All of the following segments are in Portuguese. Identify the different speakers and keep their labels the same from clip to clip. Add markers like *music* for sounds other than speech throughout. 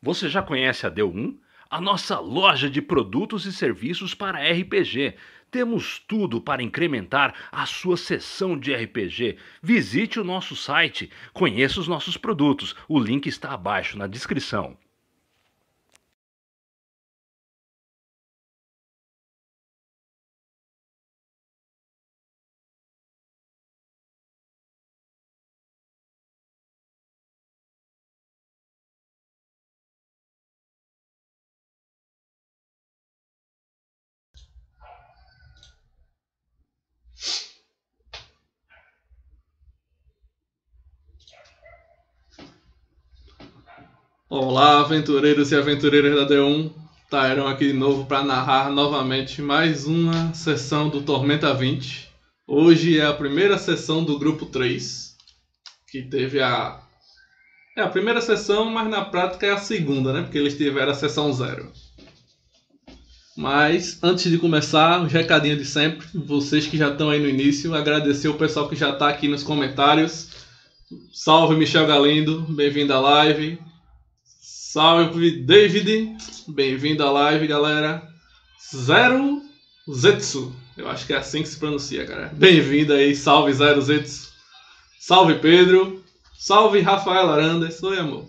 Speaker 1: Você já conhece a D1? A nossa loja de produtos e serviços para RPG. Temos tudo para incrementar a sua sessão de RPG. Visite o nosso site, conheça os nossos produtos. O link está abaixo na descrição.
Speaker 2: Olá, aventureiros e aventureiras da D1. Tyron aqui de novo para narrar novamente mais uma sessão do Tormenta 20. Hoje é a primeira sessão do grupo 3, que teve a é a primeira sessão, mas na prática é a segunda, né? Porque eles tiveram a sessão zero. Mas antes de começar, um recadinho de sempre, vocês que já estão aí no início, agradecer o pessoal que já está aqui nos comentários. Salve Michel Galindo, bem-vindo à live. Salve David, bem-vindo à live, galera. Zero Zetsu, eu acho que é assim que se pronuncia, cara. Bem-vindo aí, salve Zero Zetsu. Salve Pedro, salve Rafael Aranda, sou eu, amor.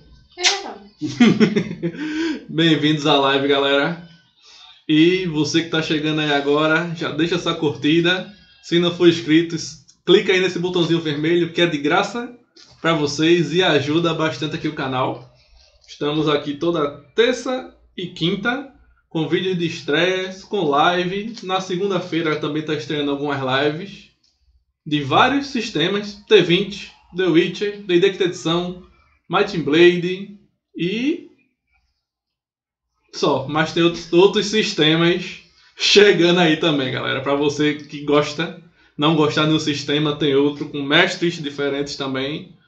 Speaker 2: *laughs* Bem-vindos à live, galera. E você que está chegando aí agora, já deixa essa curtida. Se não for inscrito, clica aí nesse botãozinho vermelho que é de graça para vocês e ajuda bastante aqui o canal. Estamos aqui toda terça e quinta com vídeos de estreias, com live. Na segunda-feira também está estreando algumas lives de vários sistemas: T20, The Witcher, The Edição, Might Blade e só. Mas tem outros, outros sistemas chegando aí também, galera. Para você que gosta, não gostar de um sistema, tem outro com mestres diferentes também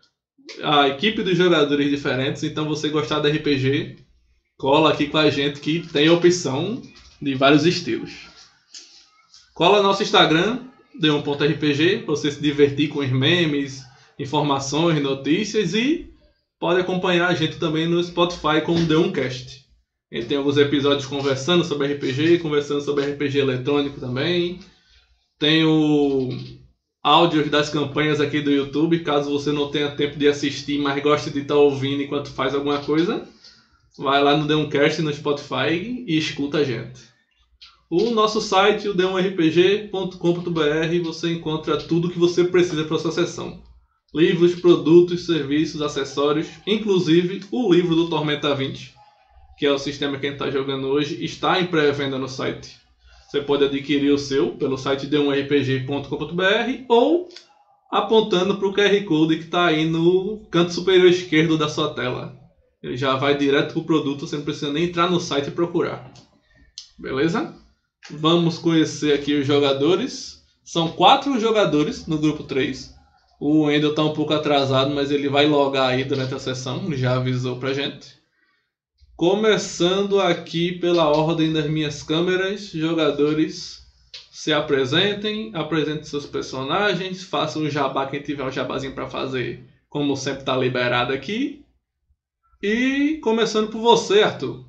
Speaker 2: a equipe dos jogadores diferentes, então você gostar de RPG, cola aqui com a gente que tem opção de vários estilos. Cola nosso Instagram, d1.rpg, para você se divertir com os memes, informações, notícias e pode acompanhar a gente também no Spotify com o D1Cast. A gente tem alguns episódios conversando sobre RPG, conversando sobre RPG eletrônico também. Tem o áudios das campanhas aqui do YouTube, caso você não tenha tempo de assistir, mas goste de estar tá ouvindo enquanto faz alguma coisa. Vai lá no Deumcast no Spotify e escuta a gente. O nosso site, o deumrpg.com.br, você encontra tudo o que você precisa para sua sessão. Livros, produtos, serviços, acessórios, inclusive o livro do Tormenta 20, que é o sistema que a gente está jogando hoje, está em pré-venda no site. Você pode adquirir o seu pelo site d1rpg.com.br ou apontando para o QR Code que está aí no canto superior esquerdo da sua tela. Ele já vai direto para o produto, você não precisa nem entrar no site e procurar. Beleza? Vamos conhecer aqui os jogadores. São quatro jogadores no grupo 3. O Wendel está um pouco atrasado, mas ele vai logar aí durante a sessão, já avisou pra gente. Começando aqui pela ordem das minhas câmeras, jogadores se apresentem, apresentem seus personagens, façam um jabá quem tiver um jabazinho para fazer, como sempre está liberado aqui. E começando por você, Arthur.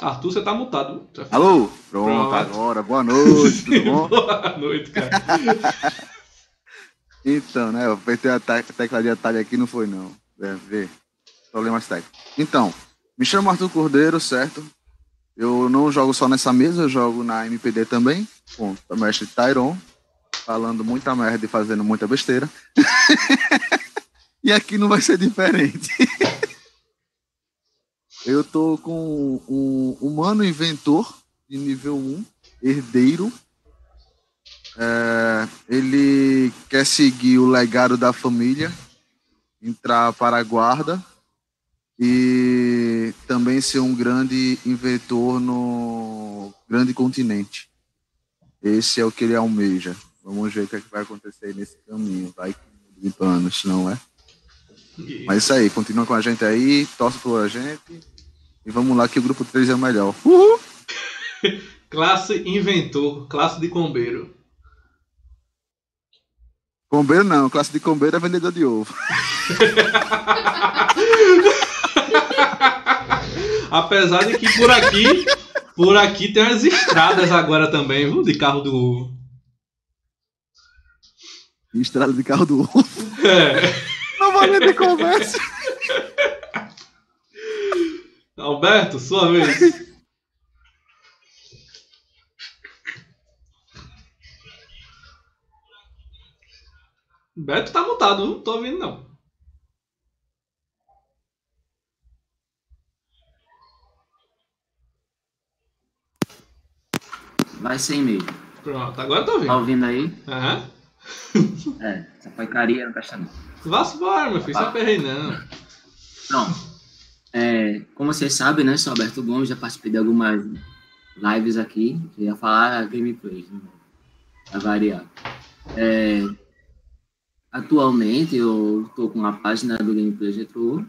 Speaker 2: Arthur, você tá mutado.
Speaker 3: Alô? Pronto, Pronto. agora. Boa noite, tudo *laughs* bom?
Speaker 2: Boa noite, cara.
Speaker 3: Então, né? Eu apertei a tecla de atalho aqui, não foi não. Deve ver. Problemas técnicos. Então, me chamo Arthur Cordeiro, certo? Eu não jogo só nessa mesa, eu jogo na MPD também, com o mestre Tyron, falando muita merda e fazendo muita besteira. *laughs* e aqui não vai ser diferente. *laughs* eu tô com um humano inventor de nível 1, herdeiro, é, ele quer seguir o legado da família, entrar para a guarda e também ser um grande inventor no grande continente. Esse é o que ele almeja. Vamos ver o que, é que vai acontecer nesse caminho. Vai de planos, não é? Mas isso aí, continua com a gente aí, torce por a gente e vamos lá que o grupo 3 é o melhor. Uhul! *laughs*
Speaker 2: classe inventor, classe de combeiro.
Speaker 3: Combeiro não, classe de combeiro é vendedor de ovo. *laughs*
Speaker 2: Apesar de que por aqui, por aqui tem as estradas agora também, viu? De carro do ovo.
Speaker 3: Estrada de carro do ovo.
Speaker 2: É.
Speaker 3: Não vai ter conversa.
Speaker 2: Alberto, sua vez. Beto tá mutado, não tô ouvindo não.
Speaker 4: Vai sem mesmo.
Speaker 2: Pronto, agora tô
Speaker 4: Tá
Speaker 2: ouvindo.
Speaker 4: ouvindo aí?
Speaker 2: Aham. *laughs*
Speaker 4: É, essa porcaria não presta não.
Speaker 2: Vá-se embora, meu filho, só perrei não.
Speaker 4: Pronto. É, como vocês sabem, né? Sou Alberto Gomes, já participei de algumas lives aqui. Eu ia falar gameplay, né? Pra variar. É, atualmente eu tô com a página do Gameplay Retro.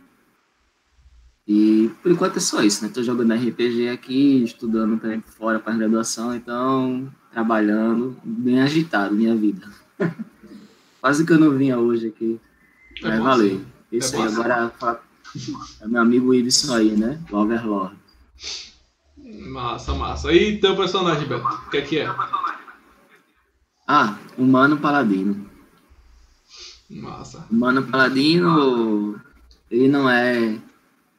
Speaker 4: E por enquanto é só isso, né? Tô jogando RPG aqui, estudando também fora para graduação, então trabalhando, bem agitado minha vida. *laughs* Quase que eu não vinha hoje aqui.
Speaker 2: É
Speaker 4: Mas valeu. Isso
Speaker 2: É
Speaker 4: aí,
Speaker 2: bom
Speaker 4: agora é meu amigo Ibson aí, né? O Overlord.
Speaker 2: Massa, massa. E teu personagem, Beto? O que é que é?
Speaker 4: Ah, Humano Paladino.
Speaker 2: Massa.
Speaker 4: Humano Paladino, ele não é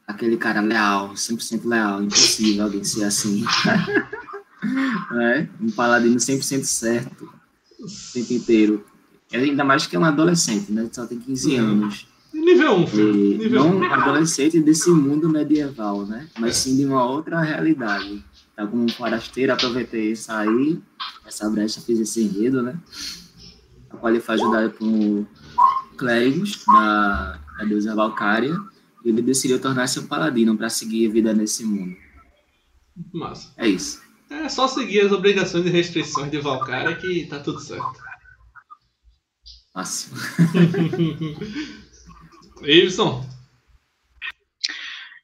Speaker 4: aquele cara leal, 100% leal, impossível alguém ser assim. *laughs* é, um paladino 100% certo, o tempo inteiro. Ainda mais que é um adolescente, né? Só tem 15
Speaker 2: Hum.
Speaker 4: anos.
Speaker 2: Nível 1, filho.
Speaker 4: E
Speaker 2: Nível
Speaker 4: não
Speaker 2: 1.
Speaker 4: um adolescente desse mundo medieval, né? Mas sim de uma outra realidade. Tá como um forasteiro, aproveitei isso aí, essa brecha, fiz esse enredo, né? A qual ele foi ajudado por clérigos da, da deusa Valkyria. E ele decidiu tornar-se um paladino para seguir a vida nesse mundo.
Speaker 2: Massa.
Speaker 4: É isso.
Speaker 2: É só seguir as obrigações e restrições de Valkyria que tá tudo certo.
Speaker 4: Fácil. *laughs*
Speaker 2: Ibson,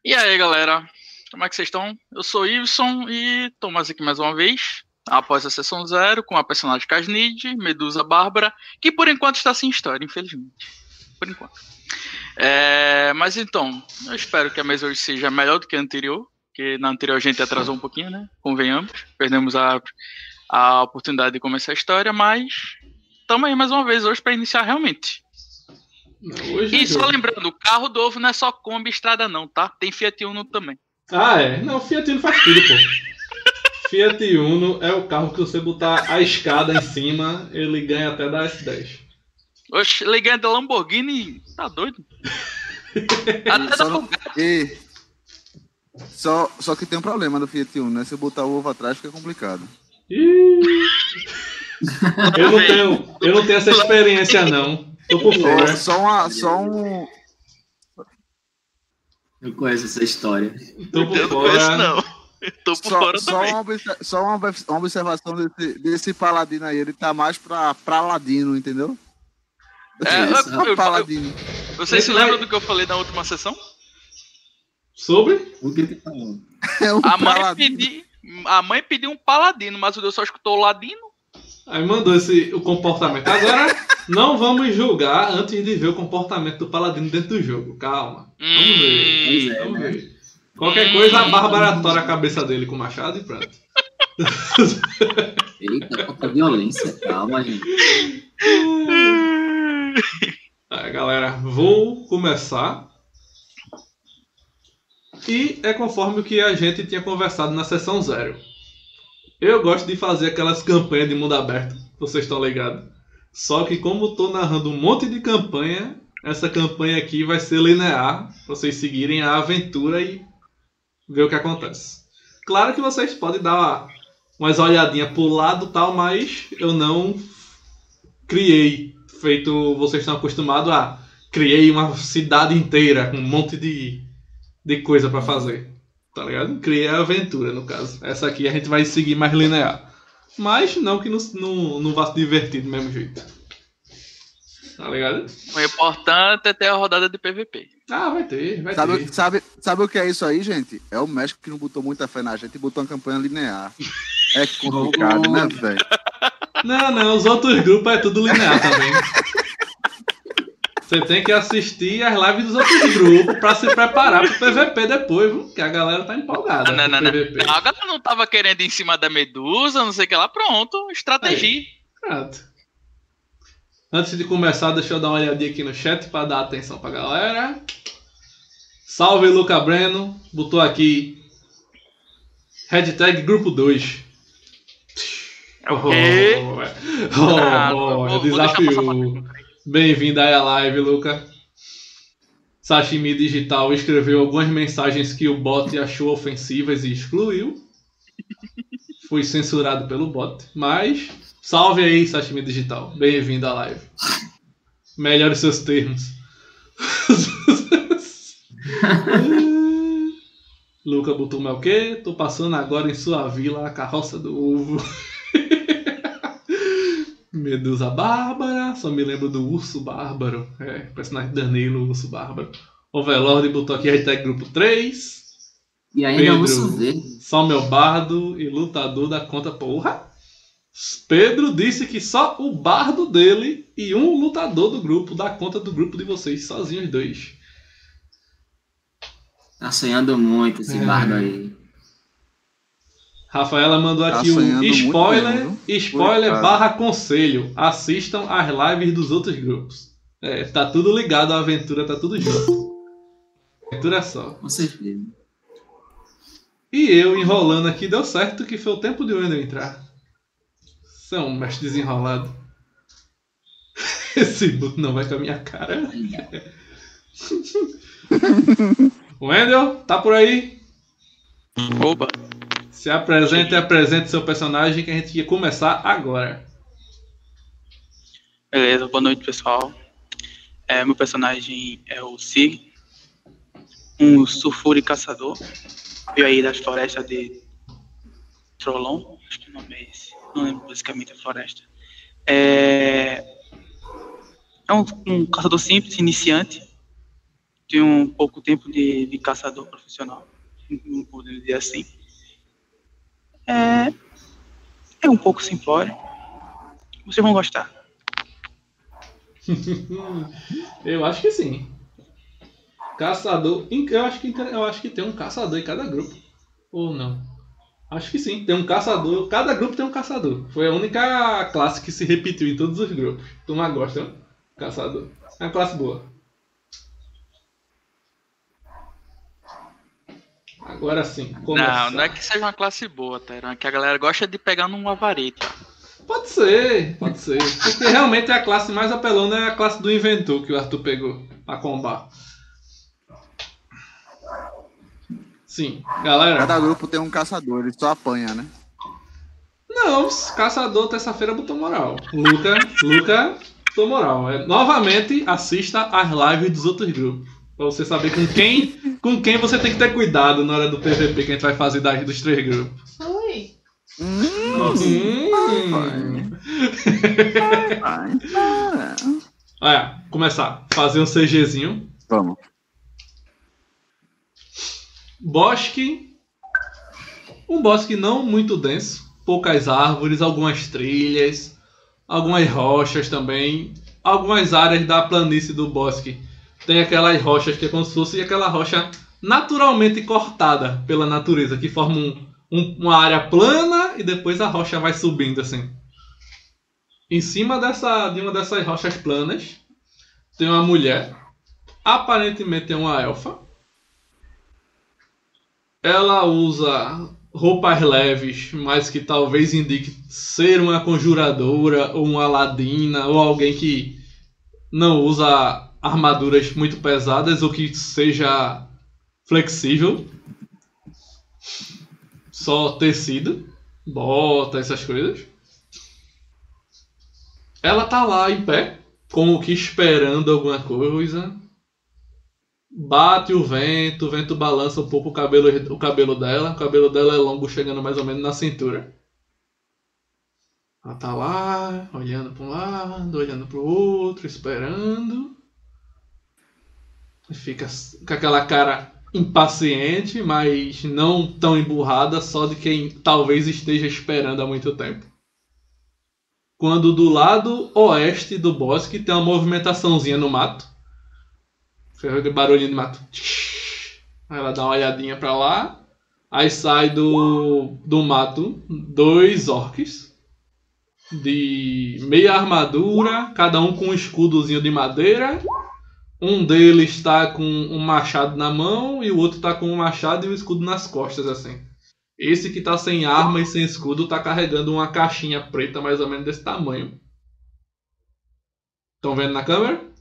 Speaker 5: E aí, galera? Como é que vocês estão? Eu sou o Iveson e Thomas aqui mais uma vez, após a sessão zero, com a personagem Casnid, Medusa Bárbara, que por enquanto está sem história, infelizmente. Por enquanto. É, mas então, eu espero que a mesa hoje seja melhor do que a anterior, porque na anterior a gente atrasou um pouquinho, né? Convenhamos. Perdemos a, a oportunidade de começar a história, mas estamos aí mais uma vez hoje para iniciar realmente.
Speaker 2: hoje é
Speaker 5: E só
Speaker 2: jogo.
Speaker 5: lembrando, o carro do ovo não é só Kombi estrada não, tá? Tem Fiat Uno também.
Speaker 2: Ah, é. Não, Fiat Uno faz tudo, pô. Fiat Uno é o carro que você botar a escada em cima, ele ganha até da S10.
Speaker 5: Oxe, ligando da Lamborghini, tá doido? *laughs* Até
Speaker 3: Só
Speaker 5: da
Speaker 3: não-. E só, só que tem um problema do Fiat Uno, né? Se botar o ovo atrás fica complicado.
Speaker 2: Ih. Eu não tenho, eu não tenho essa experiência, não. Tô por
Speaker 3: É,
Speaker 2: fora.
Speaker 3: só, uma, só um.
Speaker 4: Eu conheço essa história.
Speaker 2: Tô por
Speaker 5: Eu não conheço,
Speaker 2: fora.
Speaker 5: não. Eu *laughs* Tô por
Speaker 3: Só,
Speaker 5: fora
Speaker 3: só,
Speaker 5: também.
Speaker 3: uma, só uma obs- uma observação desse, desse paladino aí. Ele tá mais pra, pra ladino, entendeu?
Speaker 5: É,
Speaker 4: Isso,
Speaker 5: eu- eu-
Speaker 3: paladino.
Speaker 5: Vocês
Speaker 2: Esse
Speaker 5: se lembram
Speaker 2: vai-
Speaker 5: do que eu falei na última sessão?
Speaker 2: Sobre?
Speaker 4: O que que tá falando? *laughs*
Speaker 3: É um
Speaker 5: A mãe,
Speaker 3: paladino.
Speaker 5: pedi, a mãe pediu um paladino, mas o Deus só escutou o ladino.
Speaker 2: Aí mandou esse o comportamento. Agora, não vamos julgar antes de ver o comportamento do paladino dentro do jogo. Calma. Vamos ver.
Speaker 4: Pois é,
Speaker 2: Vamos
Speaker 4: né?
Speaker 2: ver. Qualquer coisa, a Bárbara tora a cabeça dele com o machado e pronto. *laughs*
Speaker 4: Eita, quanta violência. Calma, gente.
Speaker 2: Aí, galera, vou começar. E é conforme o que a gente tinha conversado na sessão zero. Eu gosto de fazer aquelas campanhas de mundo aberto, vocês estão ligados. Só que como eu tô narrando um monte de campanha, essa campanha aqui vai ser linear, pra vocês seguirem a aventura e ver o que acontece. Claro que vocês podem dar uma- umas olhadinhas pro lado tal, mas eu não criei feito vocês estão acostumados a criei uma cidade inteira com um monte de, de coisa pra fazer. Tá ligado? Criei a aventura, no caso. Essa aqui a gente vai seguir mais linear. Mas não que não, não, não vá se divertir do mesmo jeito. Tá ligado?
Speaker 5: O importante é ter a rodada de PVP.
Speaker 2: Ah, vai ter, vai
Speaker 3: Sabe,
Speaker 2: ter.
Speaker 3: sabe, sabe o que é isso aí, gente? É o México que não botou muita fé na gente e botou uma campanha linear. É complicado, né, velho?
Speaker 2: Não, não, os outros grupos é tudo linear também. Você tem que assistir as lives dos outros grupos pra se preparar pro PVP depois, viu? Que a galera tá empolgada.
Speaker 5: Não, não, não,
Speaker 2: o PVP.
Speaker 5: não. A galera não tava querendo ir em cima da medusa, não sei o que lá. Pronto, estratégia.
Speaker 2: Pronto. Antes de começar, deixa eu dar uma olhadinha aqui no chat pra dar atenção pra galera. Salve Luca Breno, botou aqui hashtag grupo 2.
Speaker 5: É o quê?
Speaker 2: Oh,
Speaker 5: Ah,
Speaker 2: oh,
Speaker 5: vou-
Speaker 2: desafio. Bem-vindo aí à live, Luca. Sashimi Digital escreveu algumas mensagens que o bot achou ofensivas e excluiu. Foi censurado pelo bot. Mas, salve aí, Sashimi Digital. Bem-vindo à live. Melhore seus termos. *laughs* Luca botou o quê? Tô passando agora em sua vila a carroça do ovo. *laughs* Medusa Bárbara, só me lembro do Urso Bárbaro. É, personagem Danilo, Urso Bárbaro. Overlord botou aqui hashtag grupo 3.
Speaker 4: E ainda
Speaker 2: Pedro.
Speaker 4: urso verde.
Speaker 2: Só meu bardo e lutador da conta porra. Pedro disse que só o bardo dele e um lutador do grupo dá conta do grupo de vocês, sozinhos os dois.
Speaker 4: Tá sonhando muito esse
Speaker 2: É.
Speaker 4: bardo aí.
Speaker 2: Rafaela mandou
Speaker 3: Tá
Speaker 2: aqui um spoiler,
Speaker 3: mesmo,
Speaker 2: spoiler
Speaker 3: Coitado.
Speaker 2: barra conselho. Assistam as lives dos outros grupos. É, tá tudo ligado à aventura, tá tudo junto. Aventura só.
Speaker 4: Com certeza.
Speaker 2: E eu enrolando aqui, deu certo que foi o tempo de Wendel entrar. Você é um mestre desenrolado. *laughs* Esse boot não vai com a minha cara. *laughs* Wendel, tá por aí?
Speaker 5: Oba.
Speaker 2: Se apresente e apresente seu personagem que a gente ia começar agora.
Speaker 6: Beleza, boa noite pessoal. É, meu personagem é o Sig, um sulfure caçador. Veio aí das florestas de Trollon, acho que o nome é esse. Não lembro basicamente a floresta. É, é um, um caçador simples, iniciante. Tem um pouco tempo de, de caçador profissional, não podemos dizer assim. É, é um pouco simplório. Vocês vão gostar. *laughs*
Speaker 2: Eu acho que sim. Caçador. Eu acho que, eu acho que tem um caçador em cada grupo. Ou não? Acho que sim, tem um caçador. Cada grupo tem um caçador. Foi a única classe que se repetiu em todos os grupos. Turma gosta, né? Caçador. É uma classe boa. Agora sim. começar.
Speaker 5: Não, não é que seja uma classe boa, Tera. É que a galera gosta de pegar numa vareta.
Speaker 2: Pode ser, pode ser. Porque realmente a classe mais apelona é a classe do inventor que o Arthur pegou pra combar. Sim, galera.
Speaker 3: Cada grupo tem um caçador, ele só apanha, né?
Speaker 2: Não, caçador terça-feira botou moral. Luca, Luca botou moral. É, novamente, assista as lives dos outros grupos. Pra você saber com quem, com quem você tem que ter cuidado na hora do PVP que a gente vai fazer das, dos três grupos.
Speaker 7: Oi.
Speaker 2: Hum.
Speaker 3: Vai, *laughs* para.
Speaker 2: Olha, começar. Fazer um CGzinho.
Speaker 3: Vamos.
Speaker 2: Bosque. Um bosque não muito denso. Poucas árvores, algumas trilhas, algumas rochas também. Algumas áreas da planície do bosque. Tem aquelas rochas que é como se fosse aquela rocha naturalmente cortada pela natureza, que forma um- um- uma área plana e depois a rocha vai subindo assim. Em cima dessa, de uma dessas rochas planas tem uma mulher, aparentemente é uma elfa. Ela usa roupas leves, mas que talvez indique ser uma conjuradora ou uma ladina ou alguém que não usa armaduras muito pesadas ou que seja flexível. Só tecido, bota, essas coisas. Ela tá lá em pé, como que esperando alguma coisa. Bate o vento, o vento balança um pouco o cabelo, o cabelo dela. O cabelo dela é longo, chegando mais ou menos na cintura. Ela tá lá, olhando para um lado, olhando para o outro, esperando. E fica com aquela cara impaciente, mas não tão emburrada, só de quem talvez esteja esperando há muito tempo. Quando do lado oeste do bosque tem uma movimentaçãozinha no mato Aquele barulhinho de mato. Aí ela dá uma olhadinha pra lá. Aí sai do, do mato dois orcs. De meia armadura, cada um com um escudozinho de madeira. Um deles está com um machado na mão e o outro está com um machado e um escudo nas costas, assim. Esse que tá sem arma e sem escudo tá carregando uma caixinha preta mais ou menos desse tamanho. Estão vendo na câmera?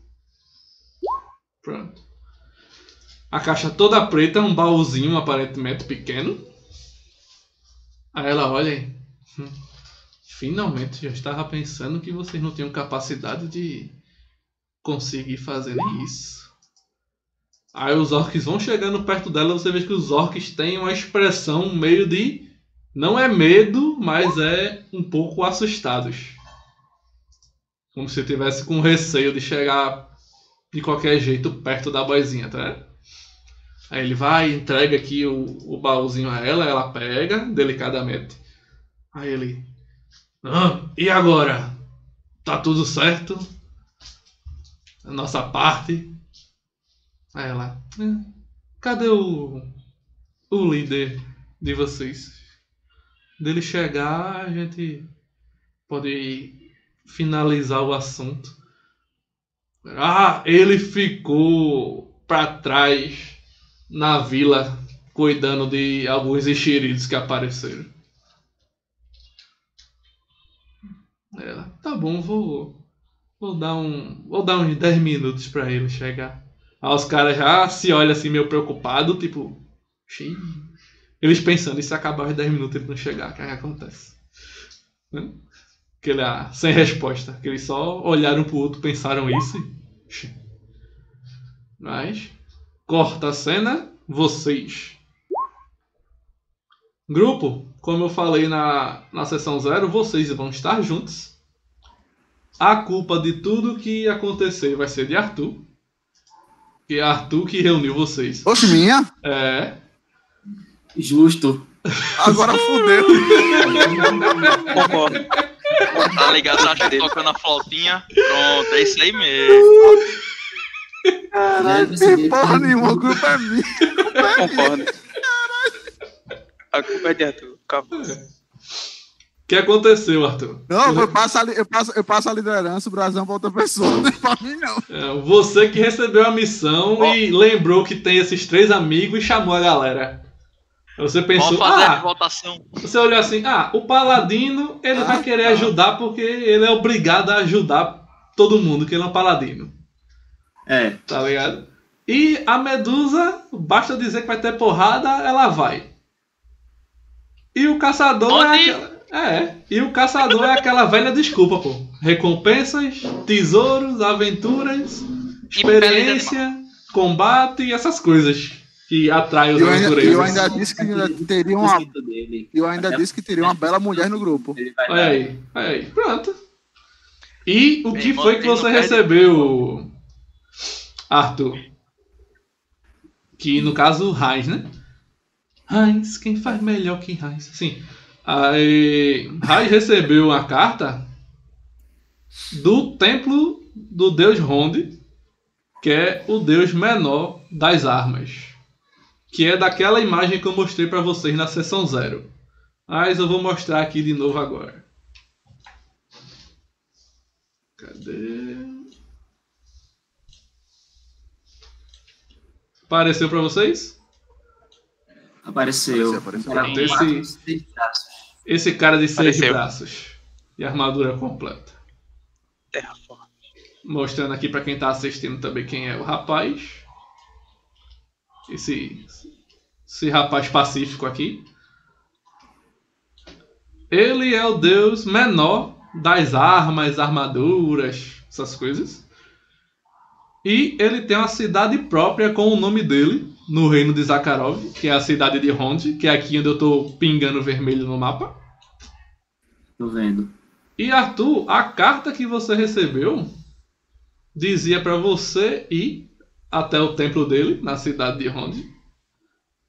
Speaker 2: Pronto. A caixa toda preta, um baúzinho aparentemente pequeno. Aí ela olha e. "Hum, Finalmente, já estava pensando que vocês não tinham capacidade de conseguir fazer isso. Aí os orcs vão chegando perto dela, você vê que os orcs têm uma expressão meio de. Não é medo, mas é um pouco assustados. Como se tivesse com receio de chegar de qualquer jeito perto da boizinha, tá? Aí ele vai, entrega aqui o, o baúzinho a ela, ela pega delicadamente. Aí ele. Ah, e agora? Tá tudo certo? A nossa parte? Aí ela. "É, Cadê o. o líder de vocês? Dele chegar, a gente pode finalizar o assunto. Ah, ele ficou pra trás na vila cuidando de alguns enxeridos que apareceram. Ela, tá bom, vou vou dar um, vou dar uns 10 minutos pra ele chegar. Aí os caras já se olham assim meio preocupado, tipo, "Xiii." eles pensando, e se acabar os 10 minutos ele não chegar, o que, é acontece? Né? Que ele, ah, sem resposta, que eles só olharam pro outro, pensaram isso e... Mas, corta a cena, vocês. Grupo, como eu falei na, na sessão zero, vocês vão estar juntos. A culpa de tudo que acontecer vai ser de Arthur. Que é Arthur que reuniu vocês.
Speaker 3: Oxe, minha?
Speaker 2: É.
Speaker 4: Justo.
Speaker 3: Agora fudeu. *laughs*
Speaker 5: Tá ligado? Tá tocando a flautinha. Pronto, é isso aí mesmo.
Speaker 3: Caralho, tem porra nenhuma, a culpa é minha.
Speaker 6: Concordo. A culpa é de Arthur. Acabou.
Speaker 2: O que aconteceu, Arthur?
Speaker 3: Não, eu passo, a, li- eu, passo, eu passo a liderança, o Brasão pra outra pessoa. Não *laughs* é pra mim, não.
Speaker 2: É, você que recebeu a missão e lembrou que tem esses três amigos e chamou a galera. Você pensou, ah,
Speaker 5: votação.
Speaker 2: você olhou assim, ah, o Paladino, ele
Speaker 3: Ah,
Speaker 2: vai querer
Speaker 3: tá.
Speaker 2: ajudar porque ele é obrigado a ajudar todo mundo, que ele é um Paladino.
Speaker 4: É,
Speaker 2: Tá ligado? E a Medusa, basta dizer que vai ter porrada, ela vai. E o caçador é aquela. É, e o caçador é aquela velha desculpa, pô. Recompensas, tesouros, aventuras, experiência, combate e essas coisas que atraem os
Speaker 3: Eu ainda,
Speaker 2: aventureiros.
Speaker 3: eu ainda disse que ainda teria uma. Eu ainda
Speaker 4: Até
Speaker 3: disse que teria uma bela mulher no grupo.
Speaker 2: Olha aí, olha aí, pronto. E o
Speaker 5: Bem,
Speaker 2: que foi que você recebeu, Arthur? Que no caso, Heinz, né? Heinz, quem faz melhor que Heinz? Sim. Aí, Heinz recebeu uma carta do templo do deus Ronde, que é o deus menor das armas. Que é daquela imagem que eu mostrei pra vocês na sessão zero. Mas eu vou mostrar aqui de novo agora. Cadê? Apareceu pra vocês?
Speaker 4: Apareceu.
Speaker 3: Apareceu, apareceu.
Speaker 2: Esse-. Esse cara de seis
Speaker 6: Apareceu.
Speaker 2: braços e armadura completa.
Speaker 6: Terraform.
Speaker 2: Mostrando aqui pra quem tá assistindo também quem é o rapaz. Esse, esse rapaz pacífico aqui. Ele é o deus menor das armas, armaduras, essas coisas. E ele tem uma cidade própria com o nome dele no reino de Zakharov, que é a cidade de Hond, que é aqui onde eu tô pingando vermelho no mapa.
Speaker 4: Tô vendo.
Speaker 2: E Arthur, a carta que você recebeu dizia pra você ir até o templo dele, na cidade de Ronde,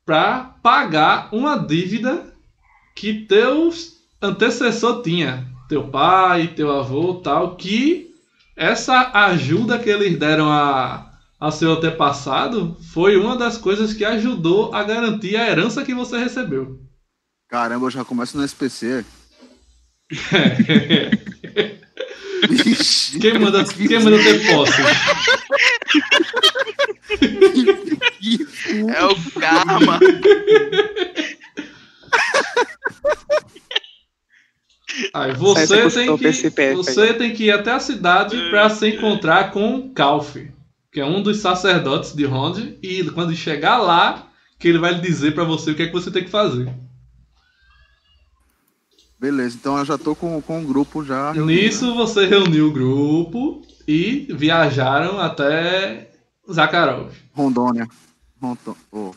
Speaker 2: pra pagar uma dívida que teus antecessor tinha, teu pai, teu avô, tal, que essa ajuda que eles deram a a seu antepassado foi uma das coisas que ajudou a garantir a herança que você recebeu.
Speaker 3: Caramba, eu já começo no SPC. *laughs*
Speaker 2: Quem manda, quem manda ter posse?
Speaker 5: É o karma.
Speaker 2: Aí você tem que você tem que ir até a cidade para se encontrar com Calf, que é um dos sacerdotes de Ronde, e quando chegar lá, que ele vai lhe dizer para você o que é que você tem que fazer.
Speaker 3: Beleza, então eu já tô com, com o grupo já.
Speaker 2: Nisso você reuniu o grupo e viajaram até Zakharov.
Speaker 3: Rondônia. Rondô... oh.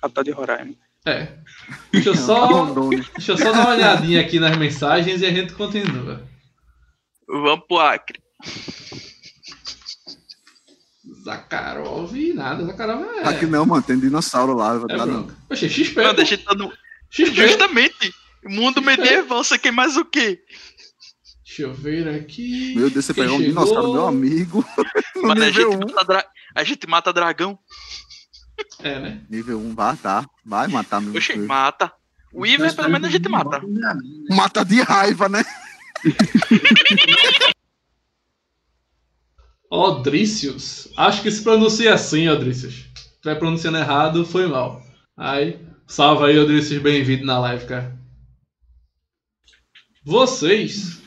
Speaker 6: Capital de Roraima.
Speaker 2: É. Deixa eu só, *laughs*
Speaker 3: Rondônia.
Speaker 2: deixa eu só dar uma olhadinha aqui nas mensagens e a gente continua.
Speaker 5: Vamos pro Acre.
Speaker 2: Zakharov, nada, Zakharov é.
Speaker 3: Aqui não, mano, tem dinossauro lá.
Speaker 2: É
Speaker 3: não.
Speaker 2: Oxe, XP.
Speaker 5: Mano,
Speaker 2: pô.
Speaker 5: a gente tá no.
Speaker 2: XP.
Speaker 5: Justamente. Mundo medieval, você quer mais o quê?
Speaker 2: Deixa eu ver aqui.
Speaker 3: Meu Deus, você
Speaker 2: Quem
Speaker 3: pegou um
Speaker 2: chegou?
Speaker 3: dinossauro, meu amigo. no *laughs*
Speaker 5: Mano, a
Speaker 3: nível
Speaker 5: gente,
Speaker 3: 1.
Speaker 5: mata dra- a gente mata dragão.
Speaker 2: É, né?
Speaker 3: Nível 1, vai, tá. Vai matar meu
Speaker 5: Oxe, mata. O Iver, pelo menos a gente mata.
Speaker 3: Mata de raiva, né? *laughs*
Speaker 2: Odrícios. Acho que se pronuncia assim, Odrícios. Se estiver pronunciando errado, foi mal. Aí, salve aí, Odrícios, bem-vindo na live, cara. Vocês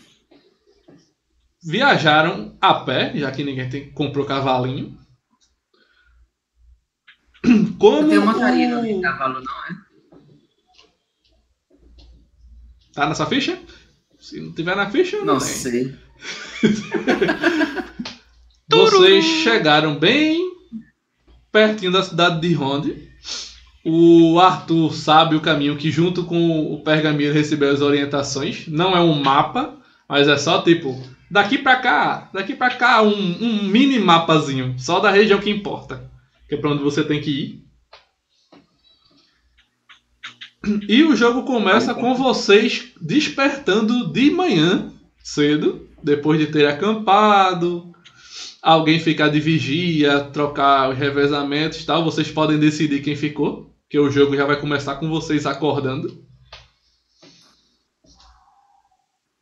Speaker 2: viajaram a pé, já que ninguém tem, comprou cavalinho. *clears throat* Como
Speaker 4: tem uma carinha
Speaker 2: o-
Speaker 4: no cavalo, não, é?
Speaker 2: Tá nessa ficha? Se não tiver na ficha, não,
Speaker 4: Não
Speaker 2: tem.
Speaker 4: sei. *laughs*
Speaker 2: Vocês chegaram bem pertinho da cidade de Ronde. O Arthur sabe o caminho que, junto com o Pergamino, recebeu as orientações. Não é um mapa, mas é só tipo daqui pra cá, daqui pra cá, um, um mini mapazinho, só da região que importa, que é pra onde você tem que ir. E o jogo começa com vocês despertando de manhã, cedo, depois de ter acampado, alguém ficar de vigia, trocar os revezamentos tal, vocês podem decidir quem ficou, que o jogo já vai começar com vocês acordando.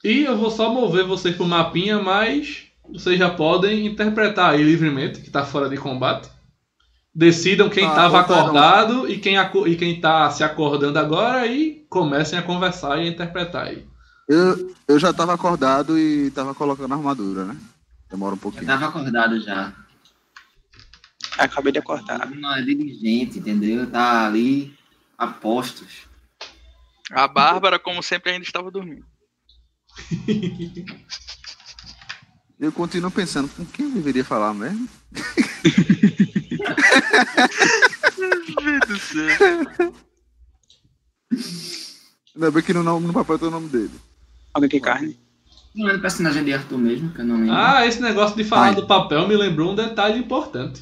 Speaker 2: E eu vou só mover vocês pro mapinha, mas vocês já podem interpretar aí livremente, que tá fora de combate. Decidam quem
Speaker 3: Ah,
Speaker 2: estava
Speaker 3: voltaram.
Speaker 2: acordado e quem, e quem tá se acordando agora e comecem a conversar e a interpretar aí.
Speaker 3: Eu, eu já tava acordado e tava colocando a armadura, né? Demora um
Speaker 4: Eu
Speaker 3: pouquinho.
Speaker 4: tava acordado já.
Speaker 6: Acabei de acordar.
Speaker 4: Não é diligente, entendeu? Tá ali a postos.
Speaker 5: A Bárbara, como sempre, ainda estava dormindo. *laughs*
Speaker 3: Eu continuo pensando, com quem eu deveria falar mesmo?
Speaker 5: Meu Deus do céu.
Speaker 3: Ainda bem que no, nome- no papel tem o nome dele.
Speaker 6: Alguém quer carne?
Speaker 4: Não é do personagem de Arthur mesmo, que eu não lembro.
Speaker 2: Ah, esse negócio de falar
Speaker 3: Ai.
Speaker 2: do papel me lembrou um detalhe importante.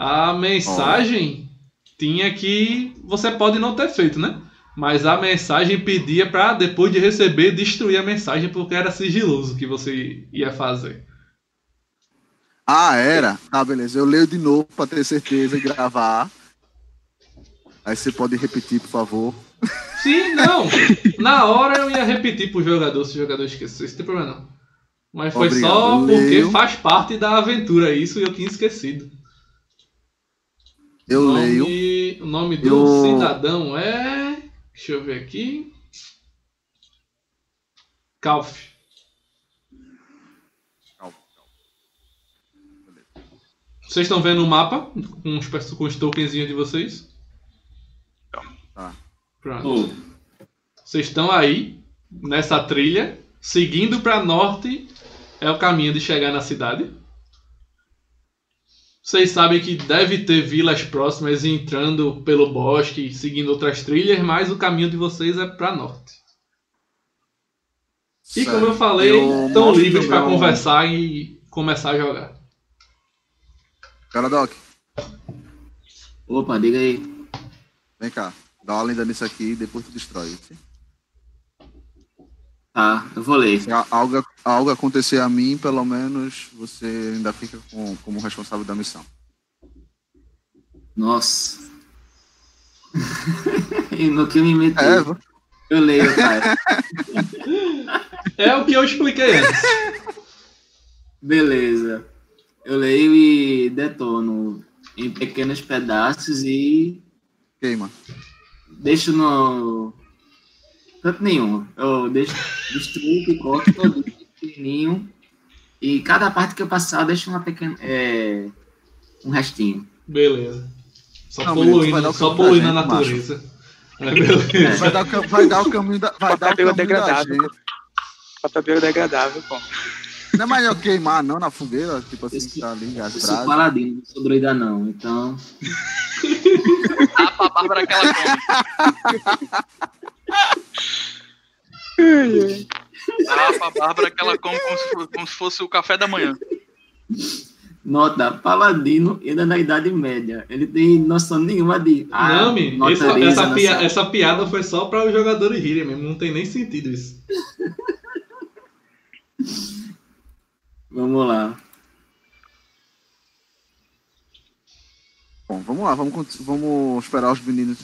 Speaker 2: A mensagem tinha que. Você pode não ter feito, né? Mas a mensagem pedia pra, depois de receber, destruir a mensagem porque era sigiloso que você ia fazer.
Speaker 3: Ah, era? Tá, beleza. Eu leio de novo pra ter certeza e gravar. Aí você pode repetir, por favor.
Speaker 2: Sim, não. *laughs* Na hora eu ia repetir pro jogador se o jogador esqueceu. Isso não tem problema não. Mas foi
Speaker 3: Obrigado.
Speaker 2: só porque
Speaker 3: Leio.
Speaker 2: faz parte da aventura isso e eu tinha esquecido.
Speaker 3: Eu
Speaker 2: o
Speaker 3: leio.
Speaker 2: nome, O nome do
Speaker 3: Eu-
Speaker 2: cidadão é. Deixa eu ver aqui. Calf. Vocês estão vendo o mapa com os, com os tokenzinhos de vocês?
Speaker 3: Tá.
Speaker 2: Pronto.
Speaker 4: Pô,
Speaker 2: Vocês estão aí, nessa trilha, seguindo para norte é o caminho de chegar na cidade. Vocês sabem que deve ter vilas próximas entrando pelo bosque, seguindo outras trilhas, mas o caminho de vocês é para norte. E como eu falei,
Speaker 3: Eu
Speaker 2: estão livres para
Speaker 3: meu-
Speaker 2: conversar e começar a jogar.
Speaker 3: Cara, Doc,
Speaker 4: opa, diga aí.
Speaker 3: vem cá. Dá uma lenda nisso aqui e depois tu destrói. sim?
Speaker 4: Tá, eu vou ler.
Speaker 3: Se algo, algo acontecer a mim, pelo menos você ainda fica com, como responsável da missão.
Speaker 4: Nossa. *laughs* e no que eu me meti,
Speaker 3: É,
Speaker 4: eu leio, cara. *laughs*
Speaker 2: É o que eu expliquei antes.
Speaker 4: Beleza. Eu leio e detono em pequenos pedaços e
Speaker 3: queima.
Speaker 4: deixo no. Canto nenhum. Eu deixo, destruo, picoto todo pequenininho. E cada parte que eu passar, eu deixo uma pequena. É, um restinho.
Speaker 2: Beleza. Só
Speaker 3: Não,
Speaker 2: poluindo,
Speaker 3: o
Speaker 2: só
Speaker 3: da
Speaker 2: poluindo a natureza. É, beleza.
Speaker 3: Vai dar, o cam- vai dar o caminho da, vai dar o
Speaker 6: Papel
Speaker 3: caminho da
Speaker 6: degradável.
Speaker 3: gente.
Speaker 6: Papel biodegradável, pô.
Speaker 3: Não é melhor queimar, não, na fogueira? Tipo assim,
Speaker 4: Esse-
Speaker 3: tá ali, as
Speaker 4: Eu sou paladino, não sou druida não. Então.
Speaker 5: Dá pra Bárbara que ela come. Dá pra Bárbara que ela come como se, fo- como se fosse o café da manhã.
Speaker 4: Nota, paladino ainda na Idade Média. Ele tem noção nenhuma de. Ah,
Speaker 2: não, menino,
Speaker 4: nota
Speaker 2: essa, pia- essa piada foi só para os jogadores rirem mesmo. Não tem nem sentido isso. *laughs*
Speaker 4: Vamos lá.
Speaker 3: Bom, vamos lá, vamos, vamos esperar os meninos.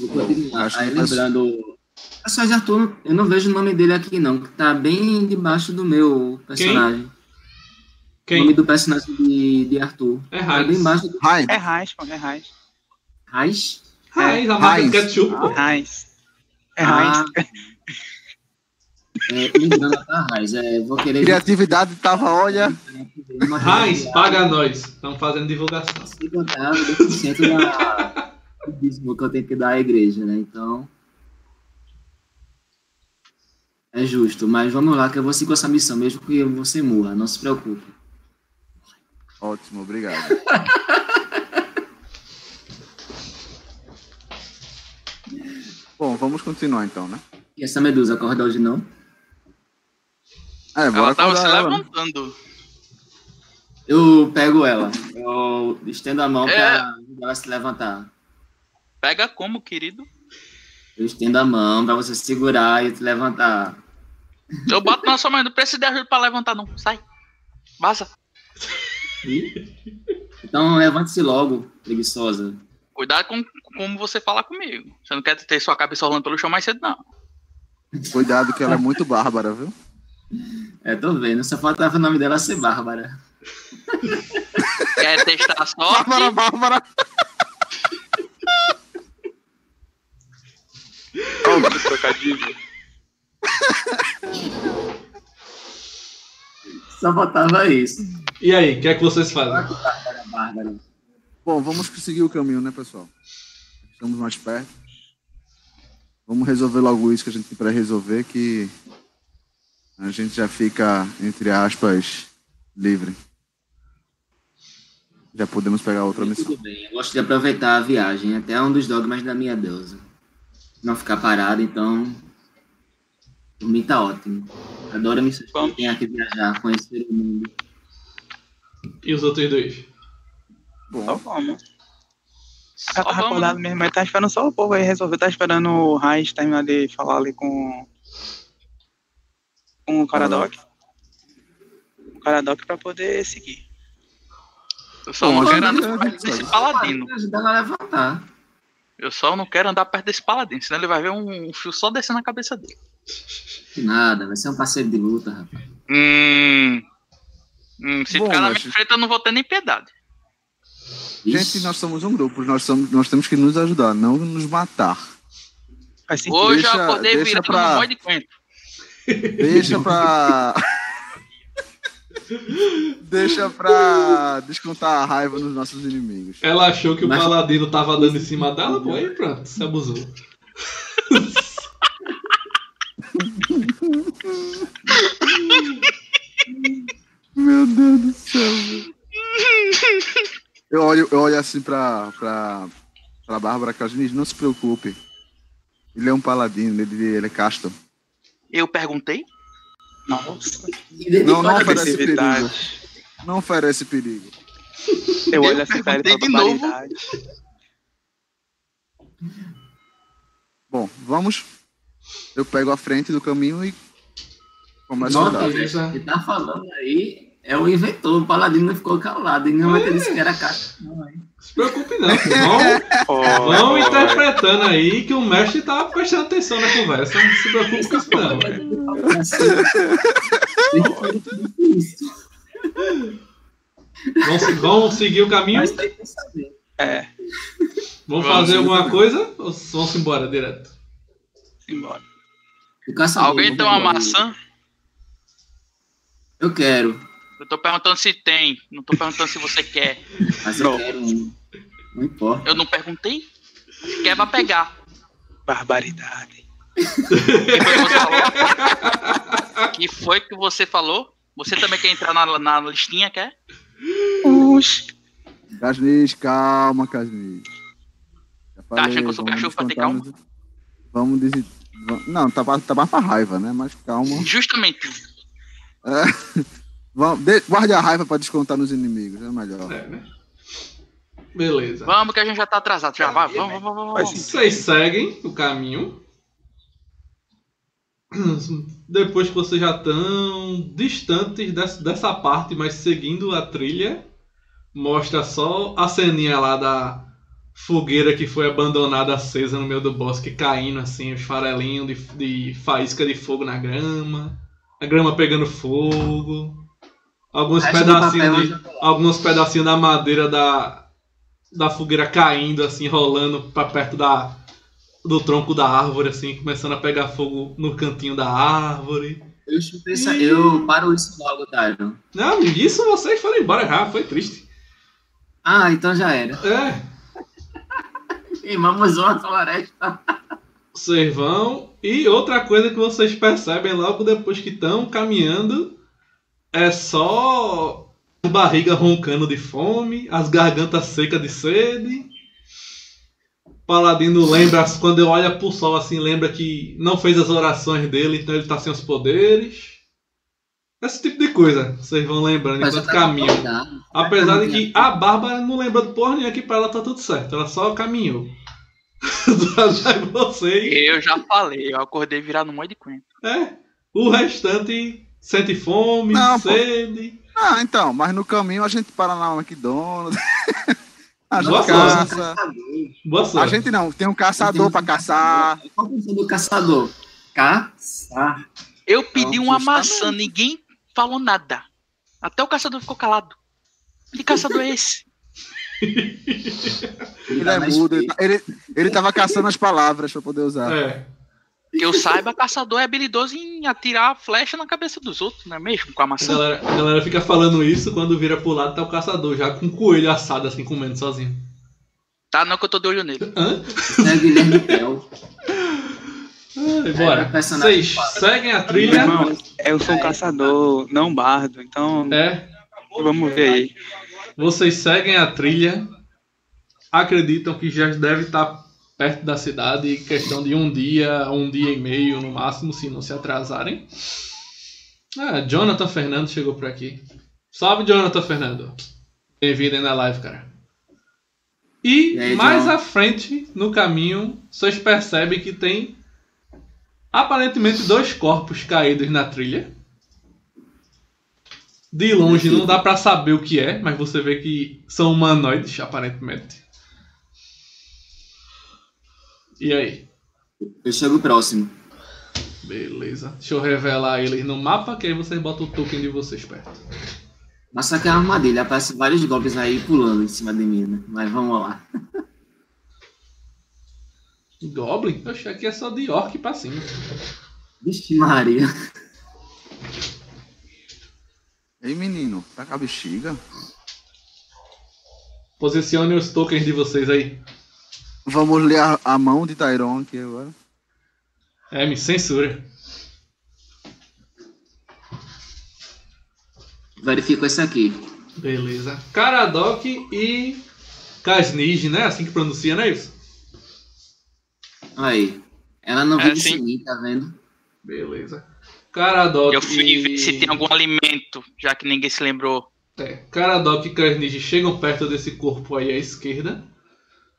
Speaker 3: Acho
Speaker 4: Aí lembrando. Pessoal de Arthur, eu não vejo o nome dele aqui não, que tá bem debaixo do meu personagem. O nome
Speaker 2: Quem?
Speaker 4: do personagem de, de Arthur.
Speaker 2: É
Speaker 4: Tá bem embaixo do
Speaker 3: Ryan,
Speaker 6: É Raiz, pô, é Raiz.
Speaker 4: Raiz.
Speaker 2: Heinz, a marca
Speaker 3: Heinz.
Speaker 2: de ketchup, pô.
Speaker 6: Raiz. É
Speaker 4: Ah,
Speaker 6: Raiz.
Speaker 4: É, lembrando a Raiz. É, vou querer.
Speaker 3: criatividade tava, olha.
Speaker 2: Heinz, paga nós. Estamos fazendo divulgação.
Speaker 4: Se contar 10% da, do dízimo que eu tenho que dar à igreja, né? Então. É justo, mas vamos lá, que eu vou seguir com essa missão, mesmo que você morra, não se preocupe.
Speaker 3: Ótimo, obrigado. *laughs* Bom, vamos continuar então, né?
Speaker 4: E essa medusa acorda hoje não?
Speaker 3: É, bora
Speaker 5: Ela tava se
Speaker 3: ela, né?
Speaker 5: levantando.
Speaker 4: Eu pego ela, eu estendo a mão
Speaker 5: É.
Speaker 4: pra ajudar ela a se levantar.
Speaker 5: Pega como, querido?
Speaker 4: Eu estendo a mão pra você segurar e te levantar.
Speaker 5: Eu bato na sua mãe, não precisa de ajuda pra levantar, não. Sai. Vaza.
Speaker 4: Então levante-se logo, preguiçosa.
Speaker 5: Cuidado com como você fala comigo. Você não quer ter sua cabeça rolando pelo chão mais cedo, não.
Speaker 3: Cuidado que ela é muito bárbara, viu?
Speaker 4: É, tô vendo, só faltava o nome dela ser Bárbara.
Speaker 5: Quer testar a sorte?
Speaker 3: Bárbara, bárbara.
Speaker 6: Olha o trocadilho.
Speaker 4: Só faltava isso.
Speaker 2: E aí, o que é que vocês fazem?
Speaker 4: Era Bárbara.
Speaker 3: Bom, vamos seguir o caminho, né, pessoal? Estamos mais perto. Vamos resolver logo isso que a gente tem para resolver, que a gente já fica, entre aspas, livre. Já podemos pegar outra missão.
Speaker 4: Tudo bem, eu gosto de aproveitar a viagem, até um dos dogmas da minha deusa. Não ficar parado, então. Por mim tá ótimo. Adoro missões que
Speaker 6: Vamos.
Speaker 4: tem aqui viajar, conhecer o mundo.
Speaker 2: E os outros dois?
Speaker 6: Só
Speaker 3: Bom,
Speaker 6: vamos.
Speaker 5: Só
Speaker 6: Já tava
Speaker 5: vamos,
Speaker 6: acordado mesmo, mas tá esperando só o povo aí resolver. Tá esperando o Raiz terminar de falar ali com. Com o Caradoc. O Caradoc pra poder seguir.
Speaker 5: Eu só não quero andar perto desse paladino.
Speaker 4: Levantar.
Speaker 5: Eu só não quero andar perto desse paladino, senão ele vai ver um fio só descendo na cabeça dele.
Speaker 4: Nada, vai ser um parceiro de luta, rapaz.
Speaker 5: Hum. Hum, se
Speaker 3: Bom,
Speaker 5: ficar na minha frente, eu não vou ter nem piedade.
Speaker 3: gente, nós somos um grupo, nós, somos, nós temos que nos ajudar, não nos matar.
Speaker 5: Hoje
Speaker 3: deixa-
Speaker 5: eu acordei virando
Speaker 3: pra-
Speaker 5: no monte de coentro.
Speaker 3: Deixa pra. *laughs* Deixa pra descontar a raiva nos nossos inimigos.
Speaker 2: Ela achou que o
Speaker 4: Mas-
Speaker 2: paladino tava dando em cima dela, pô, aí pronto, se abusou.
Speaker 3: Meu Deus do céu. Eu olho, eu olho assim pra, pra, pra Bárbara Casnis, não se preocupe. Ele é um paladino, ele, ele é casto.
Speaker 5: Eu perguntei?
Speaker 6: Nossa.
Speaker 3: Não, não oferece perigo. Não oferece perigo.
Speaker 6: Eu olho assim e falo
Speaker 5: perguntei de novo.
Speaker 3: Bom, vamos. Eu pego a frente do caminho e Começa a
Speaker 4: Nota,
Speaker 3: andar.
Speaker 2: Beleza.
Speaker 4: Ele tá falando aí, é o inventor, o paladino ficou calado. Ele não vai ter disse que era caixa. Não, hein?
Speaker 2: Se preocupe não. Vão, vão interpretando aí que o mestre tá prestando atenção na conversa. Não se preocupe com isso não. Vão, vão seguir o caminho?
Speaker 4: Mas tem que saber.
Speaker 6: É,
Speaker 2: Vão
Speaker 5: Vamos,
Speaker 2: fazer alguma coisa? Ou vão se embora direto?
Speaker 6: embora.
Speaker 5: Alguém tem uma maçã?
Speaker 4: Eu quero,
Speaker 5: Eu tô perguntando se tem. Não tô perguntando se você quer.
Speaker 4: mas eu
Speaker 6: Não.
Speaker 4: quero um. Não importa.
Speaker 5: Eu não perguntei? Se quer, vai pegar.
Speaker 6: Barbaridade.
Speaker 5: que foi que você falou? que foi que você falou? Você também quer entrar na, na listinha, quer?
Speaker 6: Oxi.
Speaker 3: Casnis, calma, Casnis.
Speaker 5: Tá achando que eu sou cachorro pra ter
Speaker 3: nos- Vamos dizer. Não, tá, pra- tá mais pra raiva, né? Mas calma.
Speaker 5: Justamente.
Speaker 3: De- guarde a raiva pra descontar nos inimigos, é melhor.
Speaker 2: É, né? Beleza.
Speaker 5: Vamos que a gente já tá atrasado. Já vai. Vamos, vamos, vamos. Vamos.
Speaker 2: Vocês seguem o caminho. *clears throat* Depois que vocês já estão distantes dessa, dessa parte, mas seguindo a trilha, mostra só a ceninha lá da fogueira que foi abandonada acesa no meio do bosque, caindo assim, os farelinhos de, de faísca de fogo na grama, a grama pegando fogo, alguns pedacinhos de,
Speaker 4: já
Speaker 2: alguns pedacinhos da madeira da, da fogueira caindo, assim, rolando pra perto da, do tronco da árvore, assim, começando a pegar fogo no cantinho da árvore.
Speaker 4: Eu chutei essa. Eu paro isso logo, Tyron.
Speaker 2: Não, isso vocês foram embora já, foi triste.
Speaker 4: Ah, então já era.
Speaker 2: É, *laughs*
Speaker 4: Queimamos uma floresta.
Speaker 2: vocês vão. E outra coisa que vocês percebem logo depois que estão caminhando é só barriga roncando de fome, as gargantas secas de sede. Paladino lembra, quando eu olha pro sol assim, lembra que não fez as orações dele, então ele tá sem os poderes. Esse tipo de coisa, vocês vão lembrando
Speaker 4: Mas
Speaker 2: enquanto
Speaker 4: tá
Speaker 2: caminham. Apesar de que a Bárbara não lembra de porra nenhuma que pra ela tá tudo certo, ela só caminhou. *laughs*
Speaker 5: Eu já falei. Eu acordei virado no monte de coentro.
Speaker 2: É. O restante sente fome,
Speaker 3: Não, pô.
Speaker 2: sede.
Speaker 3: Ah, então, mas no caminho a gente para *laughs* na McDonald's. a gente
Speaker 2: Boa
Speaker 3: caça.
Speaker 2: Boa
Speaker 3: A
Speaker 2: sorte.
Speaker 3: gente não, tem um caçador pra caçar.
Speaker 4: Qual a função do caçador? Caçar.
Speaker 5: Eu pedi
Speaker 4: Não,
Speaker 5: uma maçã, ninguém falou nada. Até o caçador ficou calado. Que caçador é esse?
Speaker 3: Ele é mudo. Ele, ele, ele tava caçando as palavras pra poder usar.
Speaker 2: É.
Speaker 5: Que eu saiba, caçador é habilidoso em atirar flecha na cabeça dos outros, não é mesmo? Com a
Speaker 2: A
Speaker 5: maçã.
Speaker 2: galera, a galera fica falando isso quando vira pro lado tá o caçador já com um coelho assado assim comendo sozinho.
Speaker 5: Tá, não que eu tô de olho nele.
Speaker 2: Hã?
Speaker 4: É Guilherme.
Speaker 2: Ai, bora.
Speaker 4: É, o
Speaker 2: Vocês seguem a trilha.
Speaker 6: irmão, eu sou um caçador, não bardo, então
Speaker 2: É.
Speaker 6: vamos ver aí.
Speaker 2: Vocês seguem a trilha. Acreditam que já deve estar perto da cidade. Questão de um dia, um dia e meio no máximo, se não se atrasarem. Ah, Jonathan Fernando chegou por aqui. Salve, Jonathan Fernando. Bem-vindo aí na live, cara. E,
Speaker 4: E aí,
Speaker 2: mais
Speaker 4: John?
Speaker 2: à frente, no caminho, vocês percebem que tem aparentemente dois corpos caídos na trilha. De longe não dá pra saber o que é, mas você vê que são humanoides, aparentemente. E aí?
Speaker 4: Eu chego próximo.
Speaker 2: Beleza. Deixa eu revelar eles no mapa, que aí vocês botam o token de vocês perto.
Speaker 4: Mas só que é uma armadilha. Aparece vários golpes aí pulando em cima de mim, né? Mas vamos lá. *laughs*
Speaker 2: Goblin? Oxe, aqui é só de orc pra cima.
Speaker 4: Vixe Maria.
Speaker 3: Ei, menino, tá com a bexiga?
Speaker 2: Posicione os tokens de vocês aí.
Speaker 3: Vamos ler a, a mão de Tyron aqui agora.
Speaker 2: É, me censura.
Speaker 4: Verifico esse aqui.
Speaker 2: Beleza. Karadok e Kasnij, né? Assim que pronuncia, não é isso?
Speaker 4: Aí. Ela não
Speaker 5: É,
Speaker 4: veio de
Speaker 5: sim.
Speaker 4: seguir, tá vendo?
Speaker 2: Beleza. Karadok
Speaker 5: Eu fui ver se tem algum alimento, já que ninguém se lembrou.
Speaker 2: É, Karadok e Kasnij chegam perto desse corpo aí à esquerda.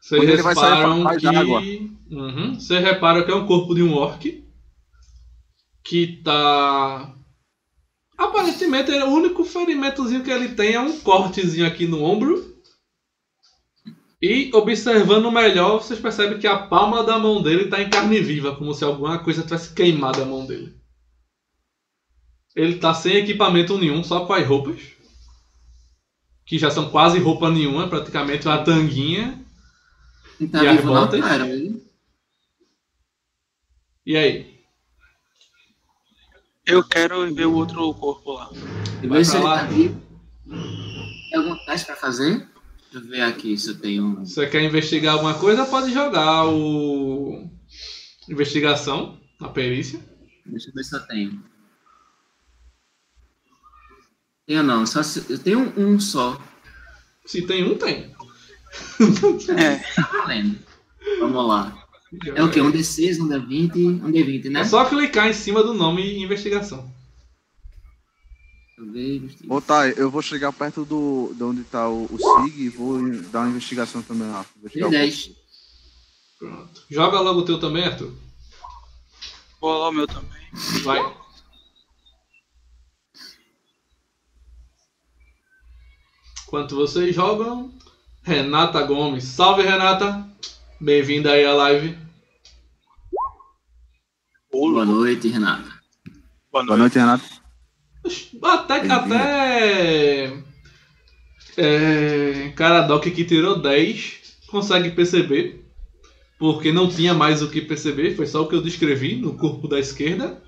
Speaker 2: Vocês
Speaker 3: Onde ele vai sair mais
Speaker 2: que...
Speaker 3: água.
Speaker 2: Uhum. Vocês reparam que é um corpo de um orc que tá Aparentemente, o único ferimentozinho que ele tem é um cortezinho aqui no ombro. E observando melhor, vocês percebem que a palma da mão dele está em carne viva, como se alguma coisa tivesse queimado a mão dele. Ele tá sem equipamento nenhum, só com as roupas. Que já são quase roupa nenhuma, praticamente uma tanguinha.
Speaker 4: Tá
Speaker 2: E
Speaker 4: vivo não, cara.
Speaker 2: E aí?
Speaker 6: Eu quero ver o outro corpo lá.
Speaker 4: E
Speaker 2: Vai
Speaker 4: ver se ele
Speaker 2: lá.
Speaker 4: tá vivo. Tem algum teste pra fazer? Deixa eu ver aqui se eu tenho.
Speaker 2: Você quer investigar alguma coisa, pode jogar o. Investigação, a perícia.
Speaker 4: Deixa eu ver se eu tenho. Tenho não, só se... eu tenho um só.
Speaker 2: Se tem um, tem.
Speaker 6: É,
Speaker 4: Tá valendo. Vamos lá. É o quê? Um D6, um D20, um D20, né?
Speaker 2: É só clicar em cima do nome investigação.
Speaker 4: Deixa eu ver. investiga-
Speaker 3: Ô, Thay, eu vou chegar perto do, de onde tá o, o Sig e vou dar uma investigação também lá. Investigar o corpo.
Speaker 4: D10.
Speaker 2: Pronto. Joga logo o teu também, Arthur.
Speaker 6: vou lá o meu também.
Speaker 2: Vai. Enquanto vocês jogam, Renata Gomes. Salve, Renata. Bem-vinda aí à live.
Speaker 4: Boa noite, Renato.
Speaker 6: Boa
Speaker 3: Boa
Speaker 6: noite.
Speaker 3: noite, Renato.
Speaker 2: Até que até. É, Caradoc que tirou 10 consegue perceber. Porque não tinha mais o que perceber, foi só o que eu descrevi no corpo da esquerda.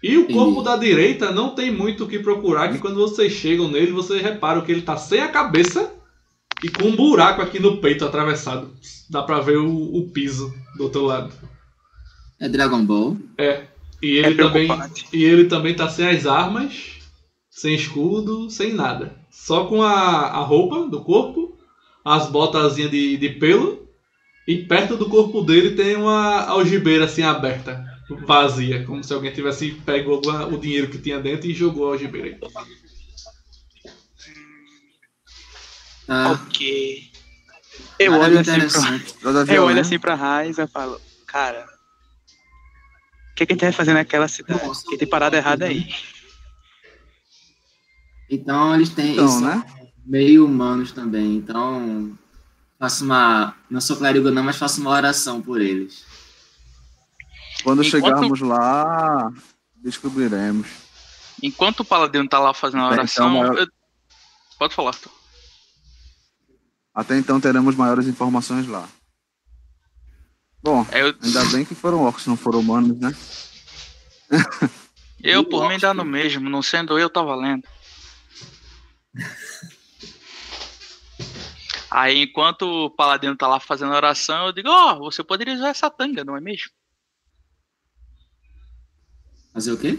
Speaker 2: E o corpo da direita não tem muito o que procurar, que quando vocês chegam nele, vocês reparam que ele tá sem a cabeça e com um buraco aqui no peito atravessado. Dá pra ver o, o piso do outro lado.
Speaker 4: É Dragon Ball.
Speaker 2: E
Speaker 6: É
Speaker 2: ele também
Speaker 6: preocupante.
Speaker 2: e ele também tá sem as armas, sem escudo, sem nada. Só com a, a roupa do corpo, as botazinhas de, de pelo, e perto do corpo dele tem uma algibeira assim aberta, vazia, como se alguém tivesse pego alguma- o dinheiro que tinha dentro e jogou a algibeira aí.
Speaker 4: Tá.
Speaker 6: Ok. Eu olho assim pra, *laughs* eu olho assim pra Raiz e falo, cara, o que, que a gente vai fazer naquela cidade?
Speaker 4: Nossa.
Speaker 6: Que tem parada errada aí.
Speaker 4: Então eles têm.
Speaker 3: Então, né?
Speaker 4: meio humanos também. Então. Faço uma. Não sou clérigo, não, mas faço uma oração por eles.
Speaker 3: Quando
Speaker 5: Enquanto-
Speaker 3: chegarmos lá, descobriremos.
Speaker 5: Enquanto o paladino tá lá fazendo a
Speaker 3: Até
Speaker 5: oração.
Speaker 3: então, maior-
Speaker 5: eu- Pode falar, Arthur.
Speaker 3: Até então teremos maiores informações lá. Bom,
Speaker 5: É, Eu,
Speaker 3: ainda bem que foram orcs, não foram humanos, né?
Speaker 5: eu por mim dá no mesmo, não sendo eu, tá valendo. *laughs* Aí, enquanto o paladino tá lá fazendo a oração, eu digo: Ó, você poderia usar essa tanga, não é mesmo?
Speaker 4: Fazer o quê?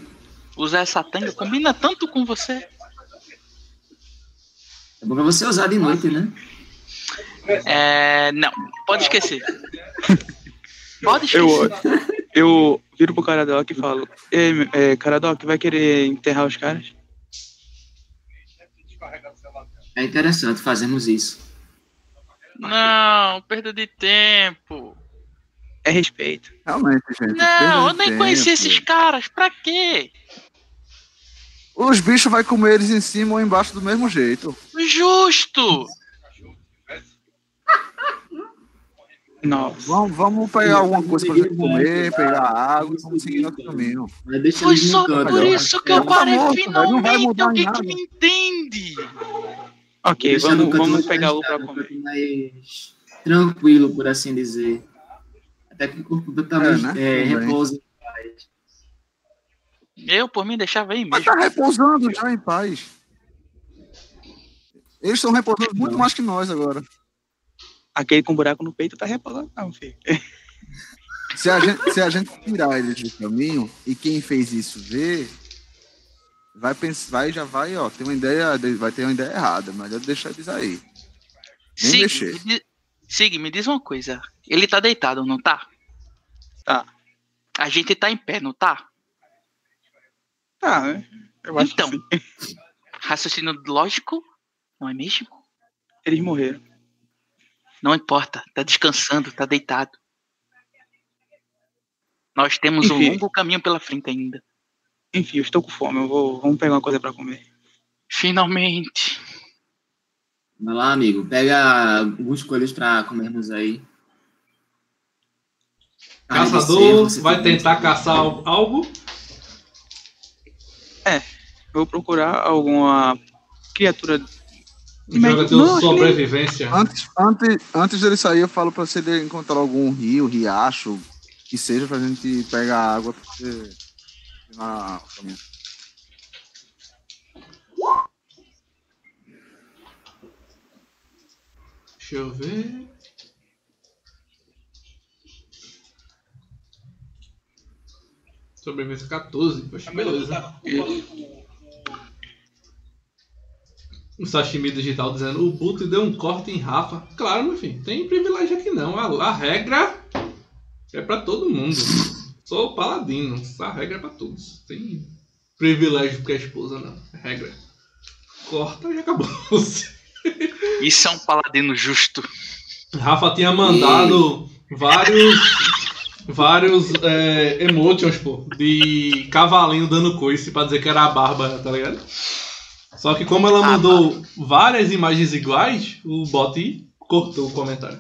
Speaker 5: Usar essa tanga combina tanto com você.
Speaker 4: É bom pra você usar de noite, né?
Speaker 5: É. Não, pode esquecer. *laughs* Pode esquecer.
Speaker 6: Eu, eu viro pro Caradoc e falo, Ei, é, Caradoc, vai querer enterrar os caras?
Speaker 4: É interessante fazermos isso.
Speaker 5: Não, perda de tempo.
Speaker 6: É respeito.
Speaker 3: Realmente, gente.
Speaker 5: Não, eu nem conheci
Speaker 3: tempo.
Speaker 5: esses caras. Pra quê?
Speaker 3: Os bichos vai comer eles em cima ou embaixo do mesmo jeito.
Speaker 5: Justo!
Speaker 6: Nossa.
Speaker 3: Vamos, vamos pegar alguma coisa pra gente comer, pegar água e vamos seguir nosso caminho.
Speaker 4: Mas
Speaker 5: Foi só por
Speaker 4: ó.
Speaker 5: isso que eu
Speaker 3: Tá
Speaker 5: parei
Speaker 3: morto, vai
Speaker 5: finalmente
Speaker 3: mudar
Speaker 5: alguém
Speaker 3: nada.
Speaker 5: que me entende.
Speaker 6: Ok, vamos, vamos pegar o pra
Speaker 4: afastado,
Speaker 6: comer.
Speaker 4: mais tranquilo, por assim dizer. Até que o corpo também
Speaker 3: É, né?
Speaker 4: é,
Speaker 3: Também.
Speaker 4: repousa.
Speaker 5: Eu, por mim, deixava aí
Speaker 3: Mas
Speaker 5: mesmo.
Speaker 3: tá repousando já em paz. Eles estão repousando muito mais que nós agora.
Speaker 6: Aquele com buraco no peito tá repousando, não, filho.
Speaker 3: Se a gente, se a gente tirar eles do caminho e quem fez isso ver, vai pensar, vai, já vai, ó, ter uma ideia, vai ter uma ideia errada. Melhor deixar eles aí. Nem
Speaker 5: Sig,
Speaker 3: mexer.
Speaker 5: me, Sig, me diz uma coisa. Ele tá deitado, não tá?
Speaker 6: Tá.
Speaker 5: A gente tá em pé, não tá?
Speaker 6: Tá, né? Eu acho
Speaker 5: Então.
Speaker 6: que sim.
Speaker 5: Raciocínio lógico, não é mesmo?
Speaker 6: Eles morreram.
Speaker 5: Não importa, tá descansando, tá deitado. Nós temos um
Speaker 6: Enfim.
Speaker 5: longo caminho pela frente ainda.
Speaker 6: Enfim, eu estou com fome. Eu vou, vamos pegar uma coisa pra comer.
Speaker 5: Finalmente.
Speaker 4: Vai lá, amigo. Pega alguns coelhos pra comermos aí. Carne
Speaker 2: Caçador
Speaker 4: você
Speaker 2: vai tentar caçar al- algo.
Speaker 6: Eu vou procurar alguma criatura.
Speaker 2: Joga teu
Speaker 6: Não,
Speaker 2: sobrevivência.
Speaker 3: Antes, antes, antes dele sair, eu falo pra você de encontrar algum rio, riacho, que seja pra gente pegar água pra você na caminho.
Speaker 2: Deixa eu ver. Sobrevivência 14. Poxa, beleza. O Sashimi Digital dizendo: o Buto deu um corte em Rafa. Claro, meu filho, tem privilégio aqui não. A, a regra é pra todo mundo. Sou paladino, a regra é pra todos. Tem privilégio porque é esposa, não. É regra. Corta e acabou. *laughs*
Speaker 5: Isso é um paladino justo.
Speaker 2: Rafa tinha mandado vários vários é, emotions, pô, de cavalinho dando coice pra dizer que era a Bárbara, tá ligado? Só que como ela
Speaker 5: Ah,
Speaker 2: mandou várias imagens iguais, o bot cortou o comentário.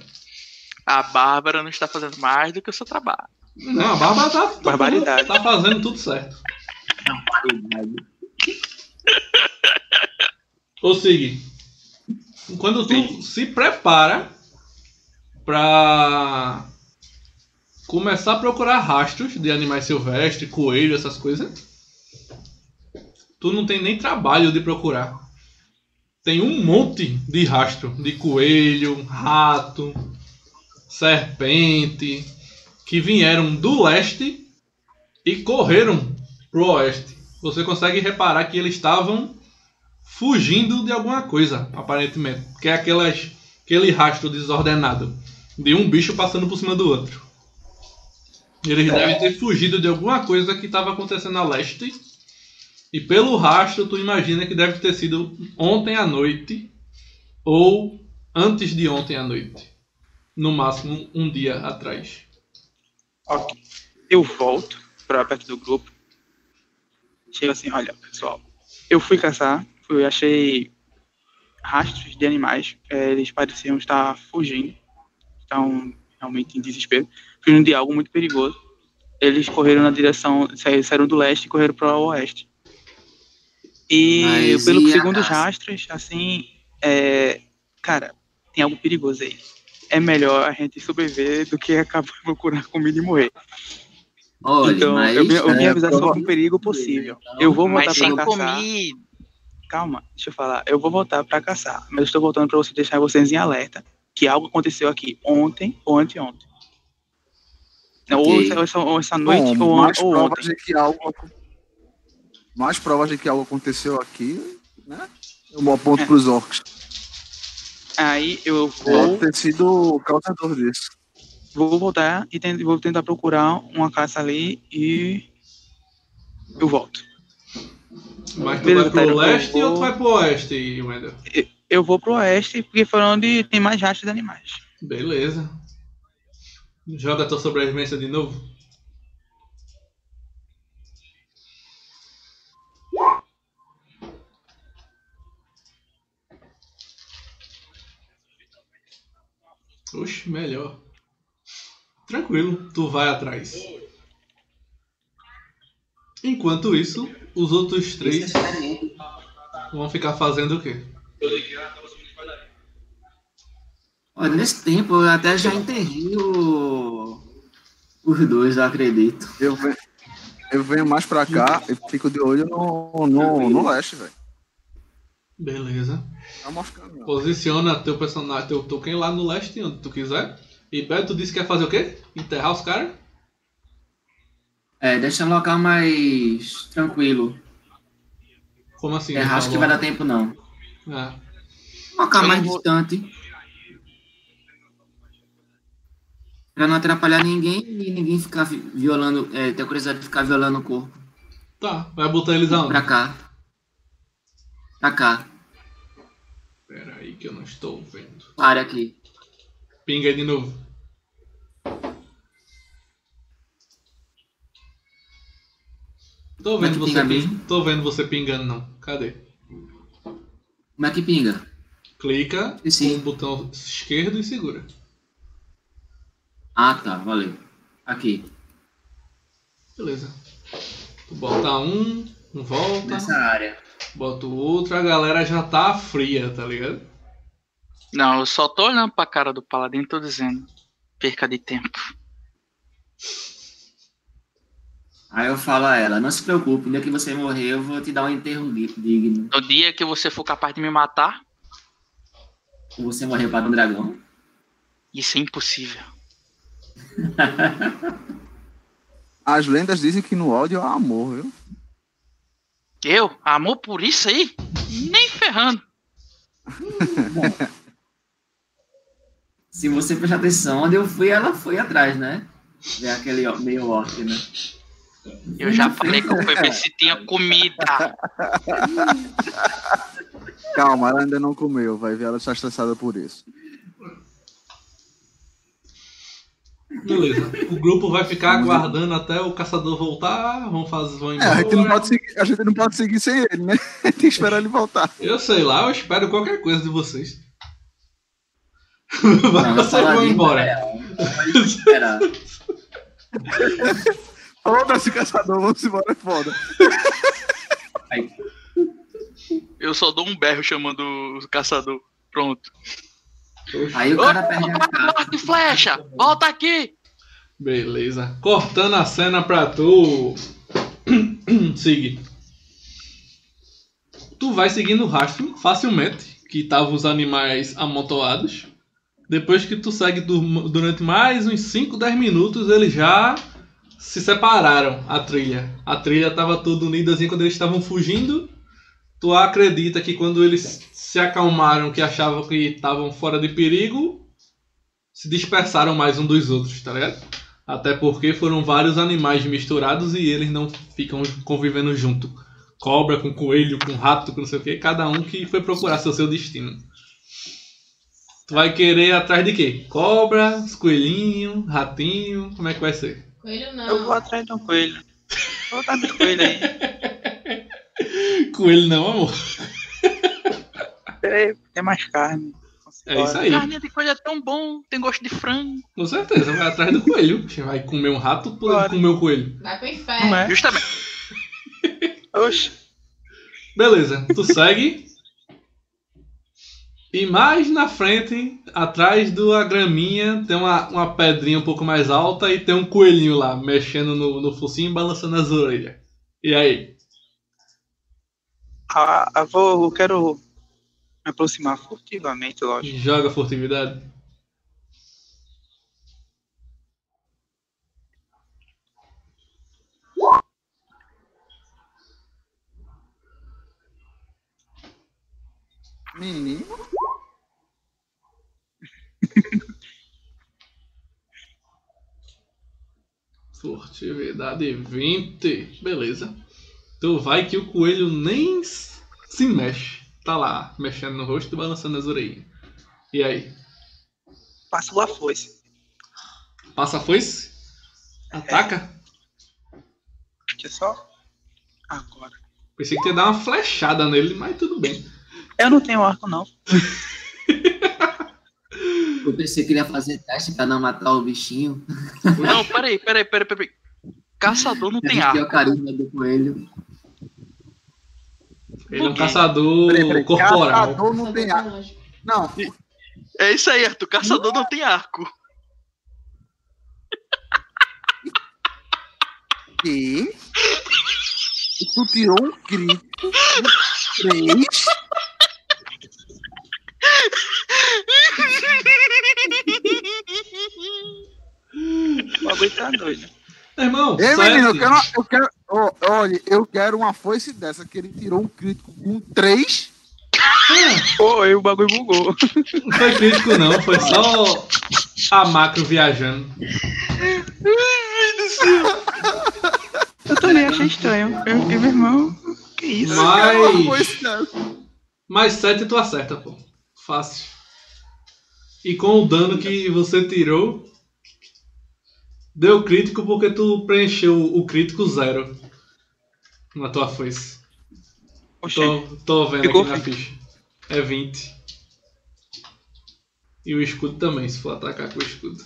Speaker 5: A Bárbara não está fazendo mais do que o seu trabalho.
Speaker 2: Não, a Bárbara tá, tá,
Speaker 6: Barbaridade.
Speaker 2: tá fazendo tudo certo. Ô Sig, quando tu se prepara pra começar a procurar rastros de animais silvestres, coelho, essas coisas, tu não tem nem trabalho de procurar. Tem um monte de rastro de coelho, rato, serpente, que vieram do leste e correram pro oeste. Você consegue reparar que eles estavam fugindo de alguma coisa, aparentemente. Que é aquelas, aquele rastro desordenado de um bicho passando por cima do outro. Eles devem ter fugido de alguma coisa que estava acontecendo a leste. E pelo rastro, tu imagina que deve ter sido ontem à noite ou antes de ontem à noite. No máximo um dia atrás.
Speaker 6: Ok. Eu volto pra perto do grupo. Chego assim, olha, pessoal. Eu fui caçar, fui, achei rastros de animais. eh, eles pareciam estar fugindo. Estavam realmente em desespero. Fugindo de algo muito perigoso. Eles correram na direção, saíram do leste e correram para o oeste. E
Speaker 4: Mas
Speaker 6: pelo
Speaker 4: e
Speaker 6: segundo os rastros, assim, é, cara, tem algo perigoso aí. É melhor a gente sobreviver do que *laughs* acabar procurar comida e morrer.
Speaker 4: Olha,
Speaker 6: então,
Speaker 4: mas...
Speaker 6: eu, eu vim
Speaker 3: é,
Speaker 6: avisar sobre um perigo possível. Eu vou voltar pra caçar.
Speaker 5: comida.
Speaker 6: Calma, deixa eu falar. Eu vou voltar pra caçar, mas eu estou voltando pra você deixar vocês em alerta que algo aconteceu aqui ontem ou anteontem. Não, Ou, essa, ou essa- noite
Speaker 3: Bom,
Speaker 6: ou, ou ontem.
Speaker 3: de que algo mais provas de que algo aconteceu aqui, né? Eu aponto
Speaker 6: É.
Speaker 3: pros orcs.
Speaker 6: Aí eu
Speaker 3: Pode
Speaker 6: vou,
Speaker 3: ter sido o causador disso.
Speaker 6: vou voltar e tent- vou tentar procurar uma caça ali e eu volto.
Speaker 2: Mas tu
Speaker 6: Beleza,
Speaker 2: vai pro
Speaker 6: Tyron, eu
Speaker 2: leste
Speaker 6: vou-
Speaker 2: ou tu vai pro oeste, Wendel?
Speaker 6: Eu vou pro oeste porque foi onde tem mais rastros de animais.
Speaker 2: Beleza. Joga tua sobrevivência de novo. Oxe, melhor. Tranquilo, tu vai atrás. Enquanto isso, os outros três vão ficar fazendo o quê?
Speaker 4: Olha, nesse tempo eu até já enterrei o... os dois, eu acredito.
Speaker 3: Eu venho, eu venho mais pra cá e fico de olho no, no, no leste, velho.
Speaker 2: Beleza.
Speaker 3: Tá moscando, não.
Speaker 2: Posiciona teu personagem, teu token lá no leste onde tu quiser. E Beto disse que quer fazer o quê? Enterrar os caras?
Speaker 4: É, deixa um local mais tranquilo.
Speaker 2: Como assim?
Speaker 4: É, acho que vai dar tempo não.
Speaker 2: É.
Speaker 4: Um local
Speaker 5: Eu
Speaker 4: mais
Speaker 5: vou-
Speaker 4: distante. Pra não atrapalhar ninguém e ninguém ficar vi- violando, é, ter curiosidade de ficar violando o corpo.
Speaker 2: Tá, vai botar eles aonde?
Speaker 4: Pra cá. Pra cá.
Speaker 2: Que eu não estou vendo.
Speaker 4: Área aqui.
Speaker 2: Pinga de novo. Tô
Speaker 4: Como é
Speaker 2: vendo
Speaker 4: que
Speaker 2: você
Speaker 4: mesmo?
Speaker 2: Tô vendo você pingando não. Cadê?
Speaker 4: Como é que pinga?
Speaker 2: Clica
Speaker 4: sim.
Speaker 2: com o botão esquerdo e segura.
Speaker 4: Ah, tá, valeu. Aqui,
Speaker 2: Beleza. Tu bota um, um volta,
Speaker 4: nessa área.
Speaker 2: bota o outro, a galera já tá fria, tá ligado?
Speaker 5: Não, eu só tô olhando pra cara do paladino e tô dizendo. Perca de tempo.
Speaker 4: Aí eu falo a ela, não se preocupe, no dia que você morrer, eu vou te dar um enterro di- digno.
Speaker 5: No dia que você for capaz de me matar,
Speaker 4: Ou você morrer para um dragão.
Speaker 5: isso é impossível. *laughs*
Speaker 3: As lendas dizem que no ódio há amor, viu?
Speaker 5: Eu? Amor por isso aí? Nem ferrando. *laughs*
Speaker 4: Se você prestar atenção, onde eu fui, ela foi atrás, né? Ver aquele meio orc, né?
Speaker 5: Eu já falei que eu fui ver *laughs* se tinha comida.
Speaker 3: Calma, ela ainda não comeu, vai ver, ela está estressada por isso.
Speaker 2: Beleza. O grupo vai ficar aguardando até o caçador voltar. Vão fazer, vão
Speaker 3: É,
Speaker 2: embora.
Speaker 3: a gente não pode seguir, a gente não pode seguir sem ele, né? *laughs* Tem que esperar ele voltar.
Speaker 2: Eu sei lá, eu espero qualquer coisa de vocês.
Speaker 4: Não,
Speaker 2: Vai, vão
Speaker 4: ali,
Speaker 2: embora.
Speaker 4: é, pode esperar.
Speaker 3: Foda-se, caçador, vamos embora, é foda.
Speaker 4: Aí,
Speaker 5: Eu só dou um berro chamando o caçador. Pronto.
Speaker 4: aí o cara perde a cara.
Speaker 5: E flecha! Volta aqui!
Speaker 2: Beleza. Cortando a cena pra tu. *clears throat* Sigue. Tu vai seguindo o rastro facilmente, que estavam os animais amontoados. Depois que tu segue dur- durante mais uns 5, 10 minutos, eles já se separaram a trilha. A trilha estava toda assim quando eles estavam fugindo. Tu acredita que quando eles se acalmaram, que achavam que estavam fora de perigo, se dispersaram mais um dos outros, tá ligado? Até porque foram vários animais misturados e eles não ficam convivendo junto. Cobra com coelho, com rato, com não sei o que, cada um que foi procurar seu seu destino. Tu vai querer ir atrás de quê? Cobra, os coelhinhos, ratinho, como é que vai ser?
Speaker 7: Coelho não.
Speaker 6: Eu vou atrás de um coelho. Vou atrás do coelho aí. *laughs*
Speaker 2: Coelho não, amor.
Speaker 6: Peraí, tem mais carne.
Speaker 2: É isso aí.
Speaker 5: Carne de coelho é tão bom, tem gosto de frango.
Speaker 2: Com certeza, vai atrás do coelho. Você vai comer um rato por
Speaker 6: Bora.
Speaker 2: comer o coelho.
Speaker 7: Vai pro
Speaker 6: Não
Speaker 7: inferno.
Speaker 6: é?
Speaker 5: Justamente.
Speaker 6: Oxe.
Speaker 2: Beleza, tu segue. E mais na frente, atrás da graminha, tem uma, uma pedrinha um pouco mais alta e tem um coelhinho lá, mexendo no, no focinho e balançando as orelhas. E aí?
Speaker 6: Ah, eu, vou, eu quero me aproximar furtivamente, lógico.
Speaker 2: Joga furtividade?
Speaker 3: Menino.
Speaker 2: Furtividade 20. Beleza. Tu vai que o coelho nem se mexe. Tá lá, mexendo no rosto e balançando as orelhas. E aí?
Speaker 6: Passo lá foice.
Speaker 2: Passa a foice? Ataca?
Speaker 6: Deixa só. Agora.
Speaker 2: Pensei que ia dar uma flechada nele, mas tudo bem.
Speaker 6: Eu não tenho arco, não. *laughs*
Speaker 4: Eu pensei que ele ia fazer teste pra não matar o bichinho.
Speaker 5: Não, peraí, peraí, peraí, peraí. Caçador não tem
Speaker 4: tem o
Speaker 5: arco.
Speaker 4: carisma do coelho.
Speaker 2: Ele é um caçador
Speaker 3: Peraí, peraí,
Speaker 2: corporal.
Speaker 3: Caçador não tem ar. Não,
Speaker 5: É isso aí, Arthur. Caçador não tem arco.
Speaker 3: que? E tu tirou um crítico. um Três.
Speaker 6: O bagulho tá doido.
Speaker 2: Irmão,
Speaker 3: Ei,
Speaker 2: sete.
Speaker 3: menino, eu quero, eu quero. ó, olha, eu quero uma foice dessa, que ele tirou um crítico com três.
Speaker 6: Pô, aí o bagulho bugou.
Speaker 2: Não foi crítico não, foi só a macro viajando.
Speaker 6: Eu também achei estranho. Eu fiquei, meu irmão, que isso?
Speaker 2: Mas mais 7 tu acerta, pô. Fácil. E com o dano que você tirou, deu crítico porque tu preencheu o crítico zero. Na tua foice.
Speaker 6: Oxê,
Speaker 2: Tô, tô vendo
Speaker 6: Ficou
Speaker 2: aqui na ficha. É 20. E o escudo também, se for atacar com o escudo.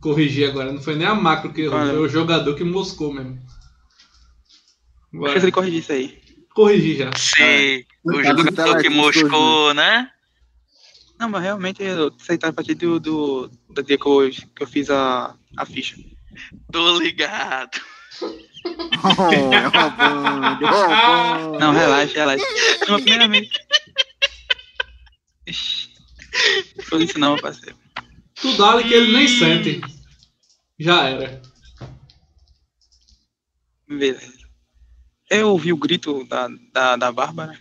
Speaker 2: Corrigir agora, não foi nem a macro que errou, foi o jogador que moscou mesmo.
Speaker 6: esqueci
Speaker 2: Bora.
Speaker 6: de corrigir isso aí.
Speaker 2: Corrigir já.
Speaker 5: Sei. O
Speaker 3: do
Speaker 5: jogador que moscou, né?
Speaker 6: Não, mas realmente eu tá a partir do, do, do dia que eu, que eu fiz a, a ficha.
Speaker 5: Tô ligado.
Speaker 3: Oh, é roubando, roubando.
Speaker 6: Não, relaxa, relaxa. Não, primeiramente. Não isso não, parceiro.
Speaker 2: Tu dá que ele nem sente. Já era.
Speaker 6: Beleza. Eu ouvi o grito da, da, da Bárbara.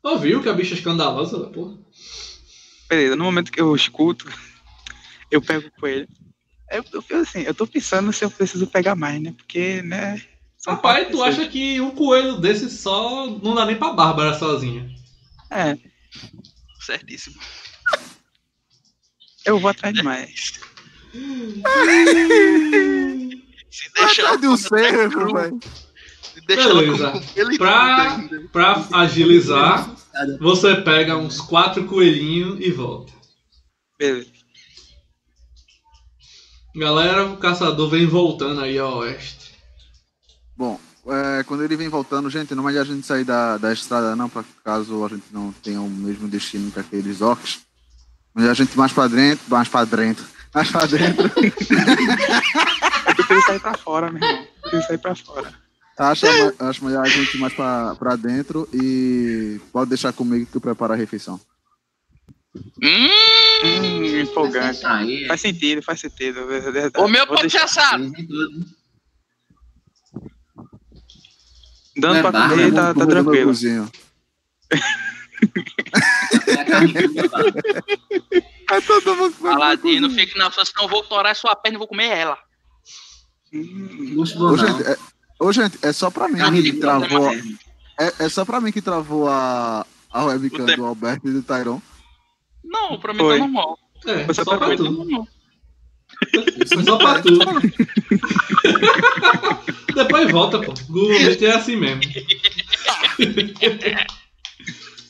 Speaker 2: Ouviu que a bicha é escandalosa da porra?
Speaker 6: Beleza, no momento que eu escuto, eu pego o coelho. Eu, eu, eu, assim, eu tô pensando se eu preciso pegar mais, né? Porque, né? são
Speaker 2: Rapaz, tu acha que um coelho desse só não dá nem pra Bárbara sozinha.
Speaker 6: É,
Speaker 5: Certíssimo.
Speaker 6: eu vou atrás de mais. *laughs*
Speaker 5: Se deixar,
Speaker 3: Atrás de um cervo, velho.
Speaker 5: Ela
Speaker 2: Beleza.
Speaker 5: com ele
Speaker 2: Pra, pra agilizar, você pega uns quatro coelhinhos e volta.
Speaker 6: Beleza.
Speaker 2: Galera, o caçador vem voltando aí ao oeste.
Speaker 3: Bom, é, quando ele vem voltando, gente, não é a gente sair da, da estrada não, para caso a gente não tenha o mesmo destino que aqueles orcs. Melhor a gente mais pra dentro, mais pra dentro, mais pra dentro. *laughs*
Speaker 6: Eu preciso sair pra fora, meu irmão. Eu preciso sair pra fora.
Speaker 3: Acho, acho melhor a gente ir mais pra, pra dentro e pode deixar comigo que eu preparo a refeição.
Speaker 5: Hum,
Speaker 6: Hum, empolgante.
Speaker 4: Aí,
Speaker 6: Faz sentido, faz sentido. é
Speaker 5: o meu
Speaker 6: Vou
Speaker 5: pode ser assado.
Speaker 6: Dando
Speaker 4: Não é
Speaker 6: pra comer,
Speaker 3: Vamos
Speaker 6: tá, tá tranquilo.
Speaker 4: É.
Speaker 3: É *laughs* todo mundo comendo no
Speaker 5: Paladino,
Speaker 3: cozinho.
Speaker 5: fique na sua, senão eu vou torar sua perna e vou comer ela.
Speaker 6: Hum,
Speaker 4: Gosto
Speaker 3: Ô,
Speaker 4: bom, não.
Speaker 3: gente, é, ô, gente, é só pra mim
Speaker 4: Carne
Speaker 3: que
Speaker 4: de
Speaker 3: travou. É, é só pra mim que travou a, a webcam do Alberto e do Tyron.
Speaker 5: Não, pra mim
Speaker 6: Foi.
Speaker 5: tá normal.
Speaker 2: É,
Speaker 6: Você
Speaker 2: só
Speaker 6: tá
Speaker 2: pra
Speaker 6: comendo
Speaker 2: tu.
Speaker 5: Normal.
Speaker 2: Só pra tu. *laughs* Depois volta, pô. Google Meet é assim mesmo.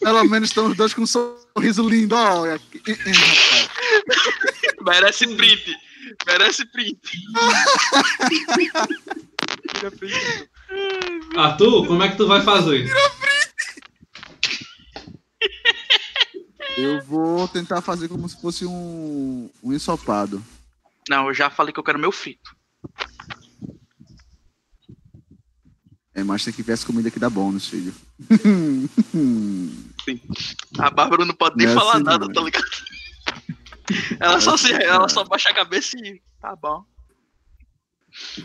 Speaker 3: Pelo menos estão os dois com um sorriso lindo. Olha.
Speaker 5: Merece print. Merece print. *laughs*
Speaker 6: tira print.
Speaker 2: Arthur, como é que tu vai fazer?
Speaker 3: Eu vou tentar fazer como se fosse um, um ensopado.
Speaker 5: Não, eu já falei que eu quero meu frito.
Speaker 3: É, mas tem que ver as comidas que dá bônus, filho.
Speaker 5: A Bárbara não pode nem
Speaker 3: Não é
Speaker 5: falar
Speaker 3: assim,
Speaker 5: nada,
Speaker 3: não.
Speaker 5: tá ligado? Ela só, se, ela só baixa a cabeça e. Tá bom.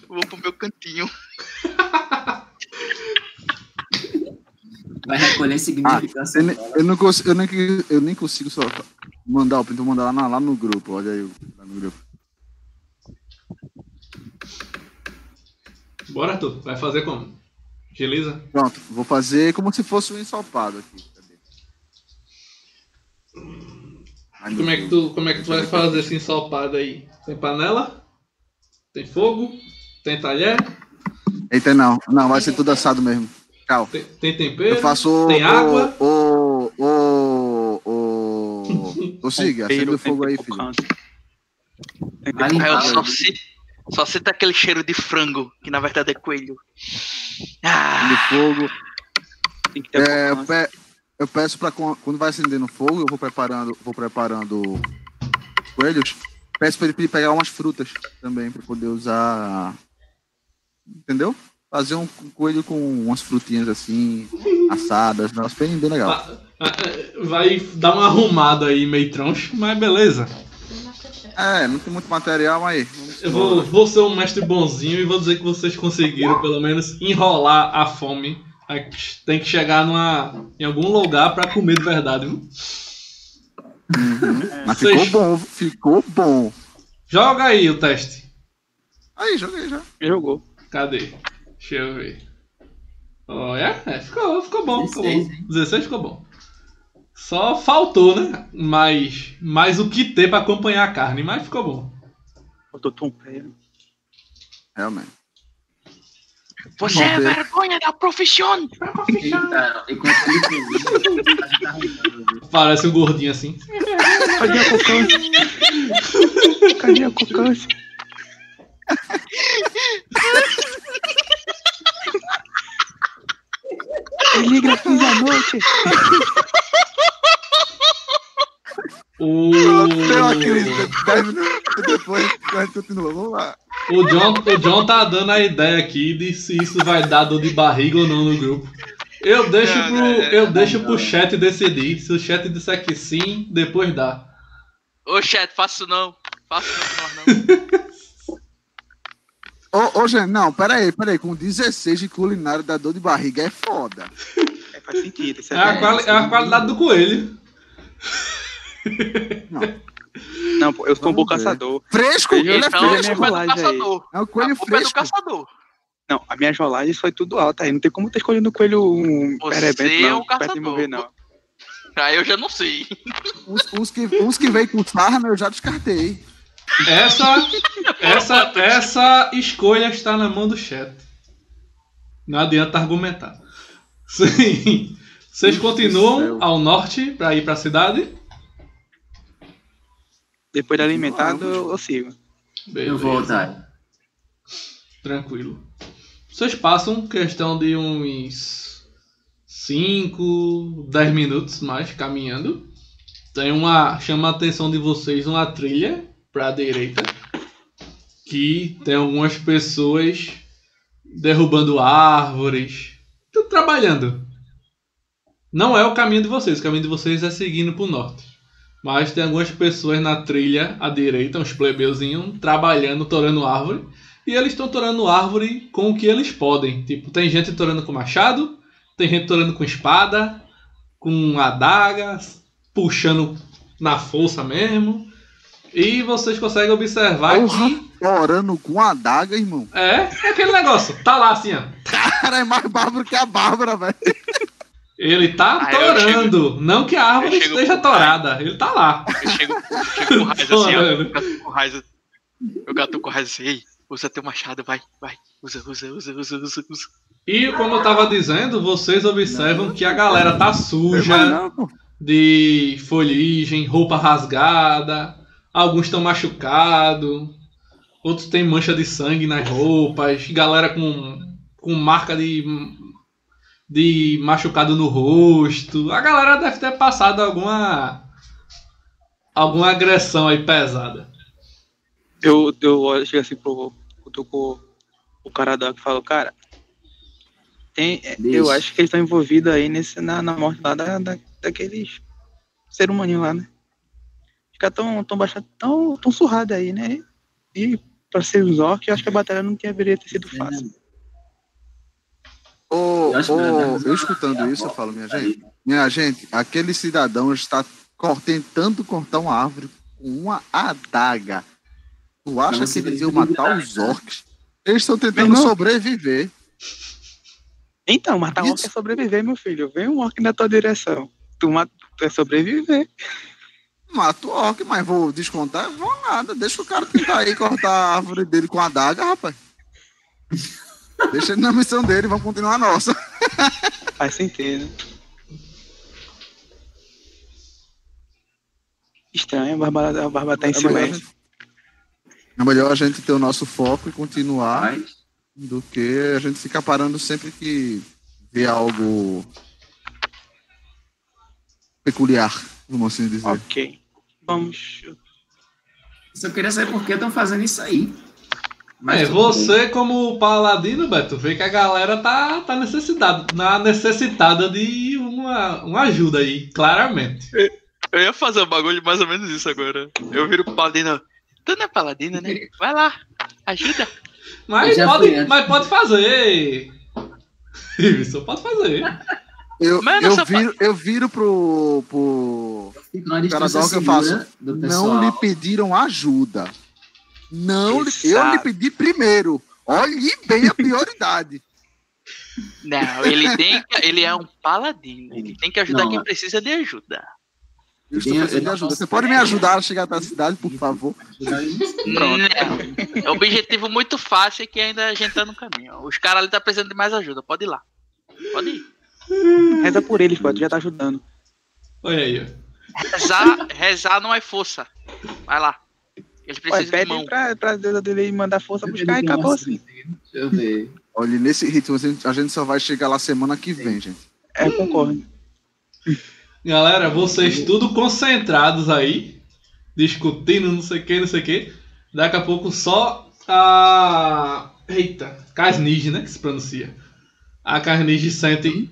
Speaker 5: Vou pro meu cantinho.
Speaker 4: Vai recolher significância.
Speaker 3: eu, nem- eu não consigo, eu, nem, eu nem consigo só mandar o print, vou mandar lá, na- lá no grupo. Olha aí, lá no grupo.
Speaker 2: Bora, Arthur. Vai fazer como? Agiliza?
Speaker 3: Pronto, vou fazer como se fosse um ensopado aqui. Ai,
Speaker 2: Como é que tu, como é que tu vai fazer esse ensopado aí? Tem panela? Tem fogo? Tem talher?
Speaker 3: Eita, não. Não, vai ser tudo assado mesmo. Tchau.
Speaker 2: Tem, tem tempero?
Speaker 3: Eu faço o.
Speaker 2: Tem água?
Speaker 3: O. O. O. O *laughs* Siga, acende o fogo aí, filho.
Speaker 5: Aí só sinto, só sinto aquele cheiro de frango, que na verdade é coelho.
Speaker 3: Acende
Speaker 5: Ah,
Speaker 3: o fogo.
Speaker 6: Tem que ter
Speaker 3: É, eu, pe- eu peço pra quan- quando vai acendendo o fogo, eu vou preparando, vou preparando os coelhos. Peço pra ele pegar umas frutas também, pra poder usar. Entendeu? Fazer um coelho com umas frutinhas assim, assadas, um negócio bem, bem legal.
Speaker 2: Ah, ah, Vai dar uma arrumada aí meio troncho, mas beleza.
Speaker 3: É, não tem muito material, mas.
Speaker 2: Eu vou, vou ser um mestre bonzinho e vou dizer que vocês conseguiram pelo menos enrolar a fome. Tem que chegar numa, em algum lugar pra comer de verdade, viu?
Speaker 3: Mas
Speaker 2: Vocês-
Speaker 3: ficou bom, ficou bom.
Speaker 2: Joga aí o teste.
Speaker 3: Aí, joguei já.
Speaker 6: Jogou.
Speaker 2: Cadê? Deixa eu ver. Olha, é, ficou, ficou bom, ficou
Speaker 4: 16,
Speaker 2: bom. 16 ficou bom. Só faltou, né? Mas, mas o que ter pra acompanhar a carne, mas ficou bom.
Speaker 6: Botou tempero.
Speaker 3: Realmente.
Speaker 5: Você é
Speaker 3: Monteiro.
Speaker 5: vergonha da profissão.
Speaker 4: Eita, enquanto ele comia.
Speaker 2: Parece um gordinho assim.
Speaker 6: Cadê a cocância? Cadê a cocância? Liga 15 da noite.
Speaker 2: O,
Speaker 3: Deu aquele 10 minutos depois, a gente continua. Vamos lá.
Speaker 2: o, John, o John tá dando a ideia aqui de se isso vai dar dor de barriga ou não no grupo. Eu deixo
Speaker 5: Não,
Speaker 2: pro,
Speaker 5: não, não.
Speaker 2: eu deixo pro chat decidir. Se o chat disser que sim, depois dá.
Speaker 5: Ô, chat, faço não. Faço não, não, não.
Speaker 3: Ô, ô, gente, não, peraí, peraí. Com 16 de culinária da dor de barriga é foda.
Speaker 6: É, faz sentido. Isso
Speaker 2: É
Speaker 6: é,
Speaker 2: a, quali- é a qualidade do coelho.
Speaker 6: Não, pô, eu sou um bom caçador.
Speaker 3: Fresco? Ele é
Speaker 5: Então, a
Speaker 3: fresco.
Speaker 5: é caçador.
Speaker 3: É um
Speaker 5: A
Speaker 3: coelho
Speaker 5: é
Speaker 3: fresco.
Speaker 5: caçador.
Speaker 6: Não, a minha rolagem foi tudo alta aí. Não tem como ter escolhido um coelho um perebento,
Speaker 5: é
Speaker 6: não.
Speaker 5: um
Speaker 6: perto de
Speaker 5: caçador.
Speaker 6: morrer, não.
Speaker 5: Aí eu já não sei.
Speaker 3: Uns, uns que, uns que veio com sarna eu já descartei.
Speaker 2: Essa, essa, essa escolha está na mão do chat. Não adianta argumentar. Sim. Vocês continuam ao norte para ir para a cidade?
Speaker 6: Depois de alimentado, eu, eu sigo.
Speaker 4: Eu vou, Otário.
Speaker 2: Tranquilo. Vocês passam questão de uns 5, 10 minutos mais caminhando. Tem uma. Chama a atenção de vocês uma trilha para a direita. Que tem algumas pessoas derrubando árvores. Tudo trabalhando. Não é o caminho de vocês. O caminho de vocês é seguindo para o norte. Mas tem algumas pessoas na trilha à direita, uns plebeuzinhos, trabalhando, torando árvore. E eles estão torando árvore com o que eles podem. Tipo, tem gente torando com machado, tem gente torando com espada, com adaga, puxando na força mesmo. E vocês conseguem observar
Speaker 3: Porra.
Speaker 2: que.
Speaker 3: Orando com a adaga, irmão.
Speaker 2: É, é aquele negócio. Tá lá assim, ó.
Speaker 3: Cara, é mais bárbaro que a Bárbara, velho.
Speaker 2: Ele tá
Speaker 5: Ah,
Speaker 2: torando. Não que a árvore esteja torada. Ele tá lá.
Speaker 5: Eu chego, eu chego com raiz assim, ó.
Speaker 2: Torando.
Speaker 5: Eu gato com raiz. Eu gato com raiz assim, ei, usa teu machado, vai, vai. Usa, usa, usa, usa, usa, usa.
Speaker 2: E como eu tava dizendo, vocês observam que a galera tá suja.
Speaker 3: não,
Speaker 2: de folhagem, roupa rasgada, alguns estão machucados, outros têm mancha de sangue nas roupas, galera com, com marca de, de machucado no rosto. A galera deve ter passado alguma alguma agressão aí pesada.
Speaker 6: Eu, eu chego assim pro, pro, pro, o cara da que fala, cara, tem, é, eu acho que eles estão envolvidos aí nesse, na, na morte lá da, da, daqueles ser humaninho lá, né? Os caras tão, tão baixados, tão, tão surrados aí, né? E pra ser os orcs, eu acho que a batalha não deveria ter sido fácil.
Speaker 4: Não, não.
Speaker 3: eu escutando isso, eu falo, minha gente, minha gente, aquele cidadão está tentando cortar uma árvore com uma adaga. Tu acha que eles iam matar os
Speaker 4: né?
Speaker 3: orcs? Eles estão tentando sobreviver.
Speaker 6: Então, matar
Speaker 3: Isso.
Speaker 6: orc é sobreviver, meu filho. Vem um orc na tua direção. Tu, mata, tu é sobreviver.
Speaker 3: Mato o orc, mas vou descontar? Vou nada. Deixa o cara tentar aí cortar a árvore dele com a adaga, rapaz. Deixa ele na missão dele, vamos continuar a nossa. *laughs*
Speaker 6: Faz sentido. Estranho, a barba, a barba tá em
Speaker 3: É melhor, a
Speaker 6: silêncio.
Speaker 3: gente, é melhor a gente ter o nosso foco e continuar
Speaker 4: Vai.
Speaker 3: do que a gente ficar parando sempre que vê algo peculiar, vamos assim dizer.
Speaker 6: Ok. Vamos.
Speaker 4: Só queria saber por que estão fazendo isso aí. Mas
Speaker 2: É, você como paladino, Beto, vê que a galera tá, tá necessitada, na necessitada de uma, uma ajuda aí, claramente.
Speaker 5: Eu ia fazer um bagulho mais ou menos isso agora. Eu viro pro paladino. Tu não é paladino, né? Vai lá, ajuda. *laughs*
Speaker 2: Mas
Speaker 4: Eu
Speaker 2: pode,
Speaker 4: fui
Speaker 2: mas pode fazer. Isso pode fazer.
Speaker 3: Eu, eu, viro, eu viro pro, pro
Speaker 4: bem.
Speaker 3: Que eu faço. Não lhe pediram ajuda. Não, lhe- eu lhe
Speaker 6: Exato.
Speaker 3: pedi primeiro. Olhe bem a prioridade.
Speaker 5: Não, ele tem que, ele é um paladino. Ele tem que ajudar
Speaker 4: Não,
Speaker 5: quem
Speaker 4: é-
Speaker 5: precisa de ajuda.
Speaker 3: Eu estou precisando de
Speaker 4: não
Speaker 3: ajuda. Você pode me ajudar a chegar até a cidade, por favor?
Speaker 5: Não. É um objetivo muito fácil que ainda a gente tá no caminho. Os caras ali tá precisando de mais ajuda. Pode ir lá. Pode ir.
Speaker 6: Reza por eles, tu já tá ajudando.
Speaker 2: Olha aí, ó.
Speaker 5: Rezar, rezar não é força. Vai lá. Eles
Speaker 6: Ué,
Speaker 5: precisam de
Speaker 6: pede
Speaker 5: mão.
Speaker 6: pra, pra Deus dele mandar força buscar e acabou assim.
Speaker 4: Deixa eu ver.
Speaker 3: Olha, nesse ritmo a gente- só vai chegar lá semana que vem, gente.
Speaker 6: É, eu concordo.
Speaker 2: Galera, vocês tudo concentrados aí, discutindo não sei o que, não sei o que. Daqui a pouco só a. Eita, Carnige, né? Que se pronuncia. A Carnige sente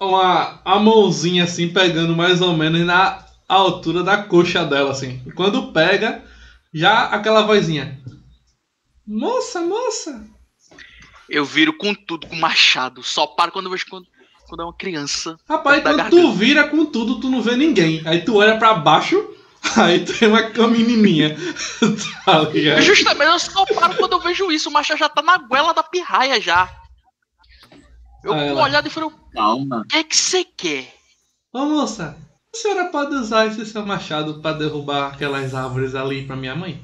Speaker 2: uma a mãozinha assim, pegando mais ou menos na altura da coxa dela, assim. E quando pega, já aquela vozinha. Moça, moça!
Speaker 5: Eu viro com tudo, com machado. Só paro quando eu vejo quando, quando é uma criança.
Speaker 2: Rapaz, quando
Speaker 5: garganta.
Speaker 2: tu vira com tudo, tu não vê ninguém. Aí tu olha pra baixo, *laughs* aí tem uma menininha. *laughs* tá ligado?
Speaker 5: Justamente, eu só paro quando eu vejo isso. O machado já tá na goela da pirraia já. Eu com olhada e falei, o
Speaker 4: Calma.
Speaker 5: que é que você quer?
Speaker 2: Ô moça, a senhora pode usar esse seu machado pra derrubar aquelas árvores ali pra minha mãe?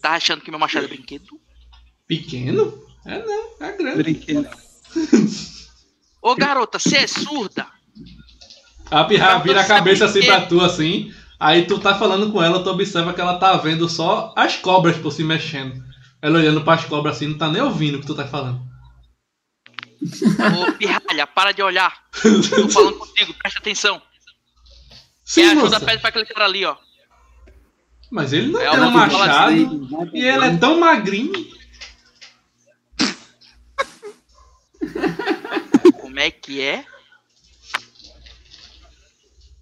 Speaker 5: Tá achando que meu machado é brinquedo?
Speaker 2: Pequeno? É não, é grande.
Speaker 6: Brinquedo.
Speaker 5: Ô garota, você é surda?
Speaker 2: A pirra vira a cabeça assim pra tu assim. Aí tu tá falando com ela, tu observa que ela tá vendo só as cobras por se mexendo. Ela olhando pras cobras assim, não tá nem ouvindo o que tu tá falando.
Speaker 5: Ô pirralha, para de olhar. Tô falando contigo, presta atenção.
Speaker 2: Sim,
Speaker 5: Quer ajuda,
Speaker 2: moça.
Speaker 5: pede pra aquele cara ali, ó.
Speaker 2: Mas ele não
Speaker 5: É,
Speaker 2: tem
Speaker 5: ela
Speaker 2: um
Speaker 5: fala assim,
Speaker 2: machado. E ele é tão magrinho. *laughs*
Speaker 5: Como é que é?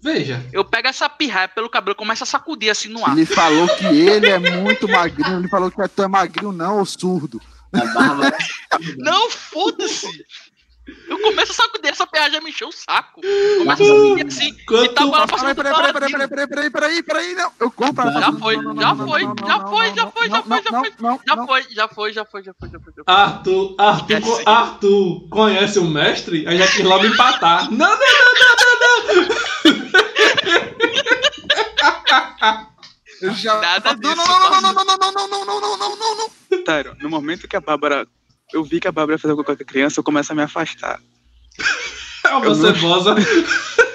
Speaker 2: Veja.
Speaker 5: Eu pego essa pirraia pelo cabelo, começo a sacudir assim no ar.
Speaker 3: Ele falou que ele é muito magrinho. Ele falou que tu é magrinho, não, ô surdo.
Speaker 4: A barba. *laughs*
Speaker 5: Não, foda-se! Eu começo a sacudir, essa pirraia já me encheu o saco. Começo a sacudir assim,
Speaker 2: Quando
Speaker 5: e tá agora cima
Speaker 3: Peraí, peraí, peraí, peraí, peraí, peraí, peraí, peraí, não. Eu compro.
Speaker 5: Já foi, já foi, já foi, já foi, já foi, já foi. Já foi, já foi, já foi, já foi, já foi. Já foi.
Speaker 2: Arthur, Arthur. Arthur conhece o mestre? Aí já quis logo empatar. Não, não, não, não, não,
Speaker 3: Eu já...
Speaker 5: Nada
Speaker 3: não,
Speaker 5: disso,
Speaker 3: não, não, não, não, não, não, não, não, não, não, não, não, não, não.
Speaker 6: Tário, no momento que a Bárbara. Eu vi que a Bárbara fez alguma coisa com a criança, eu começo a me afastar. *laughs*
Speaker 2: É uma cebosa. *laughs*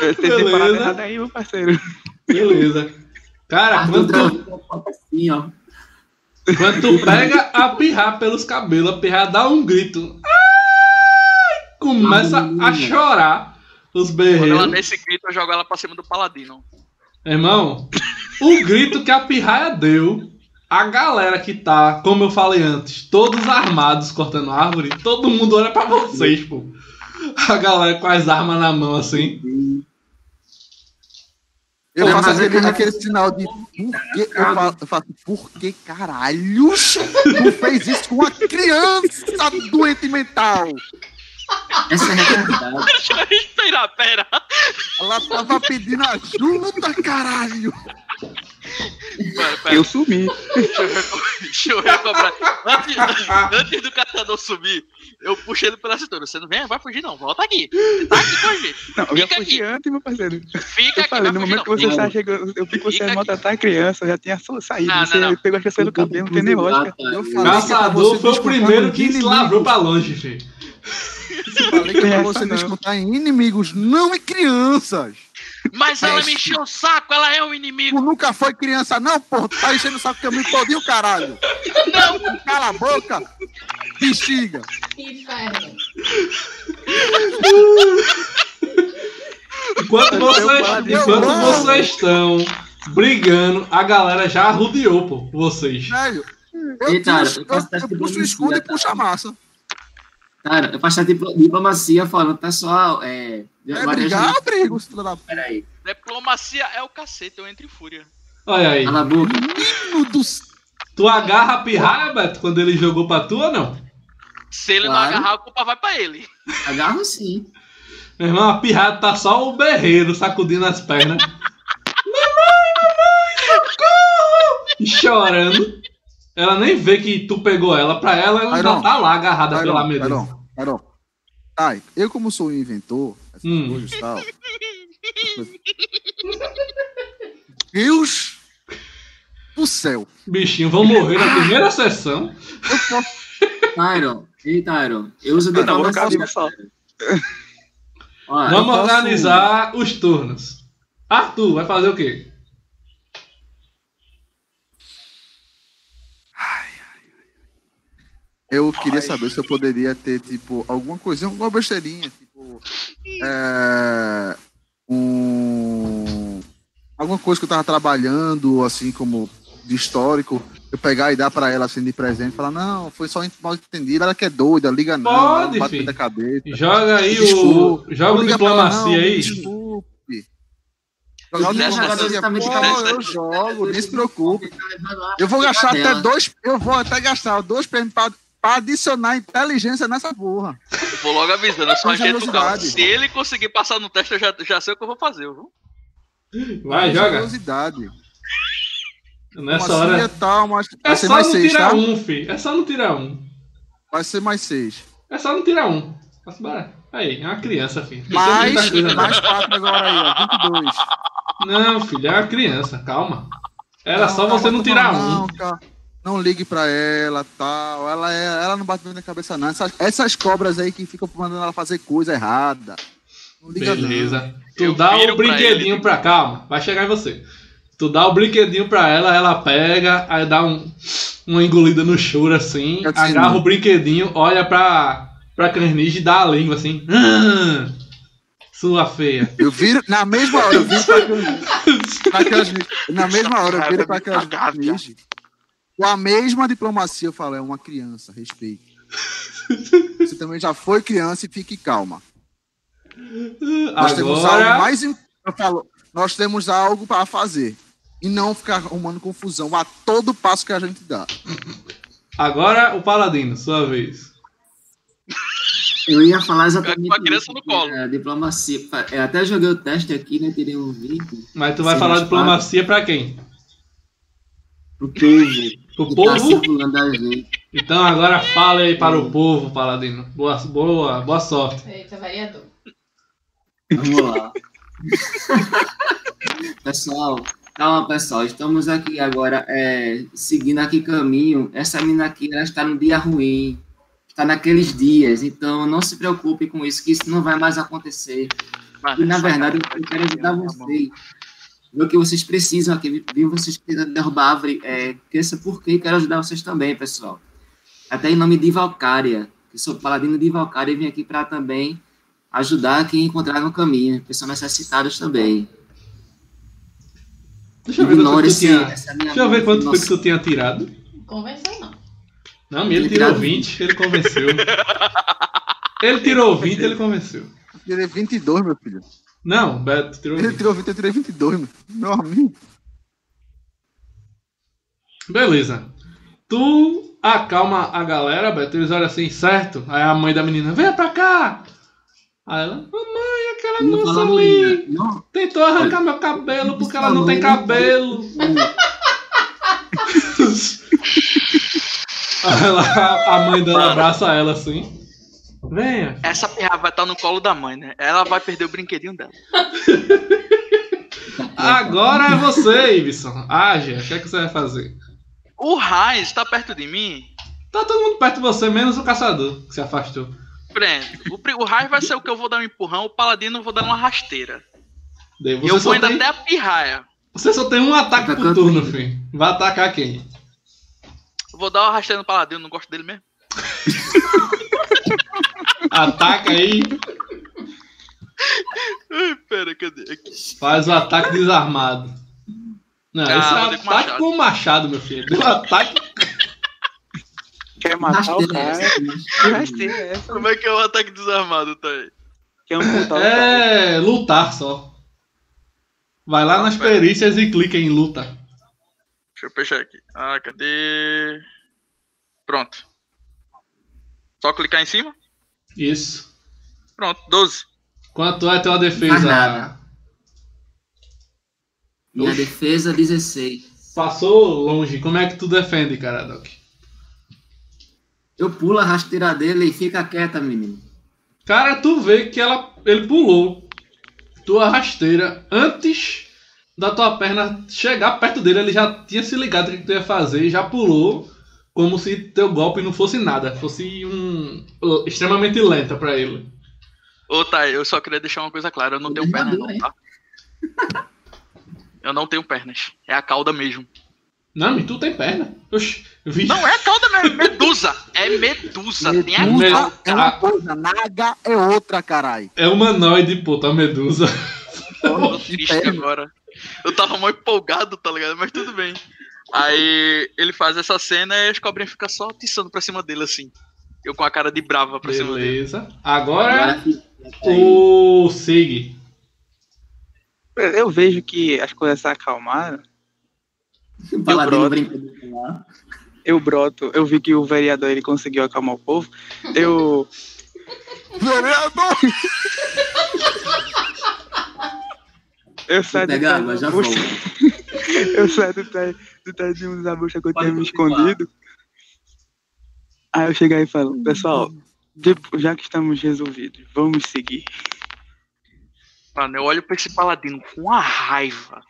Speaker 6: Eu tentei
Speaker 2: Beleza.
Speaker 6: errado aí, meu parceiro.
Speaker 2: Beleza. Cara, quando
Speaker 4: foto assim, ó.
Speaker 2: quando tu pega a pirra pelos cabelos, a pirra dá um grito. Ai! Começa a chorar os
Speaker 5: Quando ela
Speaker 2: berreiros.
Speaker 5: nesse grito, eu jogo ela pra cima do paladino.
Speaker 2: Irmão, o grito que a pirraia deu, a galera que tá, como eu falei antes, todos armados cortando árvore, todo mundo olha pra vocês, pô. A galera com as armas na mão assim.
Speaker 3: Eu
Speaker 4: Não,
Speaker 3: faço aquele,
Speaker 4: que-
Speaker 3: aquele sinal de eu faço, eu faço por que caralho tu fez isso com uma criança doente mental?
Speaker 4: Essa é a verdade.
Speaker 5: Deixa eu respirar, pera.
Speaker 3: Ela tava pedindo ajuda, caralho.
Speaker 5: Pera, pera.
Speaker 6: Eu sumi.
Speaker 5: Deixa eu, deixa eu recobrar. Antes, antes do catador subir, eu puxei ele pela cintura. Você não vem? Vai fugir, não. Volta aqui. Você tá aqui com a gente.
Speaker 6: Não, eu
Speaker 5: Fica
Speaker 6: fugi
Speaker 5: aqui.
Speaker 6: antes, meu parceiro.
Speaker 5: Fica
Speaker 6: Eu
Speaker 5: aqui,
Speaker 6: falei, no momento
Speaker 5: não.
Speaker 6: que você está chegando, eu vi que você ia maltratar a criança, eu já tinha saído.
Speaker 5: Não,
Speaker 6: você
Speaker 5: não,
Speaker 6: pegou as pessoas do cabelo, não tem nem lógica.
Speaker 3: Eu
Speaker 2: Caçador foi o primeiro que se lavrou pra longe, filho.
Speaker 3: Eu falei que é pra você
Speaker 6: não.
Speaker 3: descontar em inimigos, não em crianças.
Speaker 5: Mas ela me encheu o saco, ela é um inimigo.
Speaker 3: Tu nunca foi criança, não, porra. Tu tá enchendo o saco caminho todinho, caralho.
Speaker 5: Não,
Speaker 3: Cala a boca, bexiga.
Speaker 7: Inferno.
Speaker 2: Enquanto vocês, enquanto vocês estão brigando, a galera já arrodeou, pô, vocês.
Speaker 3: Velho, eu,
Speaker 4: Ei, cara,
Speaker 3: puxo,
Speaker 4: eu
Speaker 3: eu, puxo o escudo e puxo a massa.
Speaker 4: Cara, eu faço a diplo- diplomacia falando, pessoal, é.
Speaker 3: É
Speaker 4: Maria
Speaker 3: brigar,
Speaker 4: já-
Speaker 3: eu brigo, filho da
Speaker 4: Peraí,
Speaker 5: diplomacia é o cacete, eu entro em fúria.
Speaker 2: Olha aí.
Speaker 4: cala a boca.
Speaker 3: menino do c-
Speaker 2: Tu agarra a pirraia, Beto, quando ele jogou pra tu ou não?
Speaker 5: Se ele
Speaker 4: Claro.
Speaker 5: não agarrar, a culpa vai pra ele.
Speaker 4: Agarro sim.
Speaker 2: Meu irmão, a pirraia tá só o berreiro sacudindo as pernas. *laughs* mamãe, mamãe, socorro! E chorando. Ela nem vê que tu pegou ela. Pra ela, ela já
Speaker 3: Iron,
Speaker 2: tá lá agarrada pela
Speaker 3: Iron,
Speaker 2: medusa.
Speaker 3: Iron, Iron. Tá, eu como sou um inventor, essas
Speaker 2: Hum.
Speaker 3: coisas e tal. Deus do céu.
Speaker 2: Bichinho, vão morrer na primeira sessão.
Speaker 4: Tyron, ei, Tyron, eu uso
Speaker 6: só.
Speaker 4: Olha,
Speaker 2: Vamos
Speaker 3: posso-
Speaker 2: organizar os turnos. Arthur, vai fazer o quê?
Speaker 3: Eu queria saber se eu poderia ter, tipo, alguma coisinha, alguma besteirinha, tipo. É, um, alguma coisa que eu tava trabalhando, assim, como de histórico, eu pegar e dar pra ela, assim, de presente, falar, não, foi só mal entendido, ela que é doida, liga não, ela
Speaker 2: Pode,
Speaker 3: bate
Speaker 2: filho.
Speaker 3: da cabeça.
Speaker 2: Joga aí
Speaker 3: Desculpa.
Speaker 2: o. Joga o
Speaker 3: ela,
Speaker 2: diplomacia
Speaker 3: não,
Speaker 2: aí.
Speaker 3: Desculpe.
Speaker 4: Joga
Speaker 3: diplomacia,
Speaker 4: exatamente
Speaker 3: pô, eu jogo, nem se preocupe.
Speaker 4: Tá
Speaker 3: Eu vou gastar até dois, eu vou até gastar dois prêmios pra, pra adicionar inteligência nessa porra.
Speaker 5: Vou logo avisando, eu sou agente do carro. Se ele conseguir passar no teste, eu já, já sei o que eu vou fazer, viu?
Speaker 2: Vai, joga.
Speaker 3: Curiosidade.
Speaker 2: Nessa hora.
Speaker 3: tal, mas
Speaker 2: É
Speaker 3: vai ser
Speaker 2: só
Speaker 3: mais
Speaker 2: não
Speaker 3: seis,
Speaker 2: tirar
Speaker 3: tá?
Speaker 2: um, fi. É só não tirar um.
Speaker 3: Vai ser mais seis.
Speaker 2: É só não tirar um. Aí, é uma criança, filho. Não
Speaker 3: Mais, mais quatro agora aí, ó. 22.
Speaker 2: não. Não, filho, é uma criança, calma. Era só
Speaker 3: Não,
Speaker 2: você
Speaker 3: calma,
Speaker 2: não tirar
Speaker 3: não,
Speaker 2: um.
Speaker 3: calma. Não ligue pra ela, tal. Ela, é, ela não bate bem na cabeça, não. Essas, essas cobras aí que ficam mandando ela fazer coisa errada. Não liga,
Speaker 2: Beleza. Tu
Speaker 5: Eu
Speaker 2: dá o
Speaker 5: pra
Speaker 2: brinquedinho
Speaker 5: ele.
Speaker 2: pra. Calma, vai chegar em você. Tu dá o brinquedinho pra ela, ela pega, aí dá um, uma engolida no choro assim, agarra
Speaker 3: não.
Speaker 2: o brinquedinho, olha pra, pra carnige e dá a língua assim. "Ah, sua feia.
Speaker 3: não. Eu viro, na mesma hora, eu viro pra pra. Na mesma hora, eu viro pra *laughs* aquelas. Com a mesma diplomacia, eu falo, é uma criança, respeite. Você também já foi criança e fique calma. Nós temos algo mais. Eu falo, nós temos algo para fazer. E não ficar arrumando confusão a todo passo que a gente dá.
Speaker 2: agora o paladino, sua vez.
Speaker 4: Eu ia falar exatamente
Speaker 5: Com a criança
Speaker 4: isso,
Speaker 5: no colo.
Speaker 4: é, diplomacia. Eu até joguei o teste aqui, né? Tirei um 20
Speaker 2: Mas tu vai falar diplomacia pra quem?
Speaker 4: pro povo Que tá
Speaker 2: povo?
Speaker 4: circulando a gente.
Speaker 2: Então agora fala aí para o povo, paladino. Boa, boa, boa sorte.
Speaker 7: Eita, variador.
Speaker 4: Vamos lá. pessoal, calma, pessoal. Estamos aqui agora é, seguindo aqui caminho. Essa menina aqui, ela está no dia ruim. Está naqueles dias. Então, não se preocupe com isso, que isso não vai mais acontecer. E, na verdade, eu quero ajudar vocês. Ver o que vocês precisam aqui. Vi vocês tentando derrubar a árvore. É, cresça por quê? Quero ajudar vocês também, pessoal. Até em nome de Valcária, que sou paladino de Valcária e vim aqui para também ajudar quem encontrar no caminho. Pessoas necessitadas também.
Speaker 2: Deixa eu ver quanto
Speaker 4: esse,
Speaker 2: tinha. Deixa eu ver quanto foi que tu tinha tirado.
Speaker 7: Convenceu não.
Speaker 2: Não, ele
Speaker 4: Ele
Speaker 2: tirou
Speaker 4: tirado *laughs*
Speaker 2: 20, ele convenceu. Ele tirou 20, ele convenceu.
Speaker 3: Eu tirei 22, meu filho.
Speaker 2: Não, Beto *laughs* tirou
Speaker 3: Ele
Speaker 2: 20.
Speaker 3: tirou 20, eu tirei 22, meu, meu amigo.
Speaker 2: Beleza. Tu acalma a galera, Beto. Eles olham assim, certo? Aí a mãe da menina, venha pra cá. Aí ela, mamãe, aquela
Speaker 4: Não
Speaker 2: moça ali.
Speaker 4: Não,
Speaker 2: tentou arrancar meu cabelo porque ela não tem cabelo. *laughs* Aí ela, a mãe dela abraça ela assim. Venha.
Speaker 5: Essa pirra vai estar no colo da mãe, né? Ela vai perder o brinquedinho dela.
Speaker 2: Agora é você, Ibson. Age, o que é que você vai fazer?
Speaker 5: O Heinz tá perto de mim.
Speaker 2: Tá todo mundo perto de você, menos o caçador, que se afastou.
Speaker 5: Pronto. O, Heinz vai ser o que eu vou dar um empurrão, o Paladino eu vou dar uma rasteira.
Speaker 2: Daí
Speaker 5: E
Speaker 2: Você,
Speaker 5: eu
Speaker 2: só
Speaker 5: vou ainda
Speaker 2: tem,
Speaker 5: até a pirraia.
Speaker 2: você só tem um ataque
Speaker 4: Tá
Speaker 2: por turno, filho. Vai atacar quem?
Speaker 5: Vou dar uma rasteira no Paladino, não gosto dele mesmo. *laughs*
Speaker 2: Ataca aí,
Speaker 5: Ai, pera, cadê? Aqui.
Speaker 2: faz o ataque desarmado. Não,
Speaker 5: Ah,
Speaker 2: esse é ataque
Speaker 5: machado.
Speaker 2: com o machado, meu filho. Deu ataque.
Speaker 6: Quer matar o cara? é?
Speaker 5: Como é que é o ataque desarmado, tá aí?
Speaker 6: Quer amputar?
Speaker 2: É lutar só. Vai lá nas
Speaker 5: pera.
Speaker 2: perícias e clica em luta.
Speaker 5: Deixa eu fechar aqui. Ah, cadê? Pronto. Só clicar em cima?
Speaker 2: Isso.
Speaker 5: Pronto, 12.
Speaker 2: Quanto é tua defesa?
Speaker 4: Mais nada. Minha
Speaker 2: Oxe.
Speaker 4: defesa, 16.
Speaker 2: Passou longe. Como é que tu defende, cara, Doc?
Speaker 4: Eu pulo a rasteira dele e fica quieta, menino.
Speaker 2: Cara, tu vê que ela, ele pulou tua rasteira antes da tua perna chegar perto dele. Ele já tinha se ligado o que tu ia fazer e já pulou como se teu golpe não fosse nada, fosse um extremamente lenta pra ele.
Speaker 5: Ô, tá, eu só queria deixar uma coisa clara. Eu não tenho pernas, não, tá? *laughs* Eu não tenho pernas. É a cauda mesmo.
Speaker 2: Não, mas tu tem perna. Oxi, vi.
Speaker 5: Não é a cauda mesmo, é medusa. É medusa. Tem a
Speaker 3: Medusa
Speaker 5: cauda.
Speaker 3: é uma coisa, naga é outra, carai.
Speaker 2: É humanoide, pô, tá medusa.
Speaker 5: Eu tô triste agora. Eu tava mal empolgado, tá ligado? Mas tudo bem. Aí ele faz essa cena e as cobrinhas ficam só atiçando pra cima dele, assim. Eu com a cara de brava pra cima dele.
Speaker 2: Beleza. Agora
Speaker 4: fica
Speaker 2: o Sig.
Speaker 6: Eu vejo que as coisas se acalmaram.
Speaker 4: Paladino
Speaker 6: broto.
Speaker 4: brincando lá.
Speaker 6: Eu broto, eu vi que o vereador ele conseguiu acalmar o povo. Eu. *laughs*
Speaker 3: Vereador! *laughs*
Speaker 6: Eu saio do pé. Eu saio do pé, do pé de um da bucha que eu tinha me escondido. Aí eu chego aí e falo, pessoal, depo- já que estamos resolvidos, vamos seguir.
Speaker 5: Mano, eu olho pra esse paladino com uma raiva.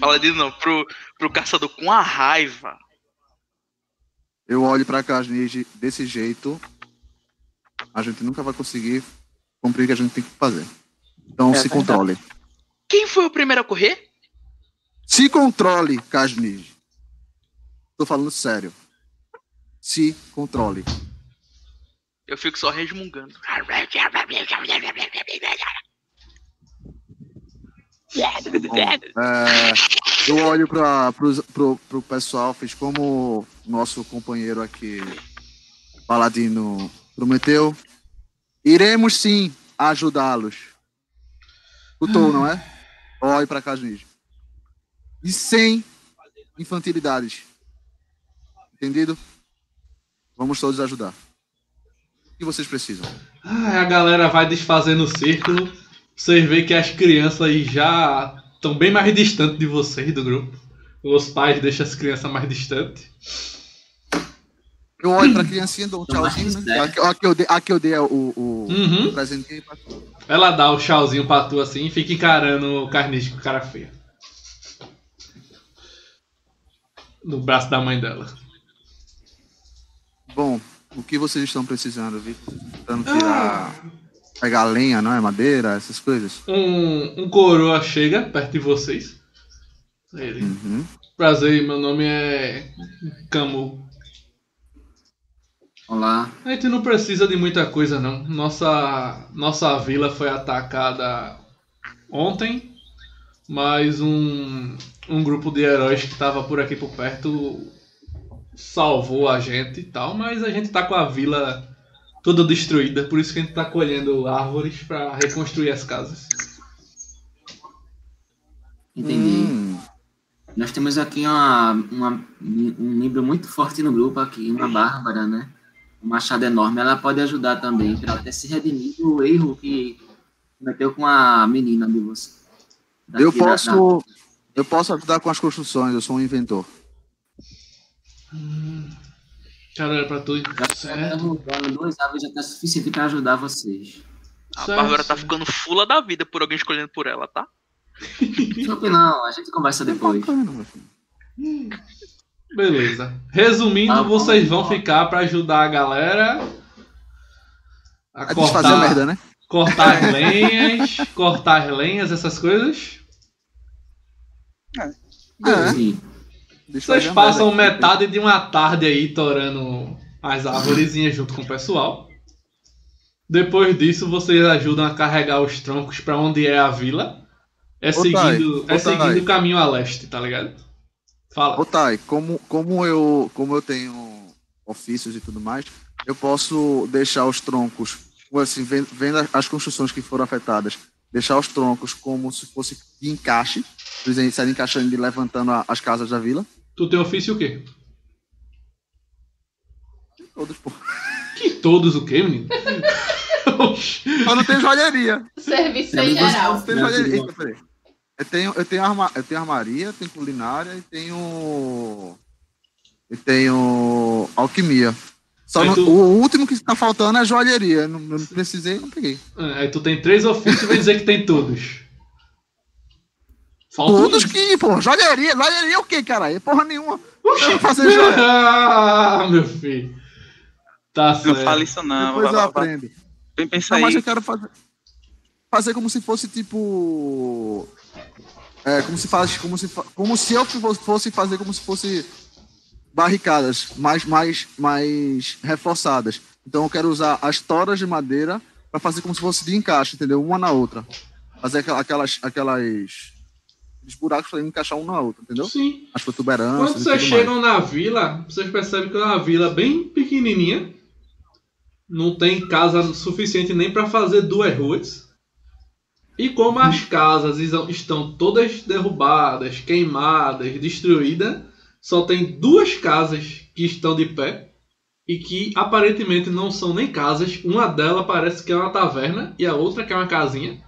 Speaker 5: Paladino não, pro, pro caçador com uma raiva.
Speaker 3: Eu olho pra Kasnij desse jeito, a gente nunca vai conseguir cumprir o que a gente tem que fazer. Então
Speaker 6: É
Speaker 3: se controle.
Speaker 5: Quem foi o primeiro a correr?
Speaker 3: Se controle, Kasnij. Tô falando sério. Se controle.
Speaker 5: Eu fico só resmungando.
Speaker 3: É, eu olho para pro, pro pessoal, fiz como o nosso companheiro aqui, Paladino, prometeu. Iremos sim ajudá-los. Escutou, não é? Olhe para Kasnij. E sem infantilidades. Entendido? Vamos todos ajudar. O que vocês precisam?
Speaker 2: Ah, a galera vai desfazendo o círculo. Vocês veem que as crianças aí já estão bem mais distantes de vocês, do grupo. Os pais deixam as crianças mais distantes.
Speaker 3: Eu olho pra criancinha, dou um tchauzinho, né?
Speaker 4: certo.
Speaker 3: A, a que eu dei, a que eu dei o, o,
Speaker 2: Uhum.
Speaker 3: o presente pra
Speaker 2: Ela dá o tchauzinho pra tu assim e fica encarando o carnice com cara feia. No braço da mãe dela.
Speaker 3: Bom, o que vocês estão precisando, viu? Tentando tirar. Pegar lenha, não é? Madeira, essas coisas.
Speaker 2: Um, um coroa chega perto de vocês. Ele.
Speaker 3: Uhum.
Speaker 2: Prazer, meu nome é Camu.
Speaker 4: Olá.
Speaker 2: A gente não precisa de muita coisa não. Nossa, nossa vila foi atacada ontem, mas um, um grupo de heróis que estava por aqui por perto salvou a gente e tal, mas a gente tá com a vila toda destruída, por isso que a gente tá colhendo árvores para reconstruir as casas.
Speaker 4: Entendi.
Speaker 3: Hum,
Speaker 4: Nós temos aqui uma, uma- um membro muito forte no grupo aqui, uma Bárbara, né? Um machado enorme. Ela pode ajudar também para até se redimir do erro que cometeu com a menina de você.
Speaker 3: eu
Speaker 4: Daqui da-
Speaker 3: posso. Eu posso ajudar com as construções, eu sou um inventor.
Speaker 2: Cara, olha pra tu.
Speaker 4: Já
Speaker 2: Certo.
Speaker 4: derrubando duas árvores já suficiente para ajudar vocês.
Speaker 5: A
Speaker 2: Certo,
Speaker 5: Bárbara tá ficando fula da vida por alguém escolhendo por ela, tá?
Speaker 4: Desculpe não, a gente conversa depois.
Speaker 3: Meu filho.
Speaker 2: Beleza. Resumindo,
Speaker 4: Tá
Speaker 2: vocês vão ficar pra ajudar a galera a
Speaker 3: É desfazer
Speaker 2: cortar,
Speaker 3: merda, né?
Speaker 2: cortar as lenhas, *laughs* cortar as lenhas, essas coisas.
Speaker 3: É, desfazer
Speaker 2: Vocês passam metade de uma tarde aí torando as árvorezinhas junto com o pessoal. Depois disso, vocês ajudam a carregar os troncos pra onde é a vila. É seguindo,
Speaker 3: ô,
Speaker 2: é seguindo o caminho a leste, tá ligado? Fala.
Speaker 3: Ô, Thay, como, como, eu, como eu tenho ofícios e tudo mais, eu posso deixar os troncos, assim, vendo, vendo as construções que foram afetadas, deixar os troncos como se fosse de encaixe, exemplo, sair encaixando e levantando a- as casas da vila.
Speaker 2: Tu tem ofício o quê?
Speaker 3: Todos, pô.
Speaker 2: Que todos o quê, menino?
Speaker 3: Eu não tenho joalheria.
Speaker 7: Serviço em geral.
Speaker 3: Não tenho joalheria. Eita, peraí. Eu tenho, eu, tenho arma, eu tenho armaria, tenho culinária e tenho. E tenho alquimia. Só não-
Speaker 2: tu-
Speaker 3: O último que tá faltando é joalheria. Não, não precisei, não peguei.
Speaker 2: É, Aí tu tem três ofícios e vai dizer que tem todos. Falta.
Speaker 3: Todos que, pô, joalheria. Joalheria é o quê, caralho? Porra nenhuma. Eu vou fazer joia. *laughs*
Speaker 2: ah, meu filho. Tá
Speaker 6: Não
Speaker 2: certo.
Speaker 6: fala isso não.
Speaker 3: Depois eu
Speaker 6: vá- vá.
Speaker 3: aprendo.
Speaker 6: Vem pensar
Speaker 3: Não, mas
Speaker 6: aí.
Speaker 3: eu quero fazer. Fazer como se fosse tipo. É, como se faz. Como se, como se eu fo- fosse fazer como se fosse barricadas mais, mais, mais reforçadas. Então eu quero usar as toras de madeira para fazer como se fosse de encaixe, entendeu? Uma na outra. Fazer aquela- aquelas. aquelas os buracos para encaixar um na outra, entendeu?
Speaker 2: Sim.
Speaker 3: As protuberâncias.
Speaker 2: Quando vocês chegam na vila, vocês percebem que é uma vila bem pequenininha. Não tem casa suficiente nem para fazer duas ruas. E como as casas estão todas derrubadas, queimadas, destruídas, só tem duas casas que estão de pé e que aparentemente não são nem casas. Uma delas parece que é uma taverna e a outra que é uma casinha.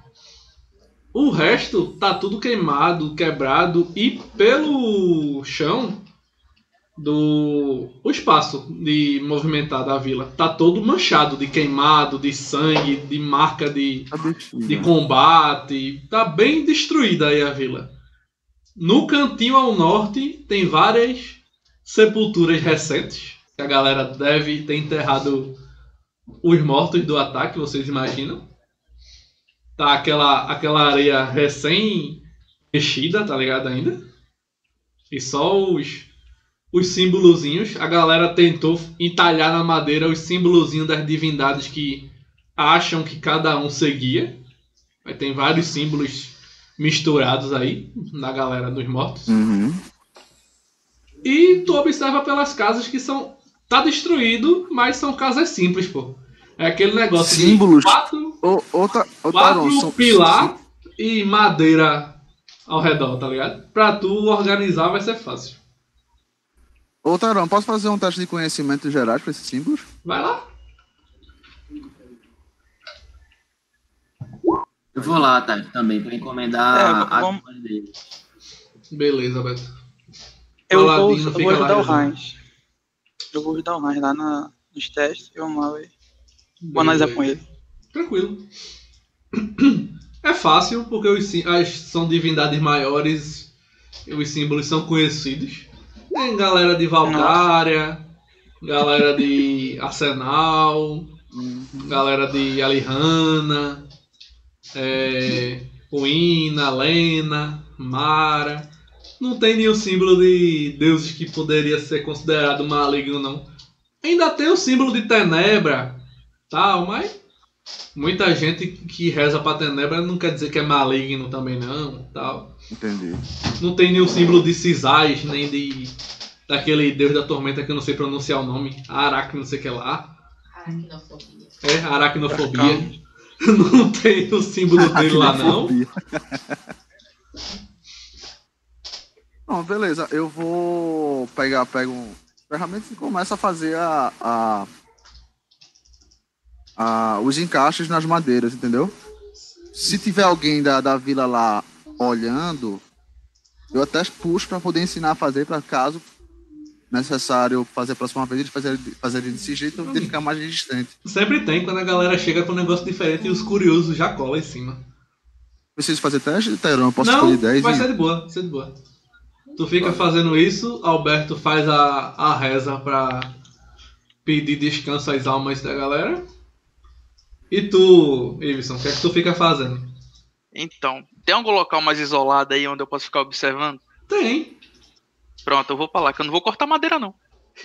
Speaker 2: O resto tá tudo queimado, quebrado e pelo chão do o espaço de movimentar da vila tá todo manchado de queimado, de sangue, de marca de,
Speaker 3: mais.
Speaker 2: de combate. Tá bem destruída aí a vila. No cantinho ao norte tem várias sepulturas recentes que a galera deve ter enterrado os mortos do ataque, vocês imaginam? Tá aquela, aquela areia recém mexida, tá ligado ainda? E só os, os símbolozinhos. A galera tentou entalhar na madeira os símbolozinhos das divindades que acham que cada um seguia. Aí tem vários símbolos misturados aí na galera dos mortos.
Speaker 3: Uhum.
Speaker 2: E tu observa pelas casas que são. Tá destruído, mas são casas simples, pô. É aquele negócio
Speaker 3: Símbolos?
Speaker 2: de quatro,
Speaker 3: Outra, outra
Speaker 2: quatro
Speaker 3: são-
Speaker 2: pilar e madeira ao redor, tá ligado? Pra tu organizar vai ser fácil.
Speaker 3: Ô, Tarão, posso fazer um teste de conhecimento gerais para esses símbolos?
Speaker 2: Vai lá.
Speaker 4: Eu vou lá, tá? Também, pra encomendar
Speaker 6: É,
Speaker 4: a campanha dele.
Speaker 2: Beleza, Beto.
Speaker 6: Eu vou, eu vou
Speaker 2: lá
Speaker 6: ajudar o
Speaker 2: resolvendo.
Speaker 6: Heinz. Eu vou ajudar o Heinz lá na, nos testes e vamos lá. Vou analisar com ele.
Speaker 2: Tranquilo. É fácil, porque os, as são divindades maiores, os símbolos são conhecidos. Tem galera de Valkyria, galera de Arsenal, galera de Alihanna, é, Ruína, Lena, Mara. Não tem nenhum símbolo de deuses que poderia ser considerado maligno, não. Ainda tem o símbolo de Tenebra, tal, mas muita gente que reza pra Tenebra não quer dizer que é maligno também, não, tal.
Speaker 3: Entendi.
Speaker 2: Não tem nenhum símbolo de Cisais, nem de daquele deus da tormenta que eu não sei pronunciar o nome, Aracne, não sei o que lá.
Speaker 7: Aracnofobia.
Speaker 2: É, aracnofobia. *laughs* Não tem o símbolo dele lá, não.
Speaker 3: Aracnofobia. Não, beleza. Eu vou pegar, pego um ferramentas e começo a fazer a, a, a- os encaixes nas madeiras, entendeu? Se tiver alguém da, da vila lá olhando, eu até puxo para poder ensinar a fazer, para caso necessário fazer a próxima vez, ele fazer, fazer desse jeito, ele ficar mais resistente.
Speaker 2: Sempre tem, quando a galera chega com um negócio diferente e os curiosos já colam em cima.
Speaker 3: Preciso fazer teste, Terão? Eu posso
Speaker 2: não,
Speaker 3: escolher 10
Speaker 2: vai
Speaker 3: e...
Speaker 2: ser de boa, vai ser de boa. Tu fica fazendo isso, Alberto faz a, a reza pra pedir descanso às almas da galera. E tu, Iveson, o que é que tu fica fazendo?
Speaker 5: Então, tem algum local mais isolado aí onde eu posso ficar observando?
Speaker 2: Tem.
Speaker 5: Pronto, eu vou pra lá, que eu não vou cortar madeira, não. *laughs*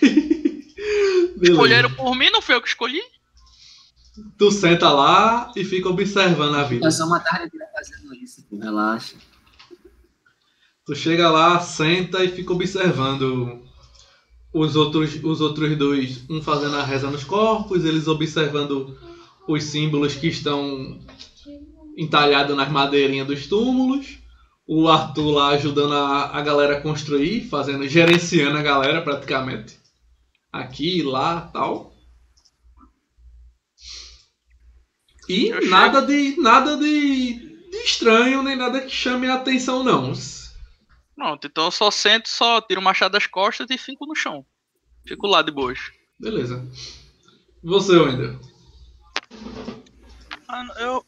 Speaker 5: Escolheram por mim, não fui eu que escolhi.
Speaker 2: Tu senta lá e fica observando a vida.
Speaker 4: Passou uma tarde fazendo isso, pô, relaxa.
Speaker 2: Tu chega lá, senta e fica observando os outros, os outros dois, um fazendo a reza nos corpos, eles observando os símbolos que estão entalhados nas madeirinhas dos túmulos. O Arthur lá ajudando a, a galera a construir, fazendo, gerenciando a galera praticamente. Aqui, lá, tal. E
Speaker 5: Eu
Speaker 2: nada de nada de, de estranho, nem nada que chame a atenção não.
Speaker 5: Pronto, então eu só sento, só tiro o machado das costas e fico no chão. Fico lá de boas.
Speaker 2: Beleza. Você, Wendel.
Speaker 6: Mano, eu,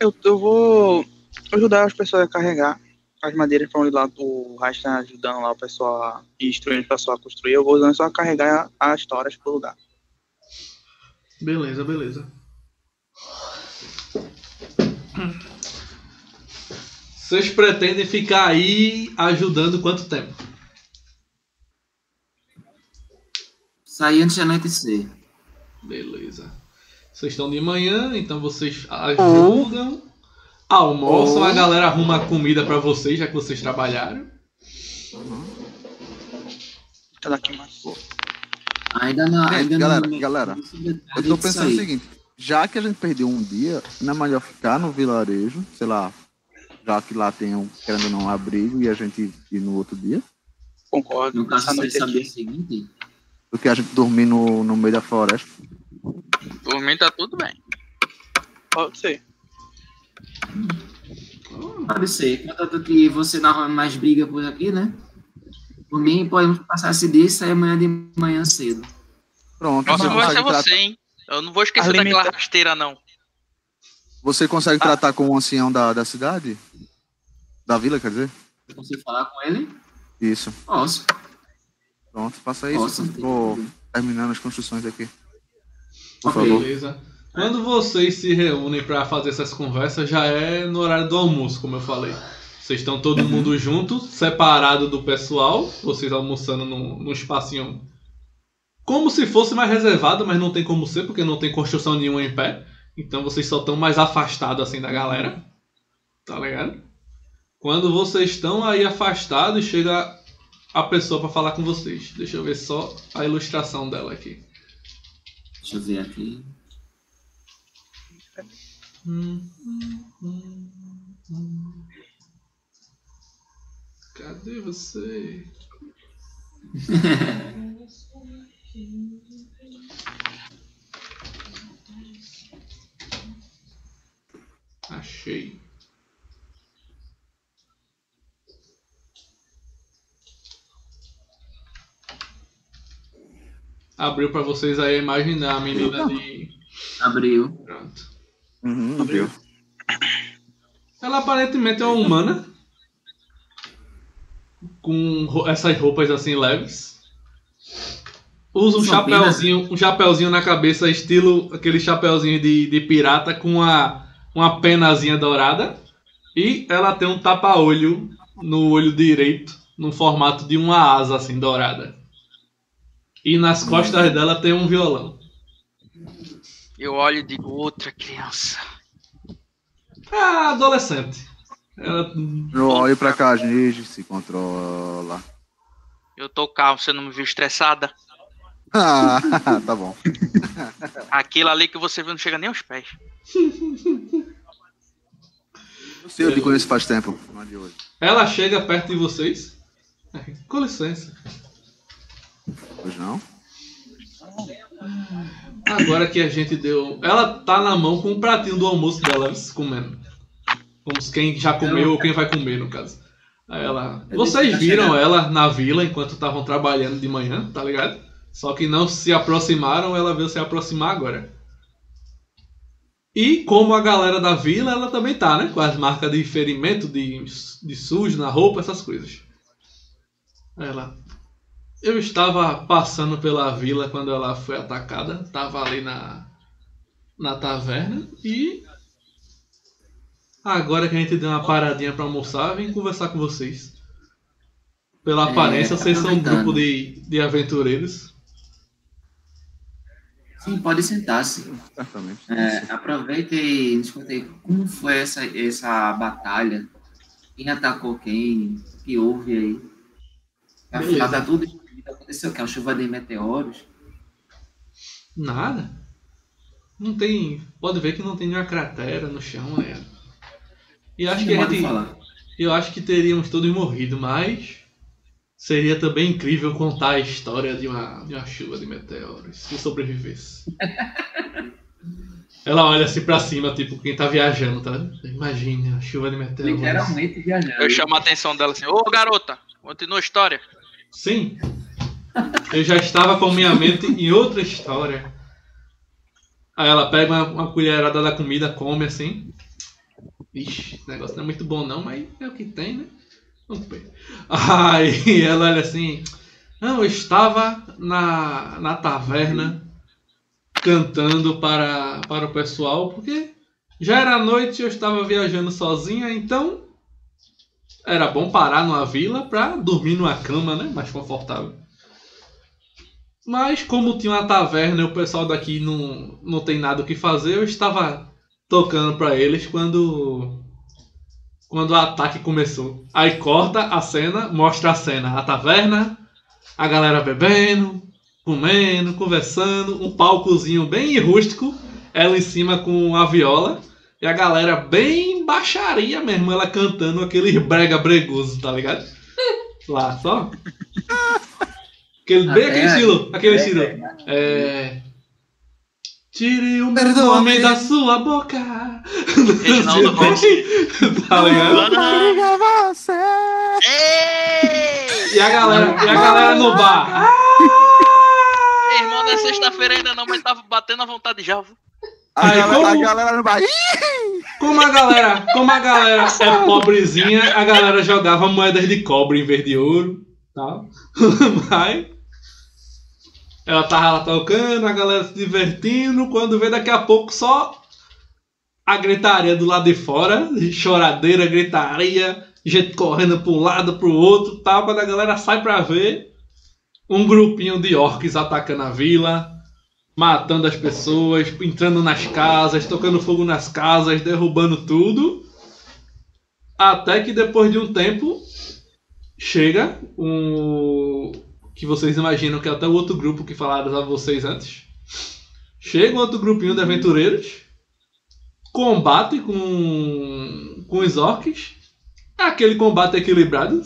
Speaker 6: eu, eu vou ajudar as pessoas a carregar as madeiras para onde lá o Raiz tá ajudando lá o pessoal a e instruindo o pessoal a construir. Eu vou usando só carregar as toras pro lugar.
Speaker 2: Beleza, beleza. Vocês pretendem ficar aí ajudando quanto tempo?
Speaker 4: Sair antes de anoitecer.
Speaker 2: Beleza. Vocês estão de manhã, então vocês ajudam, almoçam, a galera arruma a comida pra vocês, já que vocês trabalharam.
Speaker 6: Tá daqui mais.
Speaker 4: Ainda não.
Speaker 3: Gente,
Speaker 4: Ainda
Speaker 3: galera,
Speaker 4: não,
Speaker 3: galera, Eu tô pensando o seguinte, já que a gente perdeu um dia, não é melhor ficar no vilarejo, sei lá, já que lá tem um, querendo ou não, um abrigo e a gente ir no outro dia,
Speaker 6: Concordo.
Speaker 4: No caso, você
Speaker 6: noite
Speaker 4: saber o seguinte.
Speaker 3: do que a gente dormir no, no meio da floresta.
Speaker 5: Por mim tá tudo bem.
Speaker 6: Pode ser.
Speaker 4: Pode ser. Contanto que você não arruma mais briga por aqui, né? Por mim, podemos passar esse dia e sair amanhã de manhã cedo.
Speaker 3: Pronto, você
Speaker 5: vai ser você, hein? Eu não vou esquecer
Speaker 6: Alimenta-
Speaker 5: daquela rasteira, não.
Speaker 3: você consegue tratar com o ancião da, da cidade? Da vila, quer dizer?
Speaker 4: Eu consigo falar com ele?
Speaker 3: Isso.
Speaker 4: Posso.
Speaker 3: Pronto, faça isso.
Speaker 4: Posso.
Speaker 3: Vou terminando as construções aqui. Por
Speaker 4: Ok.
Speaker 3: favor.
Speaker 2: Beleza. Quando vocês se reúnem pra fazer essas conversas, já é no horário do almoço, como eu falei. Vocês estão todo mundo junto, separado do pessoal, vocês almoçando num, num espacinho como se fosse mais reservado, mas não tem como ser, porque não tem construção nenhuma em pé. Então vocês só estão mais afastados assim da galera. Tá ligado? Quando vocês estão aí afastados, chega a pessoa pra falar com vocês. Deixa eu ver só a ilustração dela aqui.
Speaker 4: Deixa eu ver aqui.
Speaker 2: Cadê você? *laughs* Achei. Abriu pra vocês aí a imagem da menina de.
Speaker 4: Abriu.
Speaker 2: Pronto.
Speaker 3: Uhum, abriu.
Speaker 2: Ela aparentemente é uma humana. Com essas roupas assim leves. Usa um
Speaker 4: São
Speaker 2: chapéuzinho, um chapéuzinho na cabeça, estilo aquele chapéuzinho de, de pirata com uma, uma penazinha dourada. E ela tem um tapa-olho no olho direito, no formato de uma asa assim dourada. E nas costas dela tem um violão.
Speaker 5: Eu olho e digo, outra criança.
Speaker 2: Ah, adolescente. Ela
Speaker 3: Eu olho pra cá, gente, se controla.
Speaker 5: Eu tô calmo, você não me viu estressada?
Speaker 3: Ah, *laughs* tá bom.
Speaker 5: Aquilo ali que você viu não chega nem aos pés.
Speaker 3: Eu te conheço faz tempo.
Speaker 2: Ela chega perto de vocês. Com licença.
Speaker 3: Hoje não?
Speaker 2: Agora que a gente deu. Ela tá na mão com um pratinho do almoço dela, comendo. Como quem já comeu ou quem vai comer, no caso. Aí ela. Vocês viram ela na vila enquanto estavam trabalhando de manhã, tá ligado? Só que não se aproximaram, ela veio se aproximar agora. E como a galera da vila, ela também tá, né? Com as marcas de ferimento, de, de sujo na roupa, essas coisas. Ela. Eu estava passando pela vila quando ela foi atacada. Tava ali na, na taverna. E. Agora que a gente deu uma paradinha pra almoçar, vim conversar com vocês. Pela
Speaker 4: É,
Speaker 2: aparência, vocês são um grupo de, de aventureiros.
Speaker 4: Sim, pode sentar-se. É, aproveita e nos conta aí como foi essa, essa batalha. Quem atacou quem? O que houve aí? Tá tudo escondido. Aconteceu o quê? Uma chuva de meteoros?
Speaker 2: Nada. Não tem. Pode ver que não tem nenhuma cratera no chão, né? E acho que a gente.
Speaker 4: falar.
Speaker 2: Eu acho que teríamos todos morrido, mas seria também incrível contar a história de uma, de uma chuva de meteoros, se sobrevivesse. *laughs* Ela olha assim pra cima, tipo, quem tá viajando, tá? Imagine a chuva de meteoros.
Speaker 4: Literalmente viajando.
Speaker 5: Eu chamo a atenção dela assim, ô garota, continua a história.
Speaker 2: Sim. Eu já estava com minha mente em outra história. Aí ela pega uma, uma colherada da comida, come assim. Ixi, esse negócio não é muito bom não, mas é o que tem, né? Vamos ver. Aí ela olha assim. Não, eu estava na, na taverna cantando para, para o pessoal, porque já era noite e eu estava viajando sozinha, então era bom parar numa vila para dormir numa cama, né? Mais confortável. Mas como tinha uma taverna e o pessoal daqui não, não tem nada o que fazer, eu estava tocando para eles quando quando o ataque começou. Aí corta a cena, mostra a cena, a taverna, a galera bebendo, comendo, conversando, um palcozinho bem rústico, ela em cima com a viola e a galera bem baixaria mesmo, ela cantando aquele brega bregoso, tá ligado? Lá, só. *laughs* Aquele, bem aquele estilo, aquele estilo. É. Tire o nome da sua boca.
Speaker 5: Reginaldo Rossi. *laughs*
Speaker 2: tá ligado?
Speaker 5: Ei!
Speaker 2: E a galera, e a galera no bar.
Speaker 5: Irmão, não é sexta-feira ainda não, mas tava batendo a vontade já.
Speaker 3: A,
Speaker 2: Aí,
Speaker 3: galera, a
Speaker 2: como-
Speaker 3: galera não vai.
Speaker 2: Como a galera, como a galera é pobrezinha, a galera jogava moedas de cobre em vez de ouro, *laughs* tal. Mas ela tava tocando, a galera se divertindo, quando vê daqui a pouco só a gritaria do lado de fora, choradeira, gritaria, gente correndo para um lado para o outro, tal. Quando a galera sai para ver, um grupinho de orcs atacando a vila, matando as pessoas, entrando nas casas, tocando fogo nas casas, derrubando tudo. Até que depois de um tempo chega um que vocês imaginam que é até o outro grupo que falaram a vocês antes. Chega um outro grupinho de aventureiros, combate com com os orcs. É aquele combate equilibrado.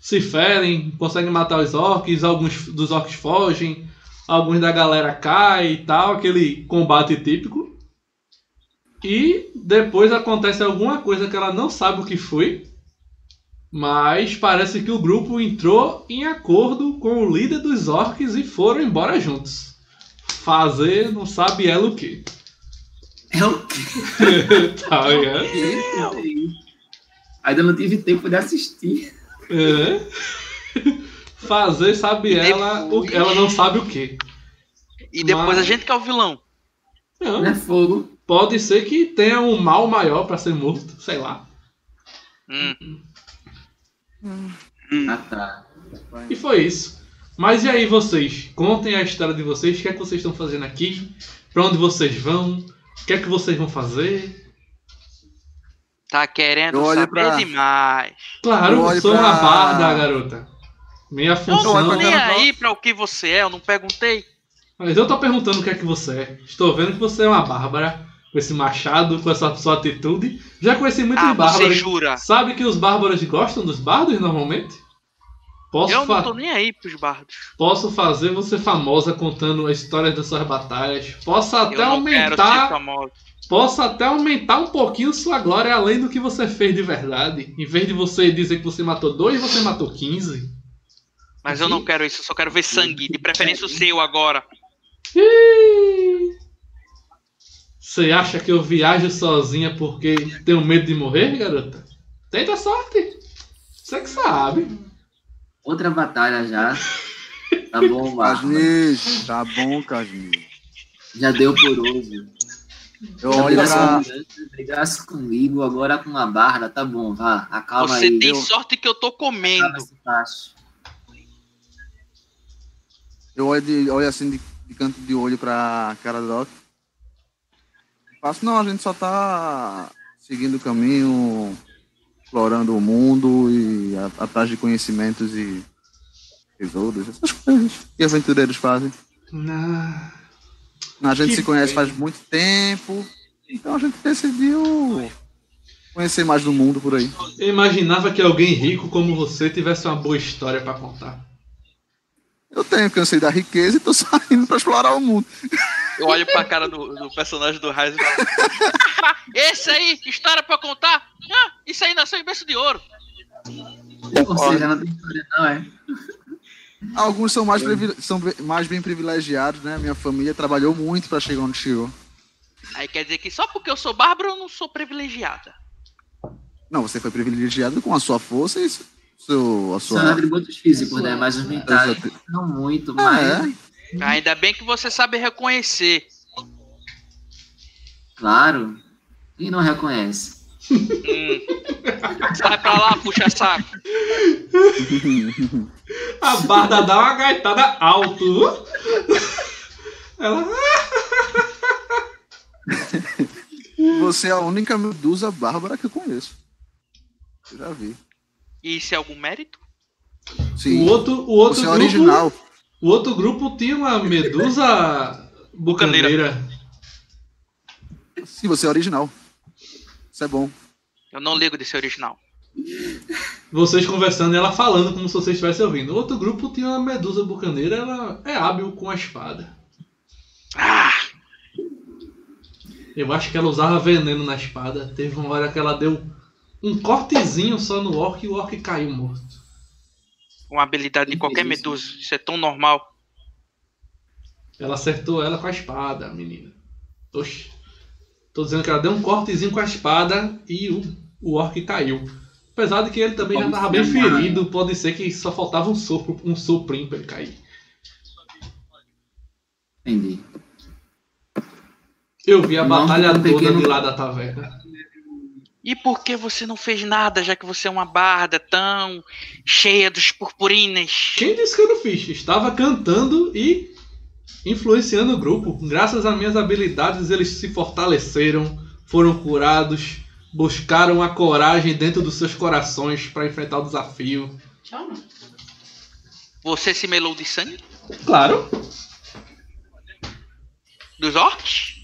Speaker 2: Se ferem, conseguem matar os orcs, alguns dos orcs fogem, alguns da galera caem e tal, aquele combate típico. E depois acontece alguma coisa que ela não sabe o que foi, mas parece que o grupo entrou em acordo com o líder dos orcs e foram embora juntos. Fazer não sabe ela o que.
Speaker 4: É o quê? *laughs*
Speaker 2: tá ligado?
Speaker 4: Ainda não tive tempo de assistir.
Speaker 2: É. Fazer sabe
Speaker 5: E
Speaker 2: ela, o, ela não sabe o que.
Speaker 5: E depois
Speaker 2: Mas-
Speaker 5: a gente que é o vilão.
Speaker 2: Não,
Speaker 4: Não é fogo.
Speaker 2: pode ser que tenha um mal maior pra ser morto, sei lá.
Speaker 5: Hum.
Speaker 6: Hum,
Speaker 4: Ah, tá.
Speaker 2: E foi isso. Mas e aí vocês? Contem a história de vocês, o que é que vocês estão fazendo aqui? Pra onde vocês vão? O que é que vocês vão fazer?
Speaker 5: Tá querendo
Speaker 3: Eu olho
Speaker 5: saber
Speaker 3: pra-
Speaker 5: demais.
Speaker 2: Claro,
Speaker 3: Eu olho
Speaker 2: sou uma
Speaker 3: pra-
Speaker 2: barda, garota. Minha
Speaker 5: Eu não
Speaker 2: função.
Speaker 5: tô
Speaker 3: pra
Speaker 5: nem aí pra o que você é, eu não perguntei.
Speaker 2: Mas eu tô perguntando o que é que você é. Estou vendo que você é uma bárbara. Com esse machado, com essa sua atitude. Já conheci muitos
Speaker 5: Ah, você
Speaker 2: bárbaros.
Speaker 5: jura?
Speaker 2: Sabe que os bárbaros gostam dos bardos normalmente? Posso,
Speaker 5: Eu não tô nem aí pros bardos.
Speaker 2: posso fazer você famosa contando a história das suas batalhas. Posso até aumentar. Posso até aumentar um pouquinho sua glória além do que você fez de verdade. Em vez de você dizer que você matou dois, você matou 15.
Speaker 5: Mas eu não quero isso, eu só quero ver sangue. De preferência o seu agora.
Speaker 2: Ih! Você acha que eu viajo sozinha porque tenho medo de morrer, garota? Tenta sorte. Você que sabe.
Speaker 4: Outra batalha já. Tá bom. *laughs*
Speaker 3: Casnis, tá bom, Casnis.
Speaker 4: Já deu por hoje.
Speaker 3: Eu
Speaker 4: Já
Speaker 3: olho
Speaker 4: brigasse
Speaker 3: pra.
Speaker 4: comigo, brigasse comigo, agora com a barra, tá bom, vá. Acalma
Speaker 5: você
Speaker 4: aí.
Speaker 5: tem
Speaker 4: Eu-
Speaker 5: sorte que eu tô comendo.
Speaker 3: Eu olho, de, olho assim de, de canto de olho pra cara do Doc. Faço, não, a gente só tá seguindo o caminho, explorando o mundo e atrás de conhecimentos e tesouros, essas coisas que aventureiros fazem.
Speaker 2: Ah,
Speaker 3: A gente se conhece
Speaker 2: pena.
Speaker 3: faz muito tempo, então a gente decidiu conhecer mais do mundo por aí.
Speaker 2: eu imaginava que alguém rico como você tivesse uma boa história pra contar.
Speaker 3: Eu tenho, cansei da riqueza e tô *laughs* saindo pra explorar o mundo.
Speaker 5: Eu olho pra cara do, do personagem do Raiz e falo, Esse aí, história pra contar? Ah, isso aí nasceu em berço de ouro.
Speaker 4: Ou seja, não tem história não, é?
Speaker 3: Alguns são mais, são mais bem privilegiados, né? Minha família trabalhou muito pra chegar onde chegou.
Speaker 5: Aí quer dizer que só porque eu sou bárbaro eu não sou privilegiada.
Speaker 3: Não, você foi privilegiado com a sua força e seu, a
Speaker 4: São
Speaker 3: sua.
Speaker 4: atributos físicos, né? Mas os mentais não muito,
Speaker 3: Ah,
Speaker 4: mas.
Speaker 3: é?
Speaker 5: Ainda bem que você sabe reconhecer.
Speaker 4: Claro. Quem não reconhece?
Speaker 5: Hum. Sai pra lá, puxa saco.
Speaker 2: A barda dá uma gaitada alto. Ela.
Speaker 3: Você é a única medusa bárbara que eu conheço. Eu já vi.
Speaker 5: E isso é algum mérito?
Speaker 3: Sim.
Speaker 2: O outro, o outro
Speaker 3: Você é
Speaker 2: grupo.
Speaker 3: original.
Speaker 2: O outro grupo tinha uma medusa *laughs* bucaneira.
Speaker 3: Sim, você é original. Isso é bom.
Speaker 5: Eu não ligo de ser original.
Speaker 2: Vocês conversando e ela falando como se vocês estivessem ouvindo. O outro grupo tinha uma medusa bucaneira, ela é hábil com a espada.
Speaker 5: Ah,
Speaker 2: Eu acho que ela usava veneno na espada. Teve uma hora que ela deu um cortezinho só no orc e o orc caiu morto.
Speaker 5: uma habilidade de qualquer
Speaker 4: Isso.
Speaker 5: medusa. Isso é tão normal.
Speaker 2: Ela acertou ela com a espada, a menina. Oxi. Tô dizendo que ela deu um cortezinho com a espada e o, o orc caiu. Apesar de que ele também já
Speaker 4: Como
Speaker 2: tava bem ferido, pode ser que só faltava um sopro, um soprinho pra ele cair.
Speaker 4: Entendi.
Speaker 2: Eu vi a
Speaker 4: Não,
Speaker 2: batalha toda
Speaker 4: pequeno-
Speaker 2: de lá da taverna.
Speaker 5: E por que você não fez nada, já que você é uma barda tão cheia dos purpurinas?
Speaker 2: Quem disse que eu não fiz? Estava cantando e influenciando o grupo. Graças às minhas habilidades, eles se fortaleceram, foram curados, buscaram a coragem dentro dos seus corações para enfrentar o desafio.
Speaker 7: Tchau, não.
Speaker 5: Você se melou de sangue?
Speaker 2: Claro,
Speaker 5: Dos orcs?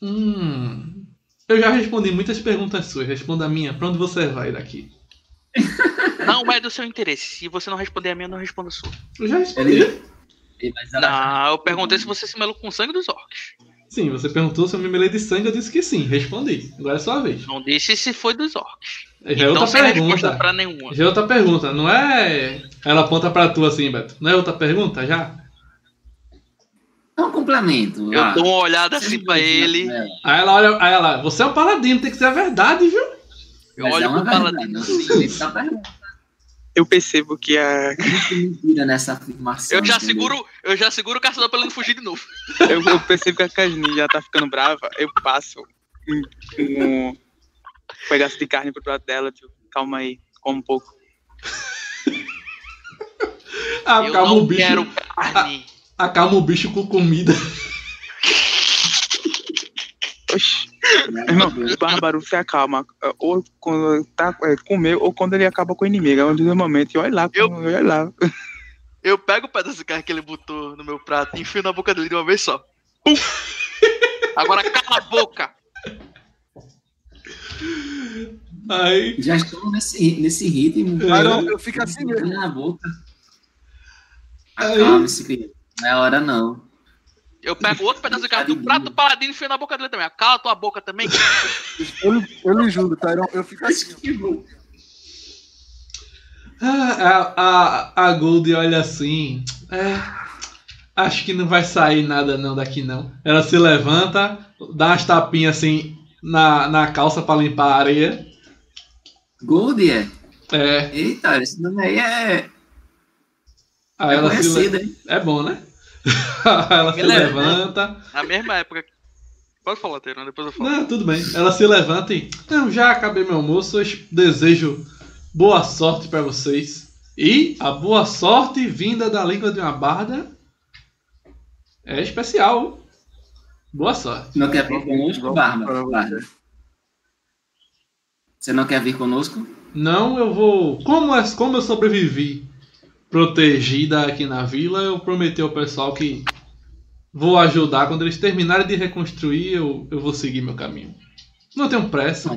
Speaker 2: Hum. Eu já respondi muitas perguntas suas. Responda a minha. Pra onde você vai daqui? *laughs*
Speaker 5: Não é do seu interesse. Se você não responder a minha, eu não respondo a sua.
Speaker 2: Eu já respondi.
Speaker 4: Ele- ela-
Speaker 5: Não, eu perguntei se você se melou com sangue dos orcs.
Speaker 2: Sim, você perguntou se eu me melei de sangue. Eu disse que sim. Respondi. Agora é sua vez.
Speaker 5: Não disse se foi dos orcs.
Speaker 2: Já é
Speaker 5: então
Speaker 2: outra
Speaker 5: sem resposta
Speaker 2: pergunta.
Speaker 5: pra nenhuma.
Speaker 2: Já é outra pergunta. Não é. Ela aponta pra tu assim, Beto. Não é outra pergunta já?
Speaker 4: É um complemento.
Speaker 5: Eu
Speaker 4: ah.
Speaker 5: dou uma olhada assim pra ele.
Speaker 4: É,
Speaker 2: Aí ela olha. Aí ela. Você é um paladino. Tem que ser a verdade, viu?
Speaker 5: Eu
Speaker 4: mas
Speaker 5: olho
Speaker 4: é uma
Speaker 5: pro paladino
Speaker 4: verdade,
Speaker 5: assim.
Speaker 6: Eu percebo que a.
Speaker 4: Mentira nessa afirmação.
Speaker 5: Eu já
Speaker 4: entendeu?
Speaker 5: seguro, eu já seguro o caçador pra ele não fugir de novo.
Speaker 6: Eu, eu percebo que a Casni já tá ficando brava. Eu passo um, um pedaço de carne pro prato dela. Tipo, calma aí, como um pouco.
Speaker 2: Acalma
Speaker 5: eu não
Speaker 2: o bicho.
Speaker 5: quero carne.
Speaker 2: Acalma o bicho com comida.
Speaker 6: Oxi. Irmão, Bárbaro, se acalma. Ou quando tá é, comeu, ou quando ele acaba com o inimigo. É um dos momentos. E olha lá,
Speaker 5: Eu-
Speaker 6: olha lá.
Speaker 5: Eu pego o pedaço de carne que ele botou no meu prato e enfio na boca dele de uma vez só. Pum! Agora cala a boca!
Speaker 2: Aí.
Speaker 4: Já estou nesse, nesse ritmo.
Speaker 2: É.
Speaker 3: Mas não, eu fico assim mesmo.
Speaker 4: Na boca.
Speaker 2: Aí-
Speaker 4: Acalme-se, criança. Não é hora, não.
Speaker 5: Eu pego outro pedaço de carne do prato do paladino e enfio na boca dele também. Cala tua boca também. *laughs*
Speaker 3: Eu, eu lhe juro, Tyrone, eu fico assim.
Speaker 2: Ah, A, a, a Gold olha assim. É, acho que não vai sair nada não daqui não. Ela se levanta, dá umas tapinhas assim na, na calça pra limpar a areia.
Speaker 4: Gold é?
Speaker 2: É,
Speaker 4: Eita, esse nome aí é
Speaker 2: aí ela se le...
Speaker 4: conhecido, hein?
Speaker 2: É bom, né? *laughs* ela se
Speaker 5: Beleza.
Speaker 2: levanta.
Speaker 5: Na mesma época. Pode falar, Teirão, depois eu falo.
Speaker 2: Não, tudo bem. Ela se levanta e. Não, já acabei meu almoço. Eu desejo boa sorte pra vocês. E a boa sorte vinda da língua de uma barda é especial. Boa sorte.
Speaker 4: Não quer vir conosco, Bárbara? Bárbara? Você não quer vir conosco?
Speaker 2: Não, eu vou. Como, é, como eu sobrevivi protegida aqui na vila, eu prometi ao pessoal que vou ajudar. Quando eles terminarem de reconstruir, eu, eu vou seguir meu caminho. Não tenho pressa.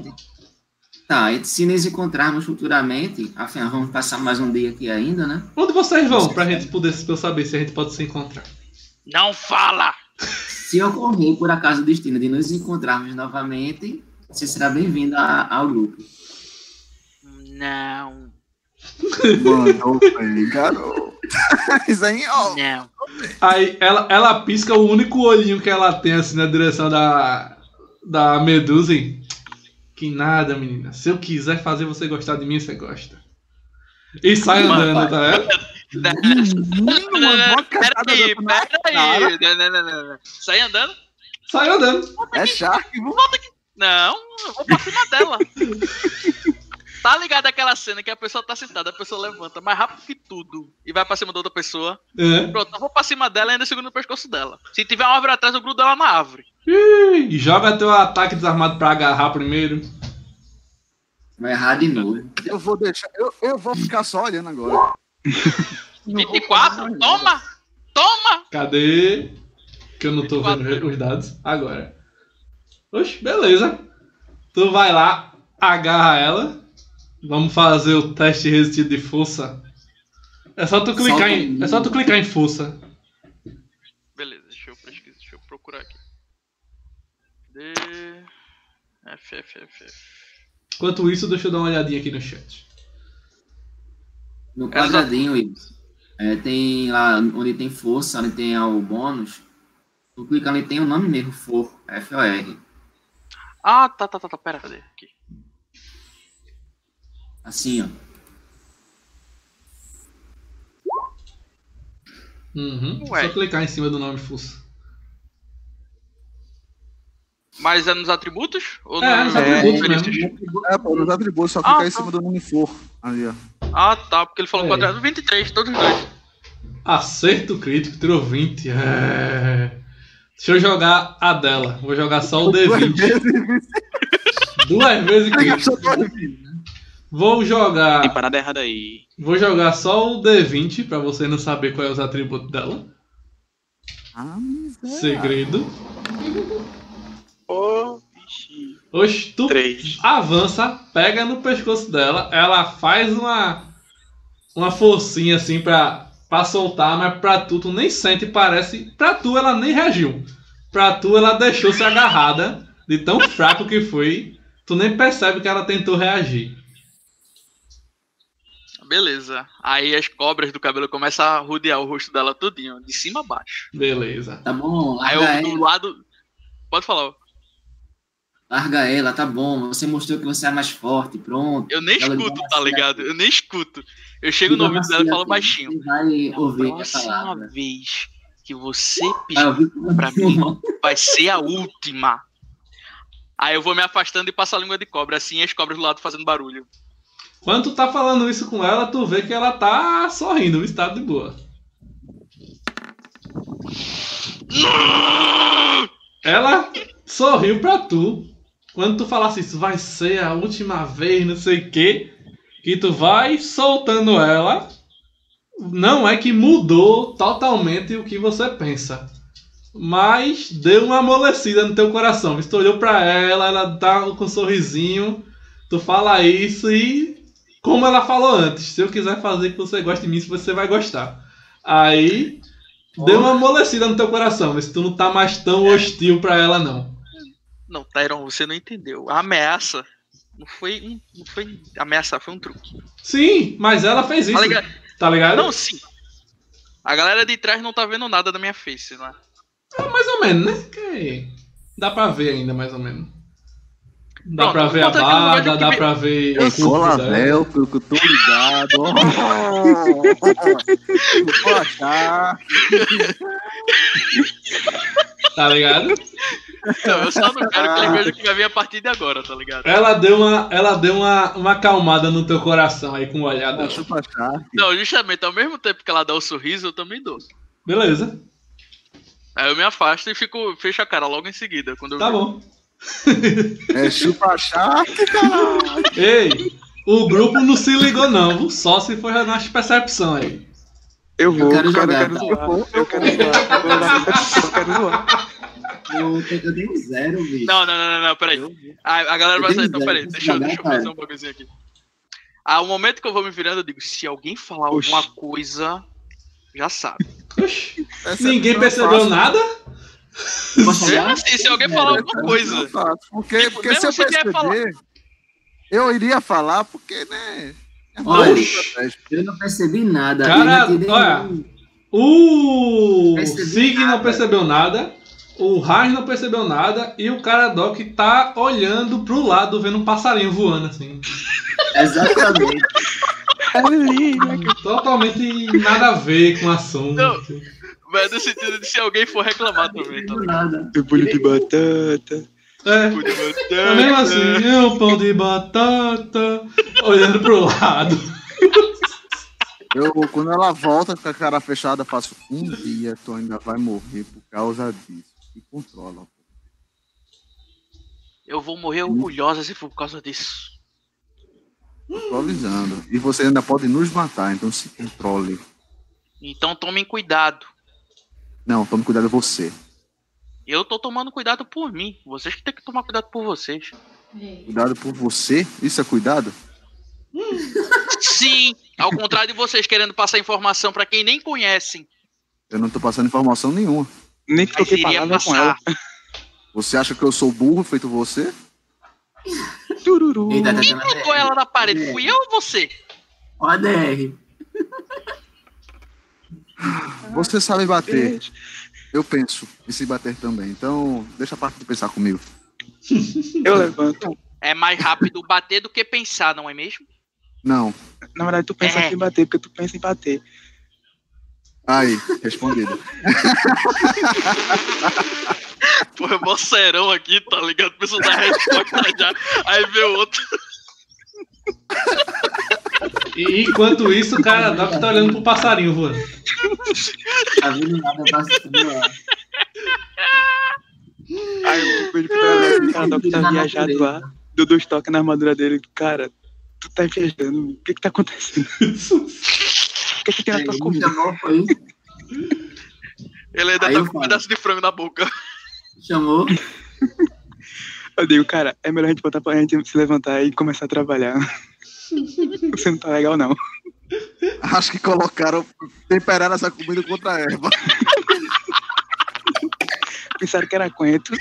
Speaker 4: Tá, e se nos encontrarmos futuramente, afinal, vamos passar mais um dia aqui ainda, né?
Speaker 2: Onde vocês vão? Pra gente poder pra eu saber se a gente pode se encontrar.
Speaker 5: Não fala!
Speaker 4: Se ocorrer, por acaso, o destino de nos encontrarmos novamente, você será bem-vindo ao grupo.
Speaker 5: Não.
Speaker 3: Mandou bem, garoto. Isso aí, ó.
Speaker 5: Não.
Speaker 2: Aí ela, ela pisca o único olhinho que ela tem assim na direção da, da Medusa. e, Que nada, menina. Se eu quiser fazer você gostar de mim, você gosta. E sai
Speaker 5: Mano,
Speaker 2: andando, tá vendo?
Speaker 3: Menino, uma
Speaker 5: Peraí, peraí. Não, não, não, não, não. Sai andando?
Speaker 2: Sai andando.
Speaker 3: É Shark, viu?
Speaker 5: Não, eu vou pra cima dela. *laughs* Tá ligado aquela cena que a pessoa tá sentada, a pessoa levanta mais rápido que tudo e vai pra cima da outra pessoa.
Speaker 2: É.
Speaker 5: Pronto, eu vou pra cima dela e ainda seguro no pescoço dela. Se tiver uma árvore atrás, eu grudo ela na árvore.
Speaker 2: Ih, joga teu ataque desarmado pra agarrar primeiro.
Speaker 4: Vai errar de novo.
Speaker 3: Eu vou deixar. Eu, eu vou ficar só olhando agora. *laughs*
Speaker 5: 24, toma! Toma!
Speaker 2: Cadê? Que eu não tô vendo os dados. Agora. Oxe, beleza. Tu vai lá, agarra ela. Vamos fazer o teste resistido de força. É só tu clicar
Speaker 4: Solta
Speaker 2: em.
Speaker 4: um.
Speaker 2: É só tu clicar em força.
Speaker 5: Beleza, deixa eu pesquisar, deixa eu procurar aqui. D. F, F, F, F.
Speaker 2: Enquanto isso, deixa eu dar uma olhadinha aqui no chat.
Speaker 4: No quadradinho, Ibs, é, tem lá onde tem força, onde tem o bônus. Tu clica ali, tem o nome mesmo, for, F-O-R.
Speaker 5: Ah, tá, tá, tá, tá, pera, cadê? Aqui.
Speaker 4: Assim, ó.
Speaker 2: Uhum.
Speaker 5: Ué.
Speaker 2: Só clicar em cima do nome força.
Speaker 5: Mas é nos atributos? Ou
Speaker 2: É,
Speaker 5: no-
Speaker 2: nos
Speaker 3: atributos
Speaker 5: características?
Speaker 3: É, pô, nos atributos, só
Speaker 5: Ah,
Speaker 3: clicar em
Speaker 5: tá.
Speaker 3: cima do nome for. Ali, ó.
Speaker 5: Ah, tá, porque ele falou
Speaker 2: É.
Speaker 5: quadrado 23, todos os dois.
Speaker 2: Acerto crítico, tirou 20. É. Deixa eu jogar a dela. Vou jogar só o D20. *laughs* Duas vezes crítico. Vou jogar.
Speaker 6: Tem parada errada aí.
Speaker 2: Vou jogar só o D20 pra você não saber qual é os atributos dela.
Speaker 3: Ah, miséria.
Speaker 2: Segredo.
Speaker 6: Ô, bichinho.
Speaker 2: Oxe, tu
Speaker 6: Três.
Speaker 2: avança, pega no pescoço dela, ela faz uma uma forcinha assim pra, pra soltar, mas pra tu, tu nem sente, parece. Pra tu, ela nem reagiu. Pra tu, ela deixou-se agarrada, de tão fraco que foi. Tu nem percebe que ela tentou reagir.
Speaker 5: Beleza. Aí as cobras do cabelo começam a rodear o rosto dela tudinho, de cima a baixo.
Speaker 2: Beleza.
Speaker 4: Tá bom,
Speaker 5: Aí eu do lado. Pode falar.
Speaker 4: larga ela, tá bom. Você mostrou que você é mais forte, pronto.
Speaker 5: Eu nem
Speaker 4: Ela
Speaker 5: escuto, tá ligado? Eu nem escuto. Eu chego no ouvido dela e falo baixinho.
Speaker 4: Você vai ouvir a
Speaker 5: Próxima
Speaker 4: palavra.
Speaker 5: vez que você
Speaker 4: ouvir
Speaker 5: pra mim, vai ser a última. Aí eu vou me afastando e passo a língua de cobra, assim, as cobras do lado fazendo barulho.
Speaker 2: Quando tu tá falando isso com ela, tu vê que ela tá sorrindo, o estado de boa. Ela sorriu pra tu. Quando tu falasse isso, vai ser a última vez, não sei o quê. Que tu vai soltando ela. Não é que mudou totalmente o que você pensa. Mas deu uma amolecida no teu coração. Tu olhou pra ela, ela tá com um sorrisinho. Tu fala isso e. Como ela falou antes, se eu quiser fazer que você goste de mim, você vai gostar. Aí. Deu uma amolecida no teu coração, mas tu não tá mais tão hostil pra ela, não.
Speaker 5: Não, Tyron, você não entendeu. A ameaça não foi. Não foi ameaçar, foi um truque.
Speaker 2: Sim, mas ela fez isso.
Speaker 5: Tá ligado?
Speaker 2: Tá ligado?
Speaker 5: Não, sim. A galera de trás não tá vendo nada da minha face, né?
Speaker 2: Ah, mais ou menos, né? Que dá pra ver ainda, mais ou menos. Dá
Speaker 5: Pronto,
Speaker 2: pra ver a barba, dá
Speaker 5: que-
Speaker 2: pra ver
Speaker 3: Eu
Speaker 2: o
Speaker 3: sou. Lavel, eu tô ligado.
Speaker 2: Tá ligado?
Speaker 5: Não, eu só não quero que ele veja o que vai vir a partir de agora, tá ligado?
Speaker 2: Ela deu uma, ela deu uma, uma acalmada no teu coração aí com o olhar dela.
Speaker 5: Não, justamente, ao mesmo tempo que ela dá o sorriso, eu também dou.
Speaker 2: Beleza,
Speaker 5: Aí eu me afasto e fico, fecho a cara logo em seguida. Quando
Speaker 2: tá bom.
Speaker 3: É chupa charque, caralho.
Speaker 2: Ei, o grupo não se ligou não, só se for nas percepção aí.
Speaker 6: Eu vou,
Speaker 4: quero
Speaker 6: cara,
Speaker 4: jogar,
Speaker 6: eu quero
Speaker 4: tá?
Speaker 6: zoar. Eu quero zoar. Eu eu quero zoar.
Speaker 4: Eu, eu dei um zero, bicho.
Speaker 5: Não, não, não, não, não, peraí. A, a galera vai
Speaker 4: Eu
Speaker 5: sair, então peraí, deixa, eu-
Speaker 4: jogar,
Speaker 5: deixa eu fazer um bagulhozinho aqui. Ao momento que eu vou me virando, eu digo, se alguém falar
Speaker 6: Oxi.
Speaker 5: alguma coisa, já sabe.
Speaker 2: Ninguém
Speaker 3: é
Speaker 2: percebeu nada?
Speaker 5: Mesmo assim, se alguém falar alguma coisa.
Speaker 3: Porque,
Speaker 5: Tipo,
Speaker 3: porque se eu perceber, eu iria falar porque, né?
Speaker 4: Olha,
Speaker 3: Estratégia.
Speaker 4: eu não percebi nada.
Speaker 2: Cara, olha. O Sig não percebeu nada. O Raj não percebeu nada. E o Caradoc tá olhando pro lado, vendo um passarinho voando assim. *laughs*
Speaker 4: Exatamente.
Speaker 6: Ali, né?
Speaker 2: Totalmente nada a ver com o assunto.
Speaker 5: Não. Mas no sentido de se alguém for reclamar também, tá
Speaker 4: Não
Speaker 5: ligado?
Speaker 6: bolho de batata.
Speaker 2: É.
Speaker 5: Tipo de
Speaker 2: É mesmo assim, é um pão de batata, olhando pro lado.
Speaker 3: Eu, quando ela volta com a cara fechada, eu faço um dia, tu ainda vai morrer por causa disso. E controla. pô.
Speaker 5: Eu vou morrer orgulhosa se for por causa disso.
Speaker 3: Tô avisando. E você ainda pode nos matar, então se controle.
Speaker 5: Então tomem cuidado.
Speaker 3: Não, tome cuidado você.
Speaker 5: Eu tô tomando cuidado por mim. Vocês que tem que tomar cuidado por vocês.
Speaker 3: Cuidado por você? Isso é cuidado?
Speaker 5: Sim, ao contrário de vocês querendo passar informação pra quem nem conhecem.
Speaker 3: Eu não tô passando informação nenhuma.
Speaker 6: Nem troquei
Speaker 5: iria
Speaker 6: palavra com ela.
Speaker 5: passar.
Speaker 3: Você acha que eu sou burro feito você?
Speaker 6: Tururu.
Speaker 4: Tá
Speaker 5: Quem botou ela na parede? Fui eu ou você?
Speaker 4: Ó a DR. *laughs*
Speaker 3: Você sabe bater. Eu penso em se bater também. Então, deixa a parte de pensar comigo.
Speaker 6: Eu levanto.
Speaker 5: É mais rápido bater do que pensar, não é mesmo?
Speaker 3: Não.
Speaker 6: Na verdade, tu pensa
Speaker 5: É.
Speaker 6: em bater, porque tu pensa em bater.
Speaker 3: Aí, respondido. *laughs*
Speaker 5: Pô, é mó serão aqui, tá ligado? Pessoal da resposta já. Aí vê o outro. *laughs*
Speaker 2: E enquanto isso, o Caradoc tá olhando pro passarinho voando.
Speaker 4: Tá vendo nada passando lá.
Speaker 6: Aí eu vejo que o cara que tá viajado lá. Deu dois toques na armadura dele. Cara, tu tá viajando. O que que tá acontecendo? *laughs* O que que tem na tua comida?
Speaker 5: Ele ainda
Speaker 4: Aí
Speaker 5: tá com um pedaço de frango na boca.
Speaker 4: Chamou.
Speaker 6: Eu digo, cara, é melhor a gente botar pra gente se levantar e começar a trabalhar. *laughs* Você não tá legal, não.
Speaker 3: Acho que colocaram, temperaram essa comida contra a erva.
Speaker 6: Pensaram que era coentro.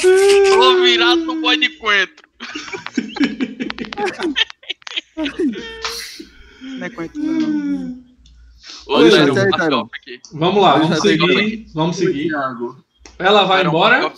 Speaker 5: Tô virado no boi de coentro.
Speaker 6: Não é coentro, não.
Speaker 5: Ô, copa aqui.
Speaker 2: Vamos lá, vamos seguir. Vamos seguir. Ela vai embora.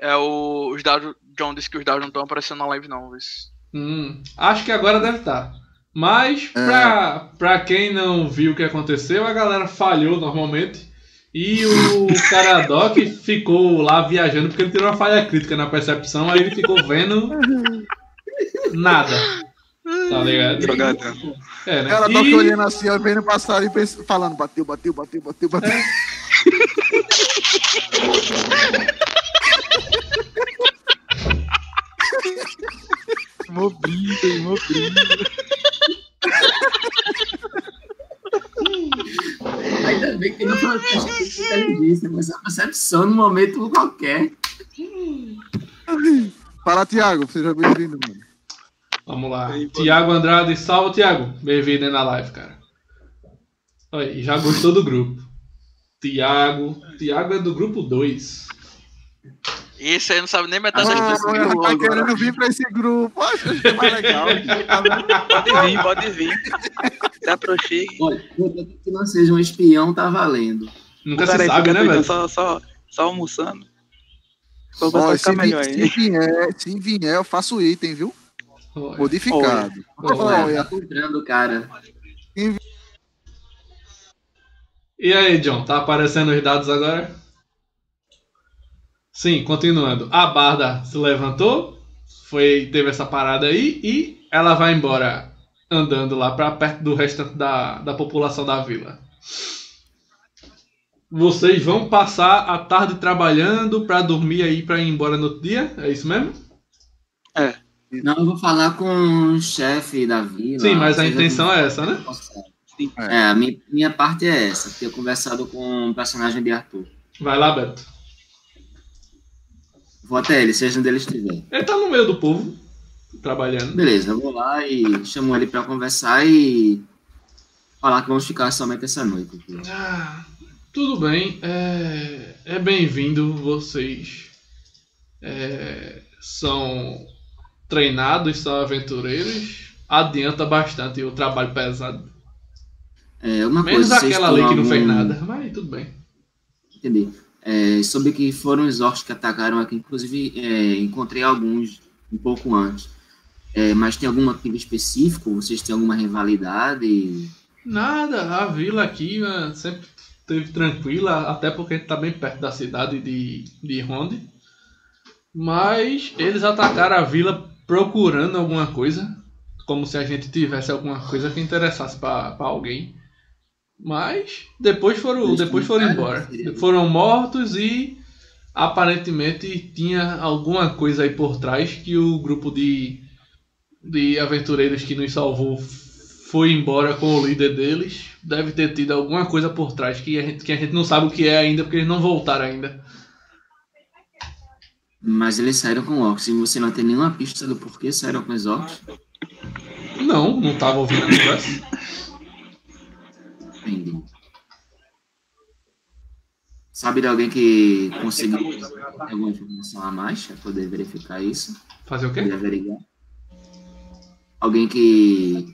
Speaker 5: É o, os dados. John disse que os dados não estão aparecendo na live, não. Mas...
Speaker 2: Hum, acho que agora deve estar. Mas, pra, pra quem não viu o que aconteceu, a galera falhou normalmente. E o *laughs* Caradoc ficou lá viajando porque ele tirou uma falha crítica na percepção, aí ele ficou vendo nada. Tá ligado?
Speaker 6: Drogadão.
Speaker 2: É, né? E-
Speaker 3: tá olhando assim, ó, vendo passarinho e falando, bateu, bateu, bateu, bateu, bateu. *laughs*
Speaker 6: Mobrida, mobrida.
Speaker 4: Ainda bem que não foi inteligência, mas a percepção no momento qualquer.
Speaker 3: Fala, Thiago, seja bem-vindo, mano.
Speaker 2: Vamos lá. Tiago Andrade, salve, Tiago. Bem-vindo aí na live, cara. Olha, e já gostou do grupo. Tiago. Tiago é do grupo 2.
Speaker 5: Esse aí não sabe nem metade das
Speaker 3: Ah,
Speaker 5: pessoas.
Speaker 3: ela tá
Speaker 4: agora.
Speaker 3: querendo vir pra esse grupo. Acho que é mais legal.
Speaker 6: Pode vir, pode vir. Se aproxime.
Speaker 4: Olha, contanto que não seja um espião, tá valendo.
Speaker 2: Nunca se sabe, né, velho?
Speaker 6: Só, só, só almoçando. Só
Speaker 3: Ó, se,
Speaker 6: melhor
Speaker 3: se vier, se vier, eu faço item, viu?
Speaker 2: Olha.
Speaker 3: Modificado.
Speaker 2: Olha.
Speaker 3: Olha,
Speaker 4: Tá entrando, cara.
Speaker 2: E aí, John, tá aparecendo os dados agora? Sim, continuando. A Barda se levantou, foi, teve essa parada aí e ela vai embora andando lá pra perto do restante da, da população da vila. Vocês vão passar a tarde trabalhando pra dormir aí pra ir embora no outro dia? É isso mesmo?
Speaker 4: Não, eu vou falar com o chefe da vila.
Speaker 2: Sim, mas a intenção é essa, né?
Speaker 4: É, a minha, minha parte é essa, ter conversado com o personagem de Arthur.
Speaker 2: Vai lá, Beto.
Speaker 4: Vou até ele, seja onde ele estiver.
Speaker 2: Ele tá no meio do povo, trabalhando.
Speaker 4: Beleza, eu vou lá e chamo ele pra conversar e falar que vamos ficar somente essa noite.
Speaker 2: Ah, tudo bem. É, é bem-vindo. Vocês é, são treinados, são aventureiros. adianta bastante o trabalho pesado.
Speaker 4: É, uma
Speaker 2: Menos
Speaker 4: coisa,
Speaker 2: aquela lei que não fez
Speaker 4: algum-
Speaker 2: nada, mas tudo bem.
Speaker 4: Entendi. É, sobre que foram os orcs que atacaram aqui, inclusive é, encontrei alguns um pouco antes. É, mas tem algum motivo específico? Vocês têm alguma rivalidade?
Speaker 2: Nada, a vila aqui né, sempre esteve tranquila, até porque a gente tá bem perto da cidade de, de Ronde. Mas eles atacaram a vila procurando alguma coisa, como se a gente tivesse alguma coisa que interessasse para alguém. Mas depois foram,
Speaker 4: Eles
Speaker 2: depois foram embora. Foram mortos e aparentemente tinha alguma coisa aí por trás que o grupo de, de aventureiros que nos salvou foi embora com o líder deles. Deve ter tido alguma coisa por trás que a gente, que a gente não sabe o que é ainda, porque eles não voltaram ainda.
Speaker 4: Mas eles saíram com orcs e você não tem nenhuma pista do porquê saíram com os orcs?
Speaker 2: Não, não tava ouvindo a conversa. *laughs*
Speaker 4: Sabe de alguém que conseguiu alguma informação a mais para poder verificar isso?
Speaker 2: Fazer o quê?
Speaker 4: averiguar? Alguém que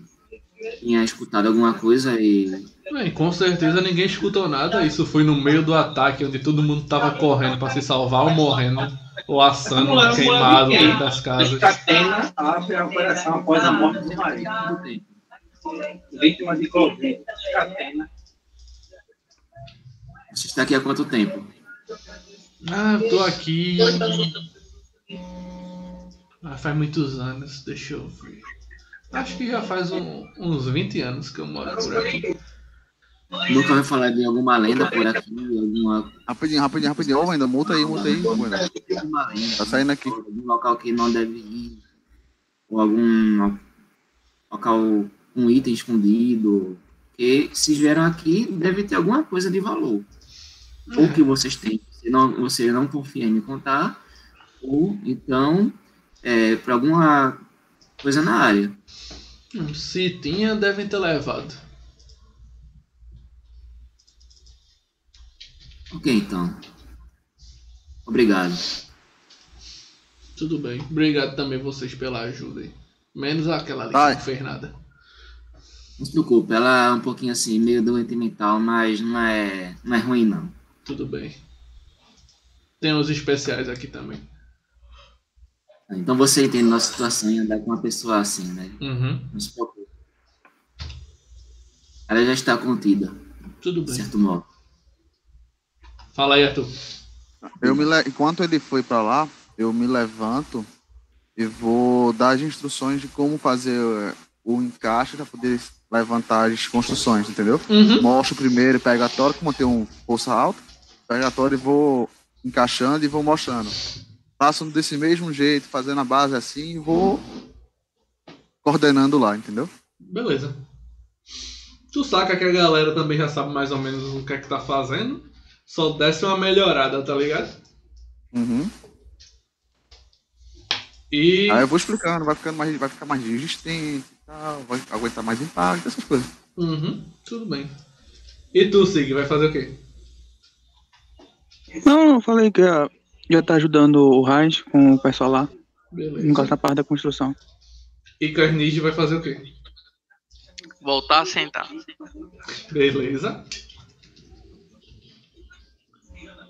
Speaker 4: tinha escutado alguma coisa e
Speaker 2: Bem, com certeza ninguém escutou nada. Isso foi no meio do ataque, onde todo mundo tava correndo para se salvar ou morrendo, ou assando, queimado dentro das casas.
Speaker 8: Catena abre a operação após a morte do marido.
Speaker 4: Quanto tempo?
Speaker 8: Vítima de Covid. Catena.
Speaker 4: Você está aqui há quanto tempo?
Speaker 2: Ah, eu tô aqui. Ah, faz muitos anos, deixa eu ver. Acho que já faz um- uns 20 anos que eu moro por aqui.
Speaker 4: Nunca ouviu falar de alguma lenda por aqui, alguma,
Speaker 3: Rapidinho, rapidinho, rapidinho. Ô, Wendel, multa aí, multa aí.
Speaker 4: Lenda?
Speaker 3: Tá saindo aqui.
Speaker 4: Algum local que não deve ir? Ou algum local com item escondido? Porque se vieram aqui, deve ter alguma coisa de valor. Ou que vocês têm, você não, você não confia em me contar, ou então é, para alguma coisa na área.
Speaker 2: Hum, Se tinha, devem ter levado.
Speaker 4: Ok, então. Obrigado.
Speaker 2: Tudo bem. Obrigado também vocês pela ajuda aí. Menos aquela ali
Speaker 3: Vai.
Speaker 2: que não fez nada.
Speaker 4: Não se preocupe, ela é um pouquinho assim, meio doente mental, mas não é, não é ruim não.
Speaker 2: Tudo bem. Tem uns especiais aqui também.
Speaker 4: Então você entende nossa situação em andar com uma pessoa assim, né?
Speaker 2: Uhum.
Speaker 4: Não se preocupe. Ela já está contida,
Speaker 2: Tudo
Speaker 4: de
Speaker 2: bem.
Speaker 4: certo modo.
Speaker 2: Fala aí, Arthur.
Speaker 3: Eu me le... Enquanto ele foi pra lá, eu me levanto e vou dar as instruções de como fazer eh, o encaixe para poder levantar as construções, entendeu?
Speaker 2: Uhum.
Speaker 3: Mostro primeiro pegatório, como tem um força alta, pegatório e vou encaixando e vou mostrando. Faço desse mesmo jeito, fazendo a base assim e vou coordenando lá, entendeu?
Speaker 2: Beleza. Tu saca que a galera também já sabe mais ou menos o que é que tá fazendo. Só desce uma melhorada, tá ligado?
Speaker 3: Uhum.
Speaker 2: E.
Speaker 3: Aí eu vou explicando, vai ficando mais, vai ficar mais resistente tal, vai aguentar mais impacto, essas coisas.
Speaker 2: Uhum, tudo bem. E tu, Sig, vai fazer o quê?
Speaker 6: Não, eu falei que ia, ia tá ajudando o Raiz com o pessoal lá,
Speaker 2: Beleza.
Speaker 6: enquanto a parte da construção.
Speaker 2: E Carnage vai fazer o quê?
Speaker 5: Voltar a sentar.
Speaker 2: Beleza.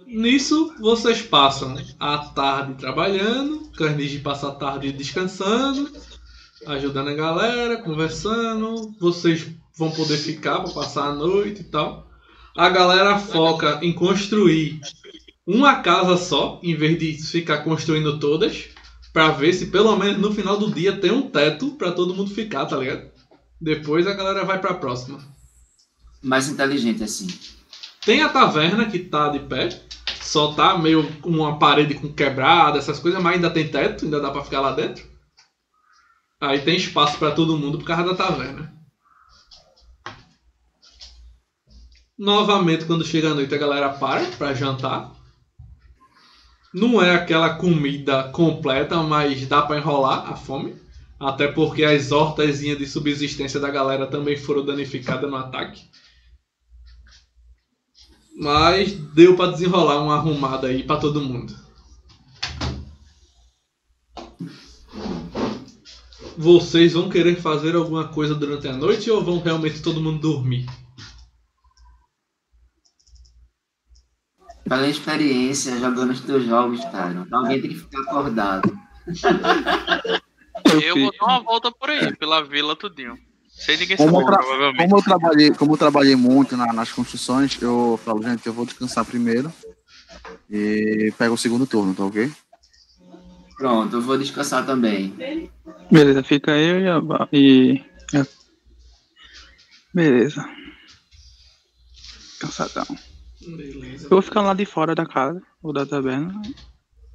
Speaker 2: Nisso, vocês passam a tarde trabalhando, Carnage passa a tarde descansando, ajudando a galera, conversando. Vocês vão poder ficar para passar a noite e tal. A galera foca em construir uma casa só, em vez de ficar construindo todas, para ver se pelo menos no final do dia tem um teto para todo mundo ficar, tá ligado? Depois a galera vai para a próxima.
Speaker 4: Mais inteligente assim.
Speaker 2: Tem a taverna que tá de pé, só tá meio com uma parede com quebrada, essas coisas, mas ainda tem teto, ainda dá pra ficar lá dentro. Aí tem espaço pra todo mundo por causa da taverna. Novamente, quando chega a noite, a galera para pra jantar. Não é aquela comida completa, mas dá pra enrolar a fome. Até porque as hortazinhas de subsistência da galera também foram danificadas no ataque. Mas deu pra desenrolar uma arrumada aí pra todo mundo. Vocês vão querer fazer alguma coisa durante a noite ou vão realmente todo mundo dormir?
Speaker 4: Pela experiência jogando os teus jogos, cara. Alguém tem que ficar acordado. *laughs*
Speaker 5: Eu vou dar uma volta por aí, pela vila tudinho. Sem ninguém
Speaker 3: Como
Speaker 5: saber,
Speaker 3: eu,
Speaker 5: provavelmente.
Speaker 3: como eu trabalhei, como eu trabalhei muito na- nas construções, eu falo, gente, eu vou descansar primeiro e pego o segundo turno, tá ok?
Speaker 4: Pronto, eu vou descansar também.
Speaker 6: Beleza, fica eu e a. E... Beleza. Cansadão.
Speaker 2: Beleza.
Speaker 6: Eu vou ficar lá de fora da casa, ou da taberna.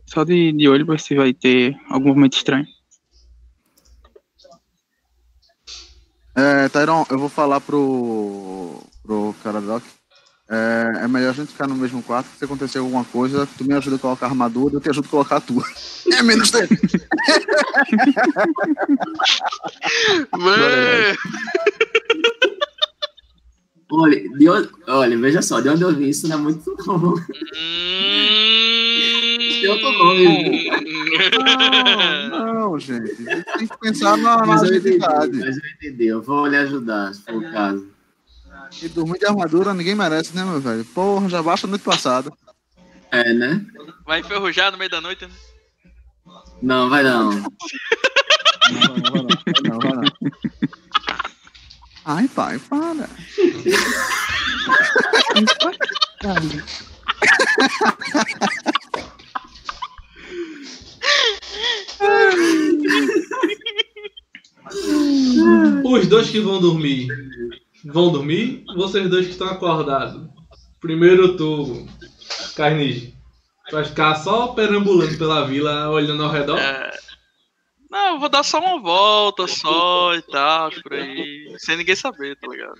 Speaker 6: Só de, de olho pra ver se vai ter algum momento estranho.
Speaker 3: É, Tyron, eu vou falar pro, pro cara Doc. É, é melhor a gente ficar no mesmo quarto. Se acontecer alguma coisa, tu me ajuda a colocar a armadura, eu te ajudo a colocar a tua. *laughs* É menos tempo.
Speaker 5: Mano,
Speaker 4: Olha, de onde- olha, veja só, de onde eu vi isso não é muito bom. Tem outro nome.
Speaker 3: Não, não, gente. Tem que pensar na, na
Speaker 4: Mas eu entendi, mas eu entendi. Eu vou lhe ajudar, se for o caso.
Speaker 3: E dormir de armadura ninguém merece, né, meu velho? Porra, já baixa a noite passada.
Speaker 4: É, né?
Speaker 5: Vai enferrujar no meio da noite, né?
Speaker 4: Não, vai não.
Speaker 3: Não, vai não, vai não, vai não. Ai, pai, para.
Speaker 2: Os dois que vão dormir vão dormir? Vocês dois que estão acordados. Primeiro tu, Carnige. Vai ficar só perambulando pela vila, olhando ao redor?
Speaker 5: É. Não, eu vou dar só uma volta só e tal, por aí. Sem ninguém saber, tá ligado?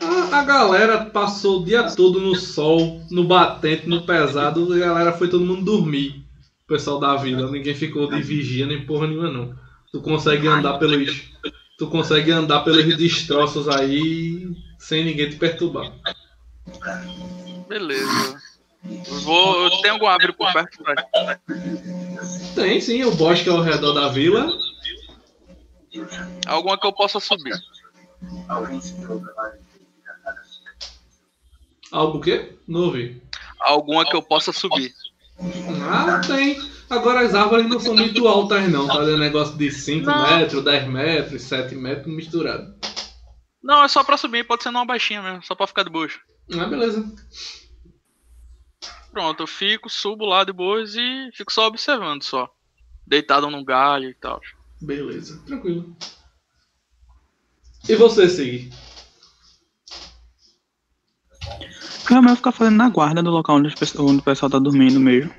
Speaker 2: A, a galera passou o dia todo no sol, no batente, no pesado, e a galera foi todo mundo dormir. O pessoal da vila, ninguém ficou de vigia nem porra nenhuma não. Tu consegue andar pelos. Tu consegue andar pelos destroços aí sem ninguém te perturbar.
Speaker 5: Beleza. Vou. Eu tenho algum árvore por perto?
Speaker 2: Tem sim, o bosque ao redor da vila.
Speaker 5: Alguma que eu possa subir.
Speaker 2: Algo o quê? Não ouvi.
Speaker 5: Alguma que eu possa subir.
Speaker 2: Ah, tem. Agora as árvores não são muito altas não, tá? É negócio de 5
Speaker 5: Não.
Speaker 2: metros, 10 metros, 7 metros misturado.
Speaker 5: Não, é só pra subir, pode ser numa baixinha mesmo, só pra ficar de boas.
Speaker 2: Ah, beleza.
Speaker 5: Pronto, eu fico, subo lá de boas e fico só observando só. Deitado num galho e tal.
Speaker 2: Beleza, tranquilo. E você, Sig?
Speaker 6: Não, mas eu vou ficar fazendo na guarda do local onde o pessoal tá dormindo mesmo.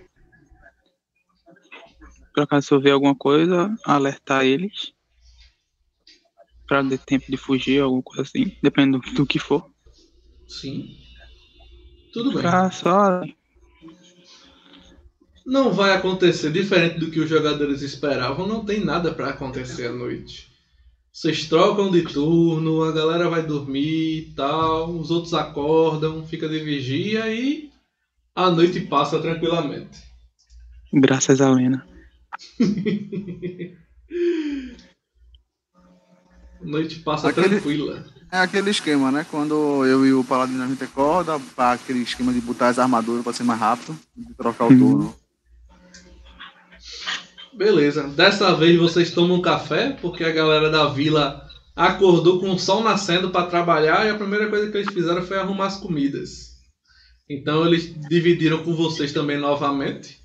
Speaker 6: Por acaso se eu ver alguma coisa, alertar eles. Pra ter tempo de fugir, alguma coisa assim. Dependendo do que for.
Speaker 2: Sim. Tudo bem.
Speaker 6: Ficar só.
Speaker 2: Não vai acontecer diferente do que os jogadores esperavam, não tem nada pra acontecer à noite. Vocês trocam de turno, a galera vai dormir e tal, os outros acordam, fica de vigia e a noite passa tranquilamente.
Speaker 6: Graças a Lena. *laughs*
Speaker 2: Noite passa
Speaker 3: Aquele-
Speaker 2: tranquila.
Speaker 3: É aquele esquema, né? Quando eu e o Paladino a gente acorda, pra aquele esquema de botar as armaduras pra ser mais rápido, de trocar o
Speaker 6: Uhum.
Speaker 3: turno.
Speaker 2: Beleza. Dessa vez vocês tomam café, porque a galera da vila acordou com o sol nascendo para trabalhar e a primeira coisa que eles fizeram foi arrumar as comidas. Então eles dividiram com vocês também novamente.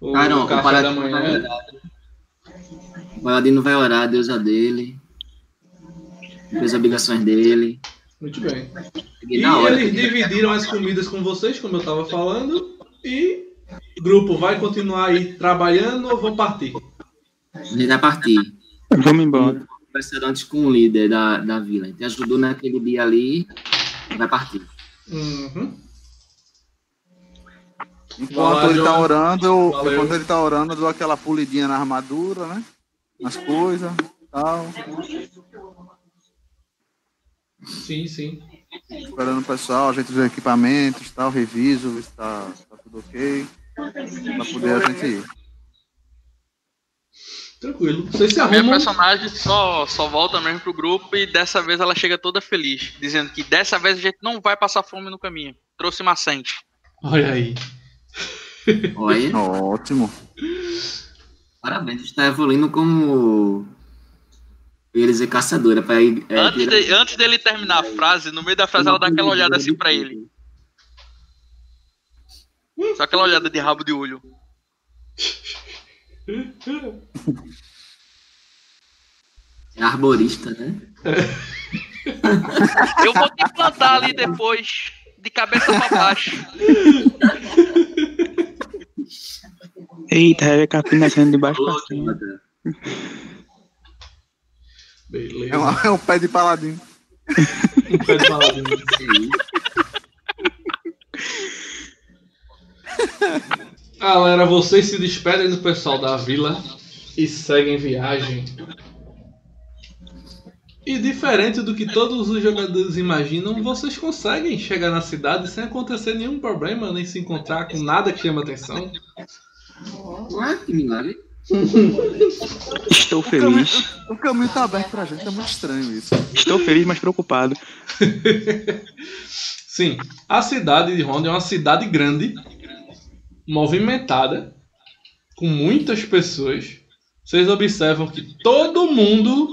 Speaker 2: O
Speaker 4: Ah, não, o Paladino vai
Speaker 2: manhã.
Speaker 4: orar. O Paladino vai orar, a deusa dele. Fez as obrigações dele.
Speaker 2: Muito bem. E
Speaker 4: hora.
Speaker 2: eles dividiram as comidas com vocês, como eu estava falando. E o grupo vai continuar aí trabalhando ou vão partir?
Speaker 4: A gente vai partir.
Speaker 6: Vamos embora.
Speaker 4: Conversando antes com o líder da, da vila. A gente ajudou naquele dia ali. Vai partir.
Speaker 2: Uhum.
Speaker 3: Enquanto
Speaker 2: lá,
Speaker 3: ele tá orando, eu,
Speaker 2: Valeu.
Speaker 3: enquanto ele tá orando, eu dou aquela pulidinha na armadura, né? Nas coisas tal.
Speaker 2: Sim, sim.
Speaker 3: Esperando o pessoal, ajeito os equipamentos tal, reviso, ver se tá, tá tudo ok. Pra poder a gente ir.
Speaker 2: Tranquilo. Vocês se
Speaker 5: A minha personagem só, só volta mesmo pro grupo e dessa vez ela chega toda feliz, dizendo que dessa vez a gente não vai passar fome no caminho. Trouxe maçante.
Speaker 2: Olha aí.
Speaker 4: Olha,
Speaker 3: Ótimo.
Speaker 4: parabéns, está evoluindo como. Ia dizer caçadora, para ir. é,
Speaker 5: antes, de- antes dele terminar a frase, no meio da frase ela dá aquela olhada assim pra ele. Só aquela olhada de rabo de olho.
Speaker 4: É arborista, né?
Speaker 5: Eu vou te plantar ali depois, de cabeça pra baixo. *laughs*
Speaker 6: Eita, é capim nascendo de baixo pra cima. *laughs*
Speaker 2: Beleza.
Speaker 3: É, uma- é um pé de paladino. *laughs*
Speaker 2: Um pé de paladino. *laughs* Galera, vocês se despedem do pessoal da vila e seguem viagem. E diferente do que todos os jogadores imaginam, vocês conseguem chegar na cidade sem acontecer nenhum problema, nem se encontrar com nada que chama atenção.
Speaker 4: Ué, que milagre.
Speaker 6: Estou
Speaker 3: O caminho,
Speaker 6: feliz.
Speaker 3: o caminho tá aberto pra gente, é muito estranho isso.
Speaker 6: Estou feliz, mas preocupado. *laughs*
Speaker 2: Sim, a cidade de Honda é uma cidade grande, movimentada, com muitas pessoas. Vocês observam que todo mundo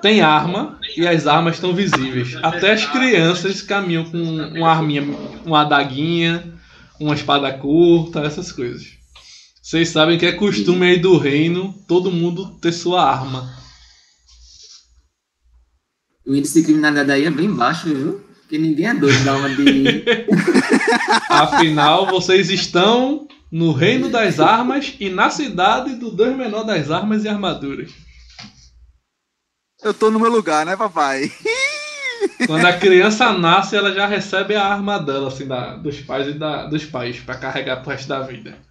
Speaker 2: tem arma e as armas estão visíveis. Até as crianças caminham com uma arminha, uma adaguinha, uma espada curta, essas coisas. Vocês sabem que é costume aí do reino todo mundo ter sua arma.
Speaker 4: O índice de criminalidade aí é bem baixo, viu? Porque ninguém é doido da uma de. *laughs*
Speaker 2: Afinal, vocês estão no reino das armas e na cidade do Deus menor das armas e armaduras.
Speaker 3: Eu tô no meu lugar, né, papai? *laughs*
Speaker 2: Quando a criança nasce, ela já recebe a arma dela, assim, da, dos pais e da, dos pais, pra carregar pro resto da vida.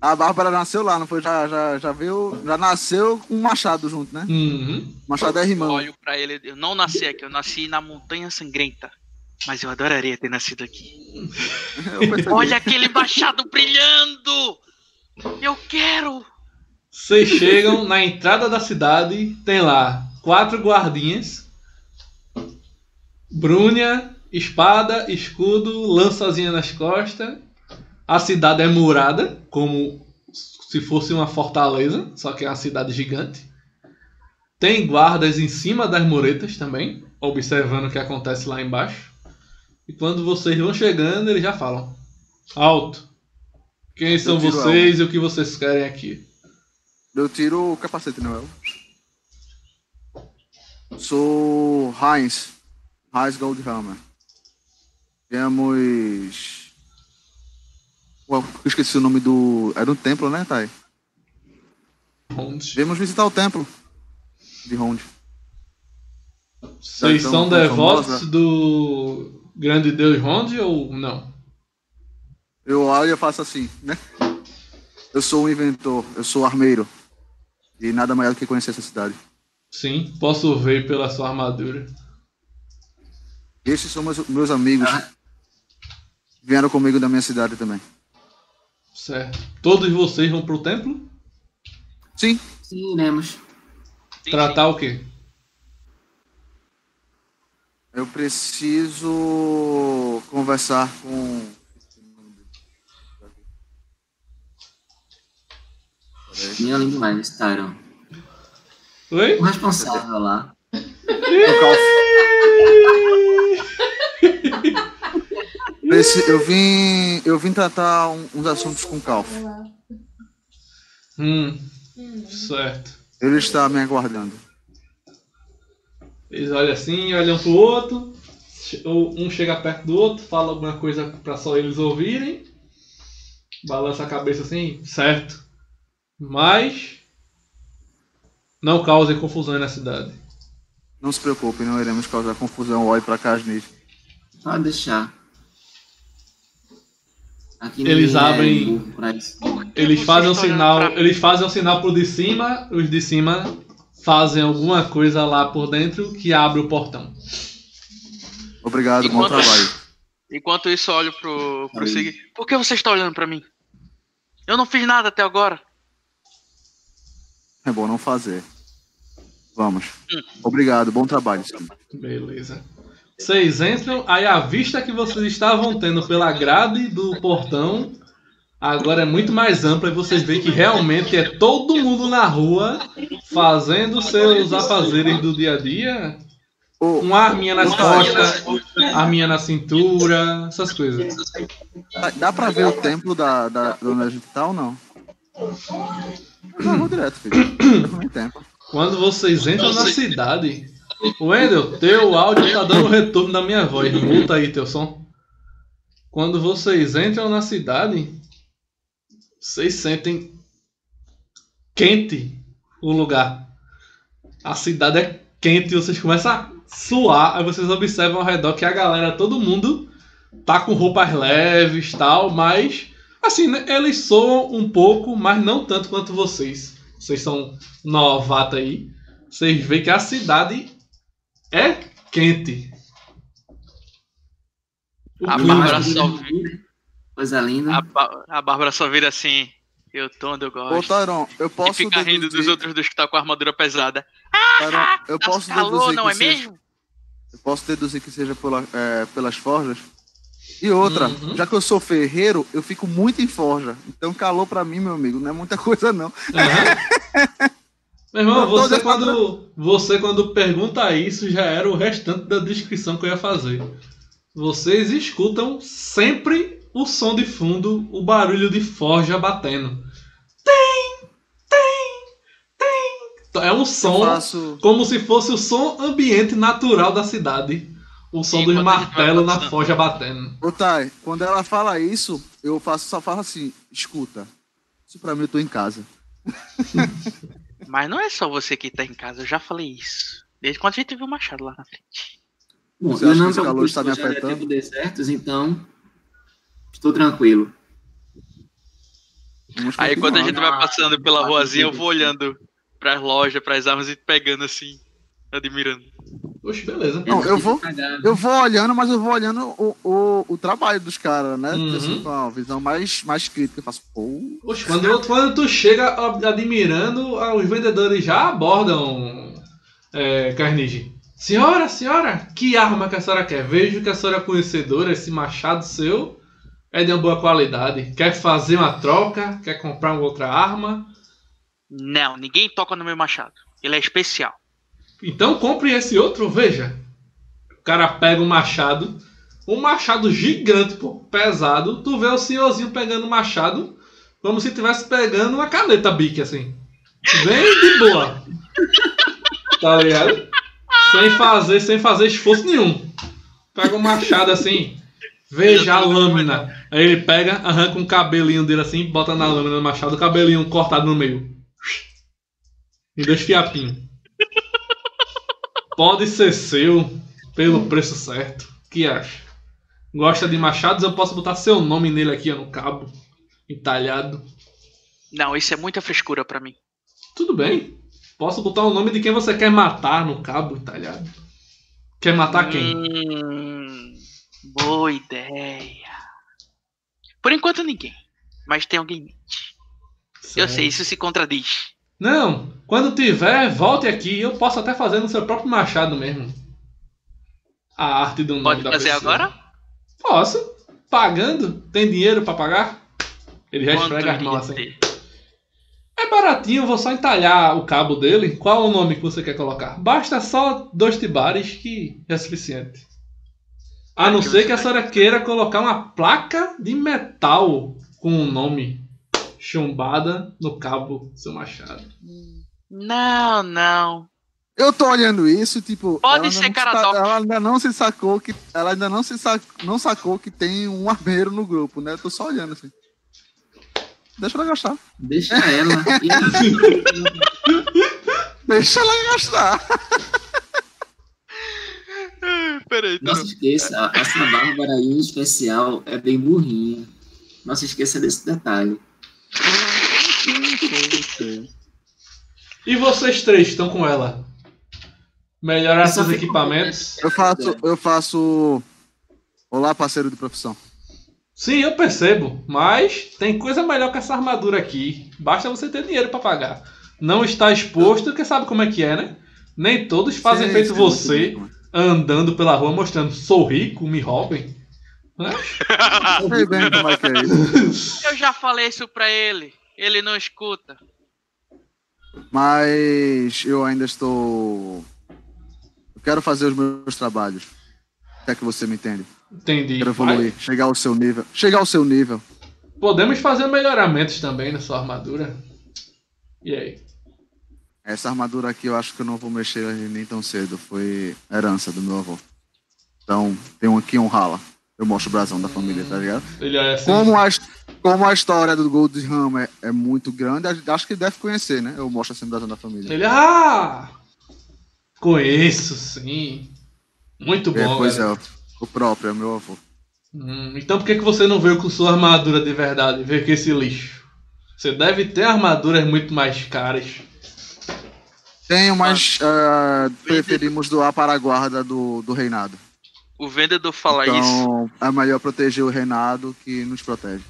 Speaker 3: A Bárbara nasceu lá, não foi? Já, já, já veio. Já nasceu com um machado junto, né?
Speaker 2: Uhum.
Speaker 3: Machado é irmão.
Speaker 5: Olho pra ele, eu não nasci aqui, eu nasci na Montanha Sangrenta. Mas eu adoraria ter nascido aqui. *laughs* Olha aquele machado brilhando! Eu quero!
Speaker 2: Vocês chegam na entrada da cidade, tem lá quatro guardinhas. Brúnia, espada, escudo, lançazinha nas costas. A cidade é murada, como se fosse uma fortaleza, só que é uma cidade gigante. Tem guardas em cima das muretas também, observando o que acontece lá embaixo. E quando vocês vão chegando, eles já falam: Alto! Quem são
Speaker 3: tiro
Speaker 2: vocês e o que vocês querem aqui?
Speaker 3: Eu tiro o capacete, não é? Sou Heinz. Heinz Goldhammer. Temos. Eu esqueci o nome do. Era um templo, né, Thay?
Speaker 2: Onde?
Speaker 3: Viemos visitar o templo de Ronde.
Speaker 2: Vocês
Speaker 3: Então,
Speaker 2: são devotos
Speaker 3: famosa.
Speaker 2: do grande deus Ronde ou não?
Speaker 3: Eu olho e faço assim, né? Eu sou um inventor, eu sou armeiro. E nada maior do que conhecer essa cidade.
Speaker 2: Sim, posso ver pela sua armadura.
Speaker 3: Esses são meus, meus amigos.
Speaker 4: Ah.
Speaker 3: Vieram comigo da minha cidade também.
Speaker 2: Certo. Todos vocês vão pro templo?
Speaker 3: Sim,
Speaker 4: Sim, iremos.
Speaker 5: Sim,
Speaker 2: Tratar o quê?
Speaker 3: eu preciso conversar com.
Speaker 4: Minha língua mais, Tyron.
Speaker 2: Oi?
Speaker 4: O responsável lá.
Speaker 3: Preci- Eu vim, eu vim tratar um- uns assuntos com o Calf.
Speaker 2: Hum, certo.
Speaker 3: Ele está me aguardando.
Speaker 2: Eles olham assim, olham pro outro. Um chega perto do outro, fala alguma coisa pra só eles ouvirem. Balança a cabeça assim, certo. Mas. Não causem confusão na cidade.
Speaker 3: Não se preocupe, não iremos causar confusão. Olhe para Casnid.
Speaker 4: Pode deixar. Aqui
Speaker 2: Eles
Speaker 4: é
Speaker 2: abrem-
Speaker 4: isso.
Speaker 2: Eles fazem um sinal.
Speaker 5: pra?
Speaker 2: Eles fazem um sinal pro de cima, os de cima fazem alguma coisa lá por dentro que abre o portão.
Speaker 3: Obrigado, bom
Speaker 5: Enquanto-
Speaker 3: trabalho. *laughs*
Speaker 5: Enquanto isso, olho pro, pro. Sig. Por que você está olhando pra mim? Eu não fiz nada até agora.
Speaker 3: É bom não fazer. Vamos.
Speaker 5: Hum.
Speaker 3: Obrigado, bom trabalho. Sam.
Speaker 2: Beleza. Vocês entram, aí a vista que vocês estavam tendo pela grade do portão agora é muito mais ampla e vocês veem que realmente é todo mundo na rua fazendo seus afazeres do dia a dia. Uma arminha nas costas, arminha na cintura, essas coisas.
Speaker 3: dá- dá pra ver o templo da, da, de onde a gente tá ou não? Não, vou direto, filho. Não *coughs* tem tempo.
Speaker 2: Quando vocês entram na cidade, Wendel, teu áudio tá dando retorno da minha voz. Multa aí teu som. Quando vocês entram na cidade, vocês sentem quente o lugar. A cidade é quente e vocês começam a suar. Aí vocês observam ao redor que a galera, todo mundo, tá com roupas leves tal, mas assim, né, eles soam um pouco, mas não tanto quanto vocês. Vocês são novato aí. Vocês veem que a cidade é quente. O
Speaker 5: A Bárbara só vi-
Speaker 4: Coisa linda.
Speaker 5: A, a Bárbara só vira assim. Eu tô onde eu
Speaker 3: Ô,
Speaker 5: gosto.
Speaker 3: Taron, eu
Speaker 5: E
Speaker 3: posso
Speaker 5: fica rindo dos
Speaker 3: deduzir...
Speaker 5: outros dois que tá com a armadura pesada.
Speaker 3: Taron, eu
Speaker 5: Tá
Speaker 3: posso
Speaker 5: calor,
Speaker 3: deduzir
Speaker 5: não é
Speaker 3: seja-
Speaker 5: mesmo?
Speaker 3: Eu posso deduzir que seja pela- é, pelas forjas. E outra,
Speaker 2: Uhum.
Speaker 3: já que eu sou ferreiro, eu fico muito em forja. Então calor pra mim, meu amigo, não é muita *laughs* coisa não.
Speaker 2: Aham. Meu irmão,
Speaker 3: tô
Speaker 2: você
Speaker 3: de-
Speaker 2: quando, você quando pergunta isso já era o restante da descrição que eu ia fazer. Vocês escutam sempre o som de fundo, o barulho de forja batendo. Tem, tem, tem. É um som
Speaker 3: faço,
Speaker 2: como se fosse o som ambiente natural da cidade. O som dos
Speaker 5: gente vai
Speaker 2: martelos na forja batendo.
Speaker 3: Ô, Thay, quando ela fala isso, eu faço, só falo assim, escuta. Isso pra mim eu tô em casa. *laughs*
Speaker 5: Mas não é só você que tá em casa, eu já falei isso. Desde quando a gente viu o Machado lá na frente.
Speaker 4: Bom,
Speaker 3: Você
Speaker 4: eu
Speaker 3: acha
Speaker 4: não
Speaker 3: que calor está me
Speaker 4: acostumado a
Speaker 3: afetando?
Speaker 4: tempo desertos, então estou tranquilo.
Speaker 5: Aí quando a gente vai passando pela
Speaker 4: Ah,
Speaker 5: ruazinha, eu vou olhando pras lojas, pras armas e pegando assim, admirando.
Speaker 2: Oxe, beleza.
Speaker 3: Não, eu vou-. Eu vou olhando, mas eu vou olhando o, o, o trabalho dos caras, né?
Speaker 2: Uhum.
Speaker 3: Assim, com uma visão mais, mais crítica. Eu faço, pô,
Speaker 2: Oxe, quando, quando tu chega admirando, ah, os vendedores já abordam é, Carnage. Senhora, senhora, que arma que a senhora quer? Vejo que a senhora é conhecedora, esse machado seu é de uma boa qualidade. Quer fazer uma troca? Quer comprar uma outra arma?
Speaker 5: Não, ninguém toca no meu machado. Ele é especial.
Speaker 2: Então compre esse outro, veja. O cara pega um machado, um machado gigante, pô, pesado. Tu vê o senhorzinho pegando o machado como se estivesse pegando uma caneta bique, assim. Bem de boa. Tá ligado? Sem fazer, sem fazer esforço nenhum. Pega um machado assim, veja a lâmina. Aí ele pega, arranca um cabelinho dele assim, bota na lâmina do machado, o cabelinho cortado no meio. E dois fiapinhos. Pode ser seu pelo preço certo. Que acha? Gosta de machados? Eu posso botar seu nome nele aqui ó, no cabo, entalhado.
Speaker 5: Não, isso é muita frescura pra mim.
Speaker 2: Tudo bem. Posso botar o nome de quem você quer matar no cabo entalhado. Quer matar quem?
Speaker 5: Hum, boa ideia. Por enquanto ninguém. Mas tem alguém em mente. Eu sei, isso se contradiz.
Speaker 2: Não, quando tiver, volte aqui. Eu posso até fazer no seu próprio machado mesmo. A arte do nome
Speaker 5: Pode
Speaker 2: da
Speaker 5: fazer
Speaker 2: pessoa.
Speaker 5: agora?
Speaker 2: Posso. Pagando. Tem dinheiro pra pagar? Ele já
Speaker 5: Quanto
Speaker 2: esfrega as mãos assim. É baratinho, eu vou só entalhar o cabo dele. Qual é o nome que você quer colocar? Basta só dois tibares que é suficiente. A não ser que a senhora queira colocar uma placa de metal com o nome chumbada no cabo do seu machado.
Speaker 5: Não, não.
Speaker 3: Eu tô olhando isso, tipo.
Speaker 5: Pode
Speaker 3: ela ainda
Speaker 5: ser
Speaker 3: não se
Speaker 5: cara doc.
Speaker 3: Ela ainda não se sacou que. Ela ainda não se sa- não sacou que tem um armeiro no grupo, né? Eu tô só olhando assim. Deixa ela gastar.
Speaker 4: Deixa ela. *laughs*
Speaker 3: Deixa ela gastar. *laughs*
Speaker 5: Peraí,
Speaker 4: não se esqueça, essa Bárbara aí em especial é bem burrinha. Não se esqueça desse detalhe.
Speaker 2: E vocês três estão com ela? Melhorar seus equipamentos?
Speaker 3: Eu faço. Eu faço. Olá, parceiro de profissão.
Speaker 2: Sim, eu percebo, mas tem coisa melhor que essa armadura aqui. Basta você ter dinheiro pra pagar. não está exposto, porque sabe como é que é, né? Nem todos fazem feito você, andando pela rua mostrando sou rico, me roubem.
Speaker 3: Sei bem como é que é isso.
Speaker 5: Eu já falei isso pra ele. Ele não escuta.
Speaker 3: Mas eu ainda estou. Eu quero fazer os meus trabalhos. Até que você me entende.
Speaker 2: Entendi.
Speaker 3: Quero evoluir, chegar ao seu nível. Chegar ao seu nível.
Speaker 2: Podemos fazer melhoramentos também na sua armadura. E aí?
Speaker 3: Essa armadura aqui eu acho que eu não vou mexer nem tão cedo. Foi herança do meu avô. Então, tem um aqui um rala. Eu mostro o brasão da família, tá ligado?
Speaker 2: Ele é assim.
Speaker 3: Como a, como a história do Gold Ram é, é muito grande, acho que ele deve conhecer, né? Eu mostro assim o brasão da família.
Speaker 2: Ele, ah! Conheço, sim. Muito
Speaker 3: É,
Speaker 2: bom,
Speaker 3: pois
Speaker 2: velho.
Speaker 3: é, o próprio, é meu avô.
Speaker 2: Hum, então por que, que você não veio com sua armadura de verdade? Veio com esse lixo? Você deve ter armaduras muito mais caras.
Speaker 3: Tenho, mas ah, preferimos doar para a guarda do, do reinado.
Speaker 5: O vendedor fala isso.
Speaker 3: então, é melhor proteger o reinado que nos protege.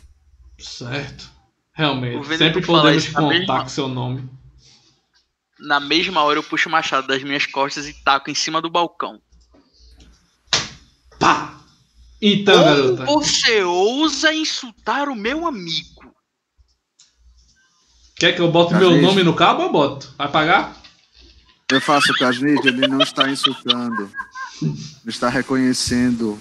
Speaker 2: Certo. Realmente.
Speaker 5: O vendedor
Speaker 2: Sempre
Speaker 5: fala
Speaker 2: podemos
Speaker 5: isso
Speaker 2: contar
Speaker 5: mesma-
Speaker 2: com seu nome.
Speaker 5: Na mesma hora eu puxo o machado das minhas costas e taco em cima do balcão.
Speaker 2: Pá! Então, garota.
Speaker 5: Como você ousa insultar o meu amigo?
Speaker 2: Quer que eu bote meu nome no cabo ou boto? Vai pagar?
Speaker 3: Eu faço o Casnid, ele não está insultando. Está reconhecendo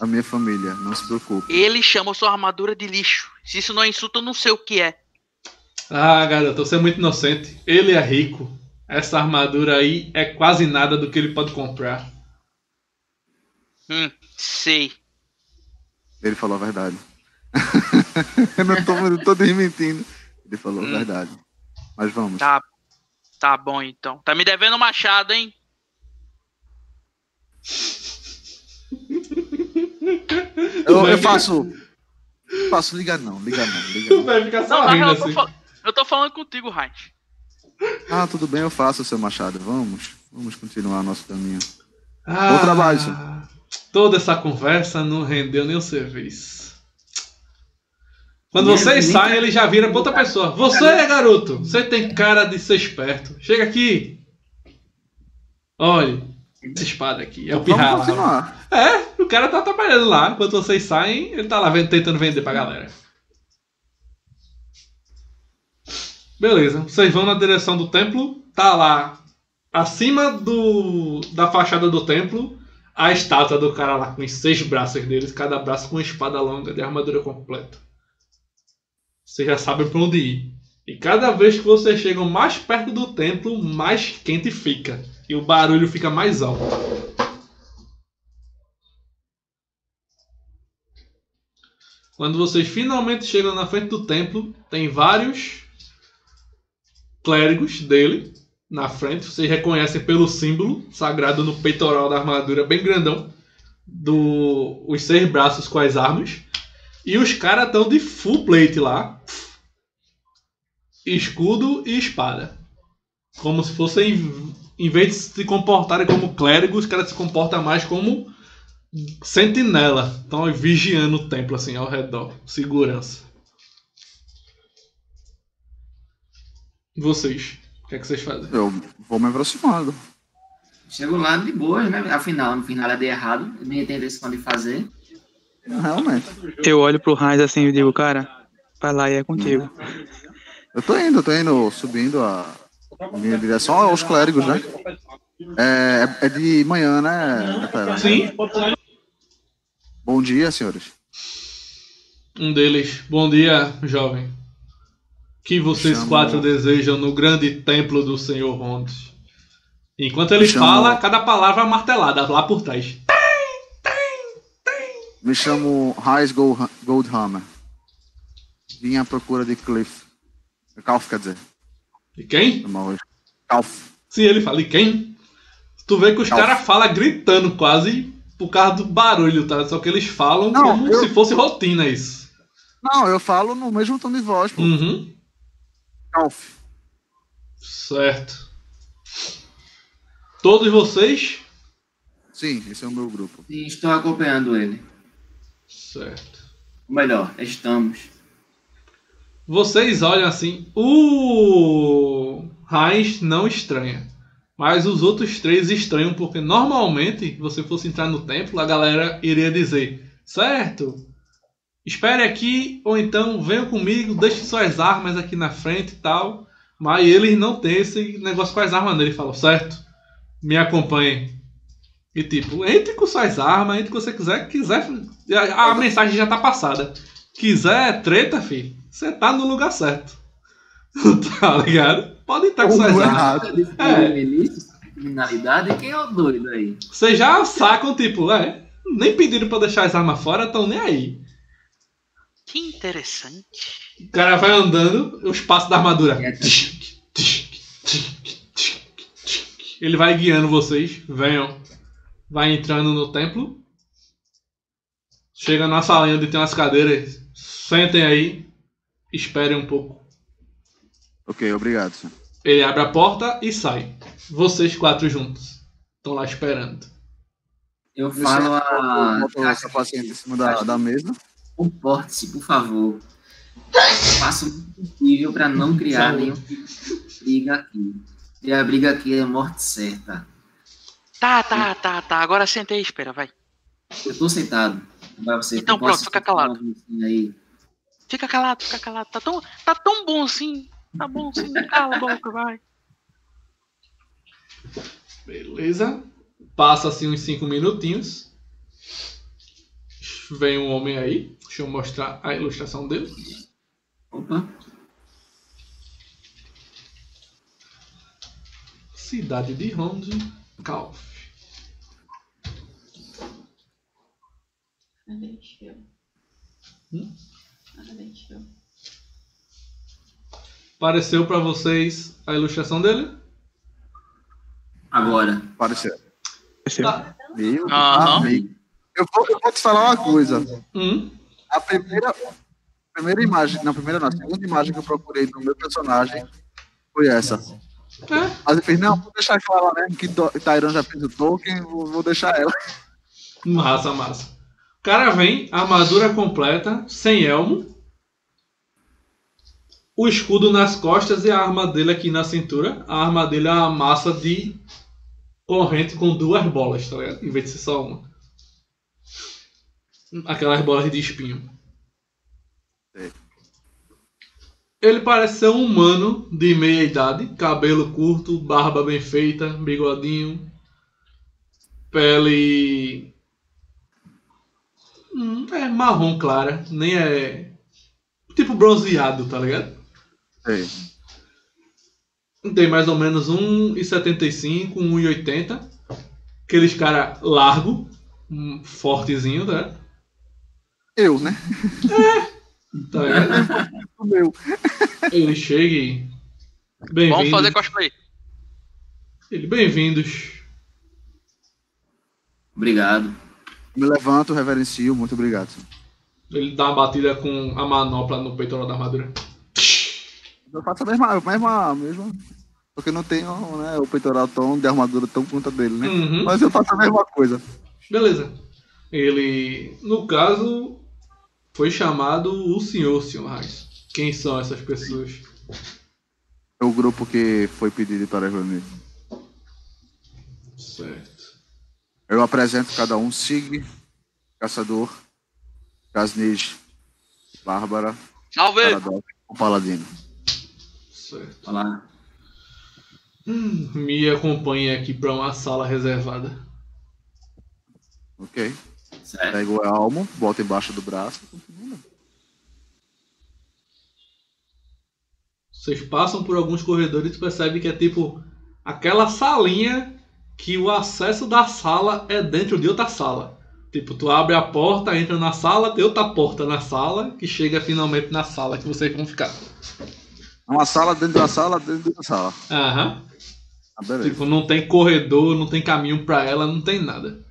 Speaker 3: a minha família, não se preocupe.
Speaker 5: Ele chama sua armadura de lixo. Se isso não é insulto, eu não sei o que é.
Speaker 2: Ah, garota, você é muito inocente. Ele é rico. Essa armadura aí é quase nada do que ele pode comprar.
Speaker 5: Hum, sei.
Speaker 3: Ele falou a verdade. *laughs* eu não tô, não tô desmentindo. Ele falou
Speaker 5: Hum.
Speaker 3: a verdade. Mas vamos.
Speaker 5: Tá. Tá bom então. Tá me devendo machado, hein?
Speaker 3: Eu, eu faço. Faço, liga não, liga não, liga não.
Speaker 2: Vai ficar
Speaker 5: Não,
Speaker 2: só
Speaker 5: na
Speaker 2: rindo
Speaker 5: real, eu tô,
Speaker 2: assim.
Speaker 5: fal- eu tô falando contigo, Heinz.
Speaker 3: Ah, tudo bem, eu faço, seu Machado. Vamos. Vamos continuar nosso caminho.
Speaker 2: Ah,
Speaker 3: Bom trabalho, senhor.
Speaker 2: Toda essa conversa não rendeu nem o serviço. Quando
Speaker 4: Nem-
Speaker 2: vocês
Speaker 4: nem-
Speaker 2: saem, ele já vira pra outra pessoa. Você, garoto, você tem cara de ser esperto. Chega aqui. Olha, essa espada aqui. É o pirralho. É, o cara tá trabalhando lá. Enquanto vocês saem, ele tá lá vendo- tentando vender pra galera. Beleza, vocês vão na direção do templo. Tá lá, acima do da fachada do templo, a estátua do cara lá com os seis braços deles, cada braço com uma espada longa de armadura completa. Vocês já sabem pra onde ir. E cada vez que vocês chegam mais perto do templo, mais quente fica. E o barulho fica mais alto. Quando vocês finalmente chegam na frente do templo, tem vários clérigos dele na frente. Vocês reconhecem pelo símbolo sagrado no peitoral da armadura, bem grandão, do os seis braços com as armas. E os caras estão de full plate lá, escudo e espada, como se fossem, em vez de se comportarem como clérigos, os caras se comportam mais como sentinela. Estão vigiando o templo assim ao redor. Segurança. E Vocês? O que é que vocês fazem?
Speaker 3: Eu vou me aproximando.
Speaker 4: Chego lá de boa, né? Afinal, não fiz nada de errado. Tenho intenção de fazer.
Speaker 3: Realmente.
Speaker 6: Eu olho pro Heinz assim e digo, cara, vai lá e é contigo.
Speaker 3: Eu tô indo, eu tô indo, subindo a minha direção aos clérigos, né? É, é de manhã, né?
Speaker 2: Sim.
Speaker 3: Bom dia, senhores.
Speaker 2: Um deles. Bom dia, jovem. O que vocês
Speaker 3: Chamo-
Speaker 2: quatro desejam no grande templo do Senhor Rondos? Enquanto ele
Speaker 3: Chamo-
Speaker 2: fala, cada palavra é martelada lá por trás.
Speaker 3: Me chamo Gold- Goldhammer. Vim à procura de Cliff. Calf, quer dizer.
Speaker 2: E quem? Sim, ele fala, e quem? Tu vê que os caras falam gritando quase por causa do barulho, tá? Só que eles falam
Speaker 3: Não,
Speaker 2: como
Speaker 3: eu-
Speaker 2: se fosse rotina isso.
Speaker 3: Não, eu falo no mesmo tom de voz, pô.
Speaker 2: Uhum.
Speaker 3: Calf.
Speaker 2: Certo. Todos vocês?
Speaker 3: Sim, esse é o meu grupo.
Speaker 4: E estou acompanhando ele.
Speaker 2: Certo.
Speaker 4: Ou melhor, estamos.
Speaker 2: Vocês olham assim, o Heinz não estranha. Mas os outros três estranham porque normalmente, se você fosse entrar no templo, a galera iria dizer: certo, espere aqui, ou então venham comigo, deixe suas armas aqui na frente e tal. Mas eles não têm esse negócio com as armas dele. Falam: certo, me acompanhem. E tipo, entre com suas armas, entre o que você quiser. quiser a, a mensagem já tá passada. Quiser treta, filho, você tá no lugar certo. *laughs* tá ligado? Pode entrar com suas armas.
Speaker 3: errado.
Speaker 2: É.
Speaker 4: Milícia, criminalidade, quem é o doido aí?
Speaker 2: Vocês já sacam, tipo, é. Nem pediram pra deixar as armas fora, tão nem aí.
Speaker 5: Que interessante.
Speaker 2: O cara vai andando, os passos da armadura.
Speaker 4: É.
Speaker 2: Ele vai guiando vocês. Venham. Vai entrando no templo. Chega na salinha onde tem umas cadeiras. Sentem aí. Esperem um pouco.
Speaker 3: Ok, obrigado, senhor.
Speaker 2: Ele abre a porta e sai. Vocês quatro juntos. Estão lá esperando.
Speaker 4: Eu falo a.
Speaker 3: Essa paciente em cima da, da mesa.
Speaker 4: Comporte-se, por favor. Faça o possível para não criar
Speaker 2: Saúde.
Speaker 4: nenhum tipo de briga aqui. E a briga aqui é morte certa.
Speaker 5: Tá, tá, tá, tá. Agora senta aí, espera, vai.
Speaker 4: Eu tô sentado. Vai você,
Speaker 5: Então
Speaker 4: eu posso
Speaker 5: pronto, fica calado.
Speaker 4: uma Aí.
Speaker 5: Fica calado, fica calado. Tá tão, tá tão bom assim. Tá bom assim. Cala a boca, vai.
Speaker 2: Beleza. Passa assim uns 5 minutinhos. Vem um homem aí. Deixa eu mostrar a ilustração dele.
Speaker 4: Opa.
Speaker 2: Cidade de Ronde, Calf.
Speaker 7: Parabéns, viu?
Speaker 2: Hum?
Speaker 7: Parabéns, viu?
Speaker 2: Apareceu pra vocês a ilustração dele?
Speaker 4: Agora.
Speaker 3: Pareceu.
Speaker 2: Tá.
Speaker 3: Meu amigo. Eu vou, eu vou te falar uma coisa.
Speaker 2: Hum?
Speaker 3: A primeira, primeira imagem, não, a primeira não, a segunda imagem que eu procurei do meu personagem foi essa.
Speaker 2: É.
Speaker 3: Mas eu fiz, não, vou deixar ela mesmo, que Tyron já fez o Tolkien, vou, vou deixar ela.
Speaker 2: Massa, massa. O cara vem, armadura completa, sem elmo. O escudo nas costas e a arma dele aqui na cintura. A arma dele é uma massa de corrente com duas bolas, tá ligado? Em vez de ser só uma. Aquelas bolas de espinho.
Speaker 3: Sei.
Speaker 2: Ele parece ser um humano de meia idade, cabelo curto, barba bem feita, bigodinho, pele Hum, é marrom clara, nem é tipo bronzeado, tá ligado?
Speaker 3: Sei.
Speaker 2: Tem mais ou menos 1,75, 1,80. Aqueles cara largo, hum, fortezinho, né?
Speaker 3: Eu, né?
Speaker 2: Tá ligado? *laughs*
Speaker 3: O meu.
Speaker 2: Ele chega e.
Speaker 5: Vamos fazer cosplay.
Speaker 2: Ele, bem-vindos.
Speaker 4: Obrigado.
Speaker 3: Me levanto, reverencio, muito obrigado.
Speaker 2: Ele dá uma batida com a manopla no peitoral da armadura.
Speaker 3: Eu faço a mesma, a mesma, a mesma porque não tenho né, o peitoral tão de armadura tão conta dele, né?
Speaker 2: Uhum.
Speaker 3: Mas eu faço a mesma coisa.
Speaker 2: Beleza. Ele, no caso, foi chamado o senhor, senhor Reis. Quem são essas pessoas?
Speaker 3: É o grupo que foi pedido para reunir.
Speaker 2: Certo.
Speaker 3: Eu apresento cada um, Sig, Caçador, Casnij, Bárbara,
Speaker 5: Salve!
Speaker 3: Paradox, o Paladino.
Speaker 2: Certo.
Speaker 4: Falar.
Speaker 2: Me acompanhe aqui para uma sala reservada.
Speaker 3: Ok?
Speaker 4: Certo.
Speaker 3: Pega o elmo, bota embaixo do braço.
Speaker 2: Vocês passam por alguns corredores e percebem que é tipo aquela salinha que o acesso da sala é dentro de outra sala. Tipo, tu abre a porta, entra na sala, tem outra porta na sala, que chega finalmente na sala que vocês vão ficar.
Speaker 3: Uma sala dentro da sala, dentro da sala.
Speaker 2: Aham.
Speaker 3: Ah.
Speaker 2: Tipo, não tem corredor, não tem caminho pra ela, não tem nada.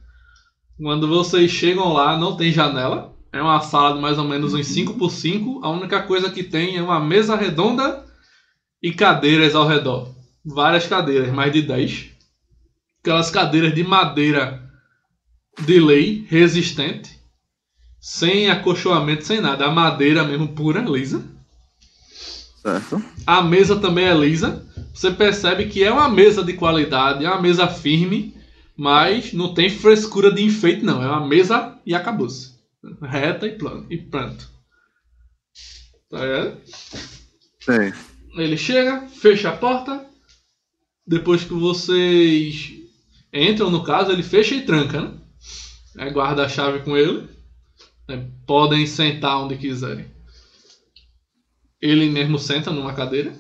Speaker 2: Quando vocês chegam lá, não tem janela. É uma sala de mais ou menos uns 5 por 5 A única coisa que tem é uma mesa redonda e cadeiras ao redor. Várias cadeiras, mais de 10. Aquelas cadeiras de madeira de lei, resistente. Sem acolchoamento, sem nada. A madeira mesmo pura, lisa.
Speaker 3: Certo.
Speaker 2: A mesa também é lisa. Você percebe que é uma mesa de qualidade, é uma mesa firme, mas não tem frescura de enfeite, não. É uma mesa e acabou-se. Reta e, plano, e pronto. Tá vendo?
Speaker 3: Sei.
Speaker 2: Ele chega, fecha a porta. Depois que vocês entram, no caso, ele fecha e tranca, né? Aí guarda a chave com ele. É, podem sentar onde quiserem. Ele mesmo senta numa cadeira.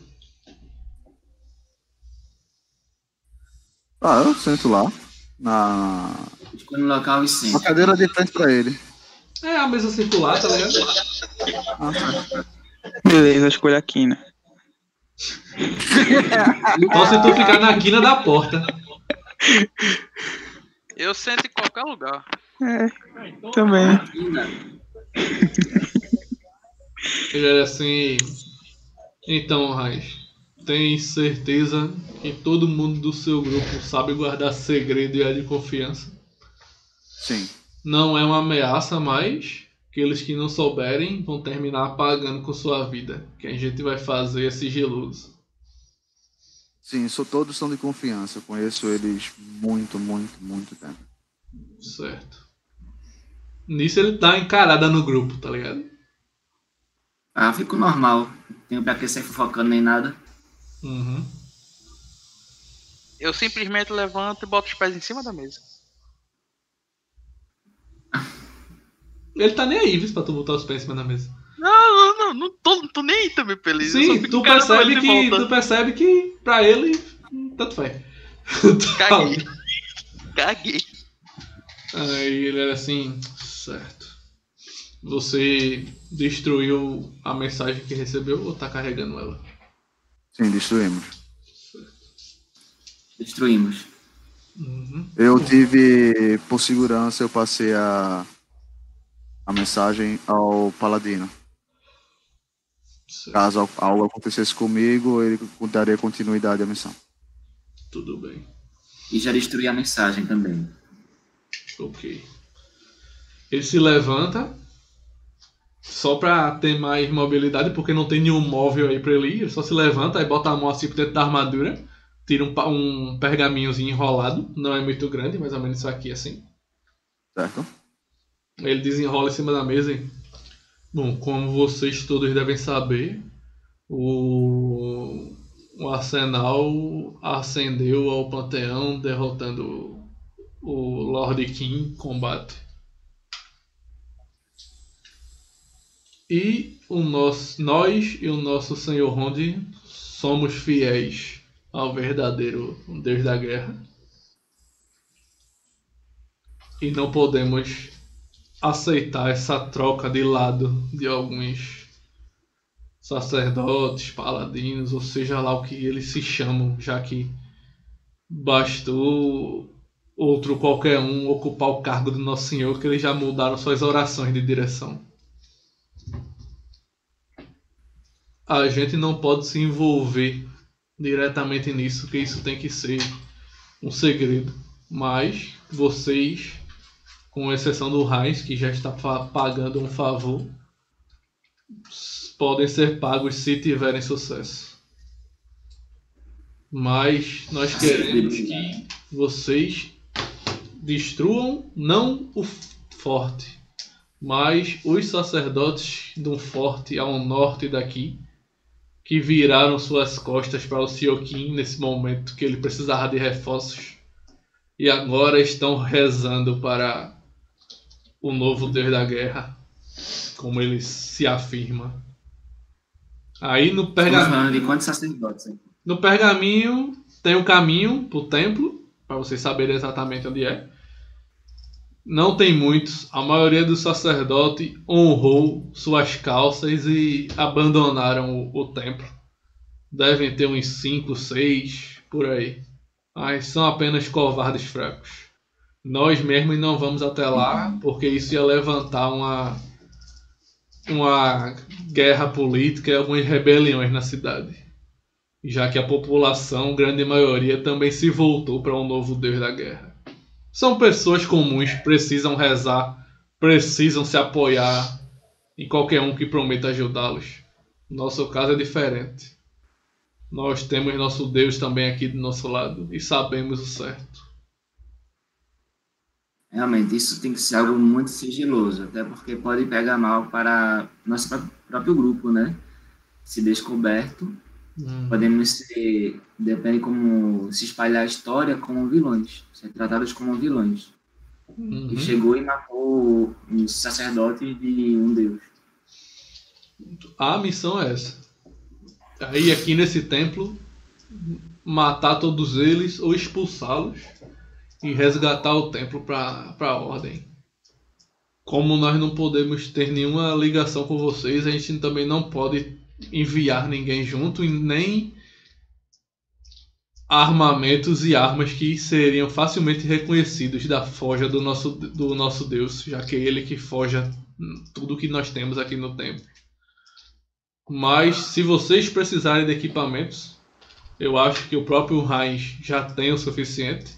Speaker 3: Ah, eu sento lá. Na,
Speaker 4: Escolhe um local e
Speaker 3: na
Speaker 4: senta.
Speaker 3: cadeira de frente pra ele.
Speaker 2: É a mesa circular, tá ligado?
Speaker 3: Ah.
Speaker 6: Beleza, escolha a quina.
Speaker 2: Só se tu ficar na quina da porta.
Speaker 5: Eu sento em qualquer lugar.
Speaker 6: É, também.
Speaker 2: Ele era assim. Então, Raiz, tem certeza que todo mundo do seu grupo sabe guardar segredo e é de confiança?
Speaker 3: Sim.
Speaker 2: Não é uma ameaça, mas aqueles que não souberem vão terminar pagando com sua vida. Que a gente vai fazer é sigiloso.
Speaker 3: Sim, sou, todos são de confiança. Eu conheço eles muito, muito, muito tempo.
Speaker 2: Certo. Nisso ele uma encarada no grupo, tá ligado?
Speaker 4: Ah, fico normal. Não tenho pra que sair fofocando nem nada.
Speaker 2: Uhum.
Speaker 5: Eu simplesmente levanto e boto os pés em cima da mesa. *laughs*
Speaker 2: Ele tá nem aí, viu, pra tu botar os pés em cima da mesa.
Speaker 5: Não, não, não, não tô, não tô nem aí também, Feliz.
Speaker 2: Sim, tu percebe que. Tu percebe que pra ele. Tanto faz. *laughs*
Speaker 5: Caguei. Caguei.
Speaker 2: Aí ele era assim, certo. Você destruiu a mensagem que recebeu ou tá carregando ela?
Speaker 3: Sim, destruímos.
Speaker 4: Destruímos.
Speaker 2: Uhum.
Speaker 3: Eu tive, por segurança, eu passei a, a mensagem ao Paladino.
Speaker 2: Certo.
Speaker 3: Caso al- algo acontecesse comigo, ele daria continuidade à missão.
Speaker 2: Tudo bem.
Speaker 4: E já destruí a mensagem também.
Speaker 2: Ok. Ele se levanta. Só pra ter mais mobilidade, porque não tem nenhum móvel aí pra ele ir. Ele só se levanta e bota a mão assim por dentro da armadura. Tira um, um pergaminhozinho enrolado. Não é muito grande, mais ou menos isso aqui assim.
Speaker 3: Certo?
Speaker 2: Ele desenrola em cima da mesa e. Bom, como vocês todos devem saber, o, o Arsenal ascendeu ao panteão derrotando o Lord King em combate. E o nosso, nós e o nosso Senhor Rondi somos fiéis ao verdadeiro Deus da Guerra. E não podemos aceitar essa troca de lado de alguns sacerdotes, paladinos, ou seja lá o que eles se chamam, já que bastou outro qualquer um ocupar o cargo do Nosso Senhor que eles já mudaram suas orações de direção. A gente não pode se envolver diretamente nisso, que isso tem que ser um segredo. Mas vocês com exceção do Heinz, que já está pagando um favor, podem ser pagos se tiverem sucesso. Mas nós queremos que vocês destruam não o forte, mas os sacerdotes de um forte ao norte daqui, que viraram suas costas para o Siokin nesse momento que ele precisava de reforços e agora estão rezando para o novo Deus da Guerra, como ele se afirma. Aí no pergaminho, no pergaminho tem o caminho pro templo, para vocês saberem exatamente onde é. Não tem muitos, a maioria dos sacerdotes honrou suas calças e abandonaram o, o templo. Devem ter uns 5, 6 por aí. Mas são apenas covardes fracos. Nós mesmos não vamos até lá, porque isso ia levantar uma, uma guerra política e algumas rebeliões na cidade. Já que a população, grande maioria, também se voltou para um novo Deus da guerra. São pessoas comuns, precisam rezar, precisam se apoiar em qualquer um que prometa ajudá-los. Nosso caso é diferente. Nós temos nosso Deus também aqui do nosso lado e sabemos o certo.
Speaker 4: Realmente, isso tem que ser algo muito sigiloso, até porque pode pegar mal para nosso pró- próprio grupo, né? Se descoberto, podemos ser, depende como se espalhar a história, como vilões, ser tratados como vilões.
Speaker 2: Uhum.
Speaker 4: E chegou e matou um sacerdote de um deus.
Speaker 2: A missão é essa. Aí aqui nesse templo, matar todos eles ou expulsá-los e resgatar o templo para a ordem. Como nós não podemos ter nenhuma ligação com vocês, a gente também não pode enviar ninguém junto e nem armamentos e armas que seriam facilmente reconhecidos da forja do nosso, do nosso Deus, já que é ele que forja tudo que nós temos aqui no templo. Mas se vocês precisarem de equipamentos, eu acho que o próprio Heinz já tem o suficiente.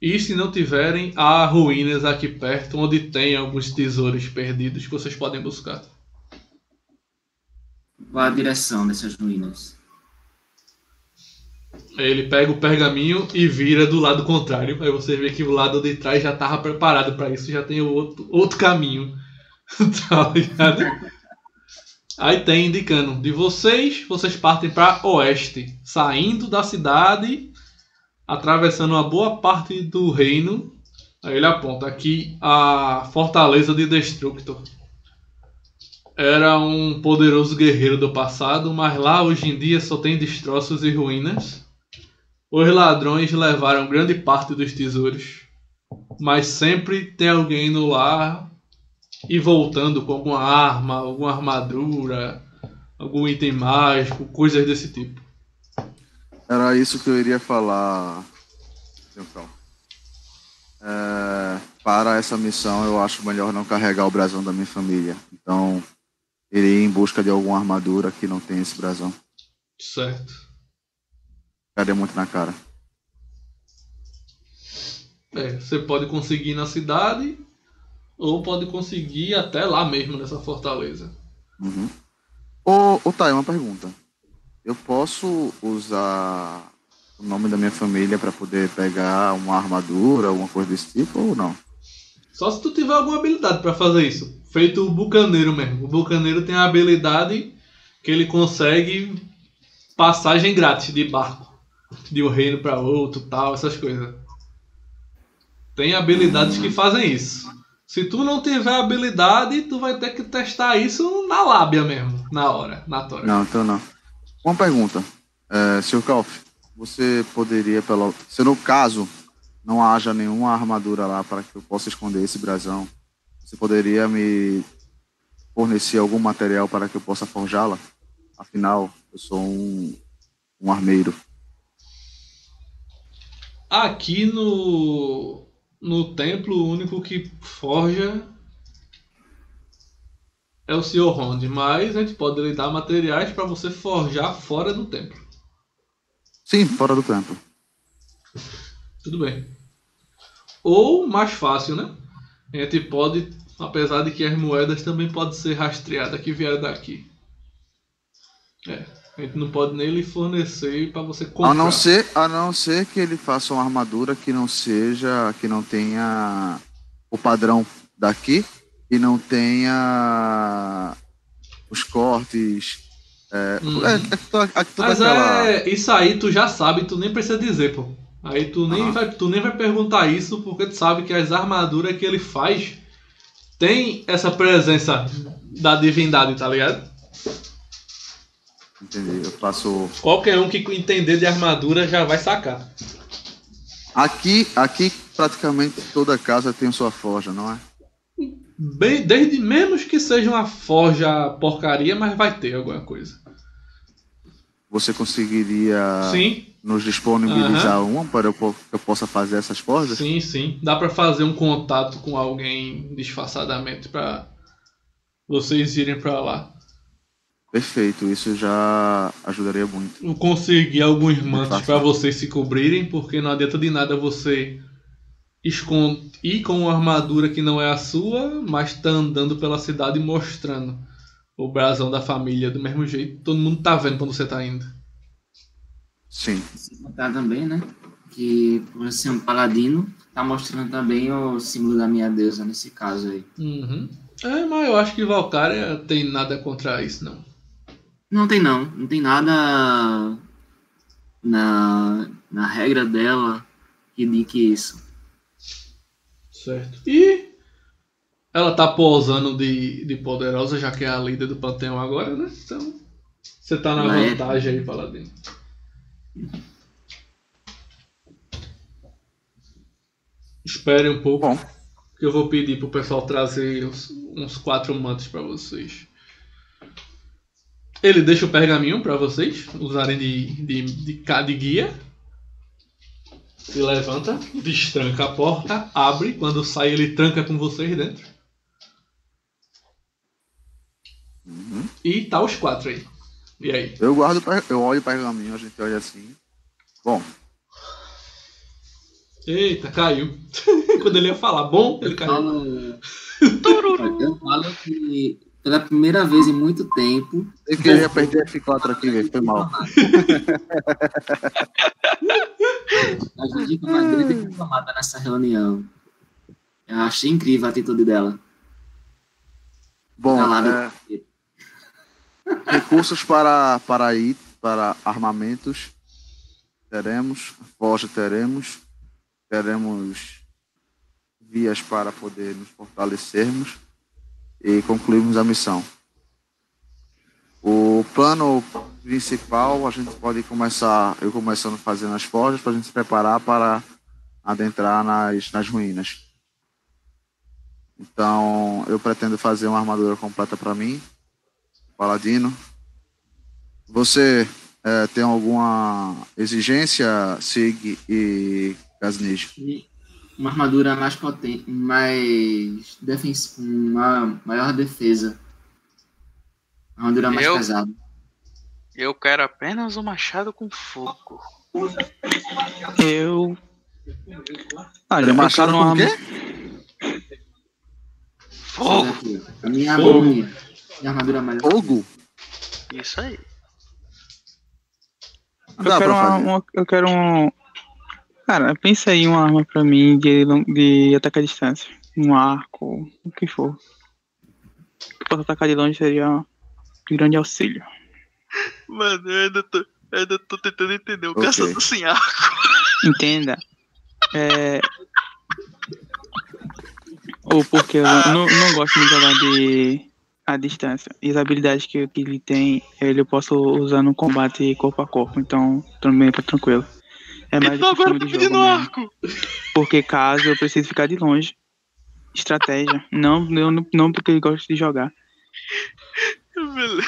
Speaker 2: E se não tiverem, há ruínas aqui perto onde tem alguns tesouros perdidos que vocês podem buscar.
Speaker 4: Qual a direção dessas ruínas?
Speaker 2: Ele pega o pergaminho e vira do lado contrário. Aí você vê que o lado de trás já estava preparado para isso, já tem outro, outro caminho. *laughs* tá ligado? Aí tem indicando de vocês, vocês partem para oeste, saindo da cidade, atravessando uma boa parte do reino. Aí ele aponta aqui a fortaleza de Destructor. Era um poderoso guerreiro do passado, mas lá hoje em dia só tem destroços e ruínas. Os ladrões levaram grande parte dos tesouros, mas sempre tem alguém no lar e voltando com alguma arma, alguma armadura, algum item mágico, coisas desse tipo.
Speaker 3: Era isso que eu iria falar, Cal. É, para essa missão, eu acho melhor não carregar o brasão da minha família. Então, irei em busca de alguma armadura que não tenha esse brasão.
Speaker 2: Certo.
Speaker 3: Ficaria muito na cara.
Speaker 2: É, você pode conseguir na cidade ou pode conseguir até lá mesmo nessa fortaleza.
Speaker 3: Uhum. Ô, ô Thay, uma pergunta. Eu posso usar o nome da minha família para poder pegar uma armadura, alguma coisa desse tipo ou não?
Speaker 2: Só se tu tiver alguma habilidade para fazer isso. Feito o bucaneiro mesmo. O bucaneiro tem a habilidade que ele consegue passagem grátis de barco. De um reino para outro, tal, essas coisas. Tem habilidades que fazem isso. Se tu não tiver habilidade, tu vai ter que testar isso na lábia mesmo, na hora, na tora.
Speaker 3: Não, então não. Uma pergunta. É, Sr. Kalf, você poderia, pelo... se no caso não haja nenhuma armadura lá para que eu possa esconder esse brasão, você poderia me fornecer algum material para que eu possa forjá-la? Afinal, eu sou um, um armeiro.
Speaker 2: Aqui no, no templo, o único que forja é o Sr. Ronde, mas a gente pode lhe dar materiais para você forjar fora do templo.
Speaker 3: Sim, fora do templo. *laughs*
Speaker 2: Tudo bem. Ou mais fácil, né? A gente pode, apesar de que as moedas também podem ser rastreadas que vieram daqui. É, a gente não pode nem lhe fornecer para você comprar.
Speaker 3: A não ser, a não ser que ele faça uma armadura que não seja, que não tenha o padrão daqui e não tenha os cortes. É,
Speaker 2: Uhum.
Speaker 3: é, é, é
Speaker 2: Mas é, isso aí tu já sabe, tu nem precisa dizer, pô. Aí tu nem,
Speaker 3: Aham.
Speaker 2: vai, tu nem vai perguntar isso, porque tu sabe que as armaduras que ele faz tem essa presença da divindade, tá ligado?
Speaker 3: Entendi. Eu faço.
Speaker 2: Qualquer um que entender de armadura já vai sacar.
Speaker 3: Aqui, aqui praticamente toda casa tem sua forja, não é?
Speaker 2: Bem, desde menos que seja uma forja porcaria, mas vai ter alguma coisa.
Speaker 3: Você conseguiria
Speaker 2: Sim,
Speaker 3: nos disponibilizar uma para eu, que eu possa fazer essas forjas?
Speaker 2: sim, sim. Dá pra fazer um contato com alguém disfarçadamente pra vocês irem pra lá.
Speaker 3: Perfeito, isso já ajudaria muito.
Speaker 2: Eu consegui alguns mantos pra vocês se cobrirem, porque não adianta de nada você escon- ir com uma armadura que não é a sua, mas tá andando pela cidade mostrando. o brasão da família do mesmo jeito. Todo mundo tá vendo quando você tá indo.
Speaker 3: Sim.
Speaker 4: Se contar também, né? Que por ser um paladino, tá mostrando também o símbolo da minha deusa nesse caso aí.
Speaker 2: Uhum. É, mas eu acho que Valkyria tem nada contra isso, não.
Speaker 4: Não tem não, não tem nada na, na regra dela que indique isso.
Speaker 2: Certo. E ela tá posando de, de poderosa, já que é a líder do panteão agora, né? Então, você tá na
Speaker 4: Ela é.
Speaker 2: vantagem aí, Paladino. Espere um pouco,
Speaker 3: Bom.
Speaker 2: que eu vou pedir pro pessoal trazer uns, uns quatro mantos pra vocês. Ele deixa o pergaminho pra vocês usarem de, de, de, de guia. Se levanta, destranca a porta, abre. Quando sai, ele tranca com vocês dentro.
Speaker 3: Uhum.
Speaker 2: E tá os quatro aí. E aí?
Speaker 3: Eu guardo, eu olho o pergaminho, a gente olha assim. Bom,
Speaker 2: Eita, caiu. *laughs* Quando ele ia falar bom, ele
Speaker 4: Eu
Speaker 2: caiu.
Speaker 4: falo, eu falo que pela primeira vez em muito tempo,
Speaker 3: eu queria perder F4 aqui, velho. Foi mal. *laughs*
Speaker 4: a Judica mais grande diplomata nessa reunião. Eu achei incrível a atitude dela.
Speaker 3: Bom, é, recursos para, para ir, para armamentos. Teremos, forja teremos. Teremos vias para poder nos fortalecermos e concluirmos a missão. O plano principal, a gente pode começar, eu começando fazendo as forjas para a gente se preparar para adentrar nas, nas ruínas. Então, eu pretendo fazer uma armadura completa para mim, Paladino. Você eh, tem alguma exigência, Sig e Gasnij?
Speaker 4: Uma armadura mais potente, mais defens uma maior defesa. Uma armadura mais
Speaker 5: Eu?
Speaker 4: pesada.
Speaker 5: Eu quero apenas um machado com fogo.
Speaker 6: Eu. Olha,
Speaker 3: Ele
Speaker 6: eu
Speaker 3: machado
Speaker 6: uma
Speaker 3: com o quê?
Speaker 5: Fogo!
Speaker 4: Minha
Speaker 2: Fogo.
Speaker 4: Minha armadura mais
Speaker 3: Fogo?
Speaker 5: Isso aí.
Speaker 6: Eu
Speaker 3: Dá
Speaker 6: quero uma, uma- Eu quero um. Cara, pensa aí uma arma pra mim de, de ataque à distância. Um arco, o que for. Que possa atacar de longe seria de grande auxílio.
Speaker 5: Mano, eu ainda tô, eu ainda tô tentando entender. O
Speaker 3: Ok.
Speaker 5: caçador sem arco.
Speaker 6: Entenda. É. Ou porque eu não, não gosto de jogar de à distância. E as habilidades que, que ele tem, ele eu posso usar no combate corpo a corpo. Então, também tá tranquilo. É mais
Speaker 5: Então agora tá
Speaker 6: de
Speaker 5: pedindo
Speaker 6: jogo mesmo.
Speaker 5: arco.
Speaker 6: Porque caso eu precise ficar de longe. Estratégia. *laughs* Não, eu não, não porque ele gosta de jogar.
Speaker 5: Beleza.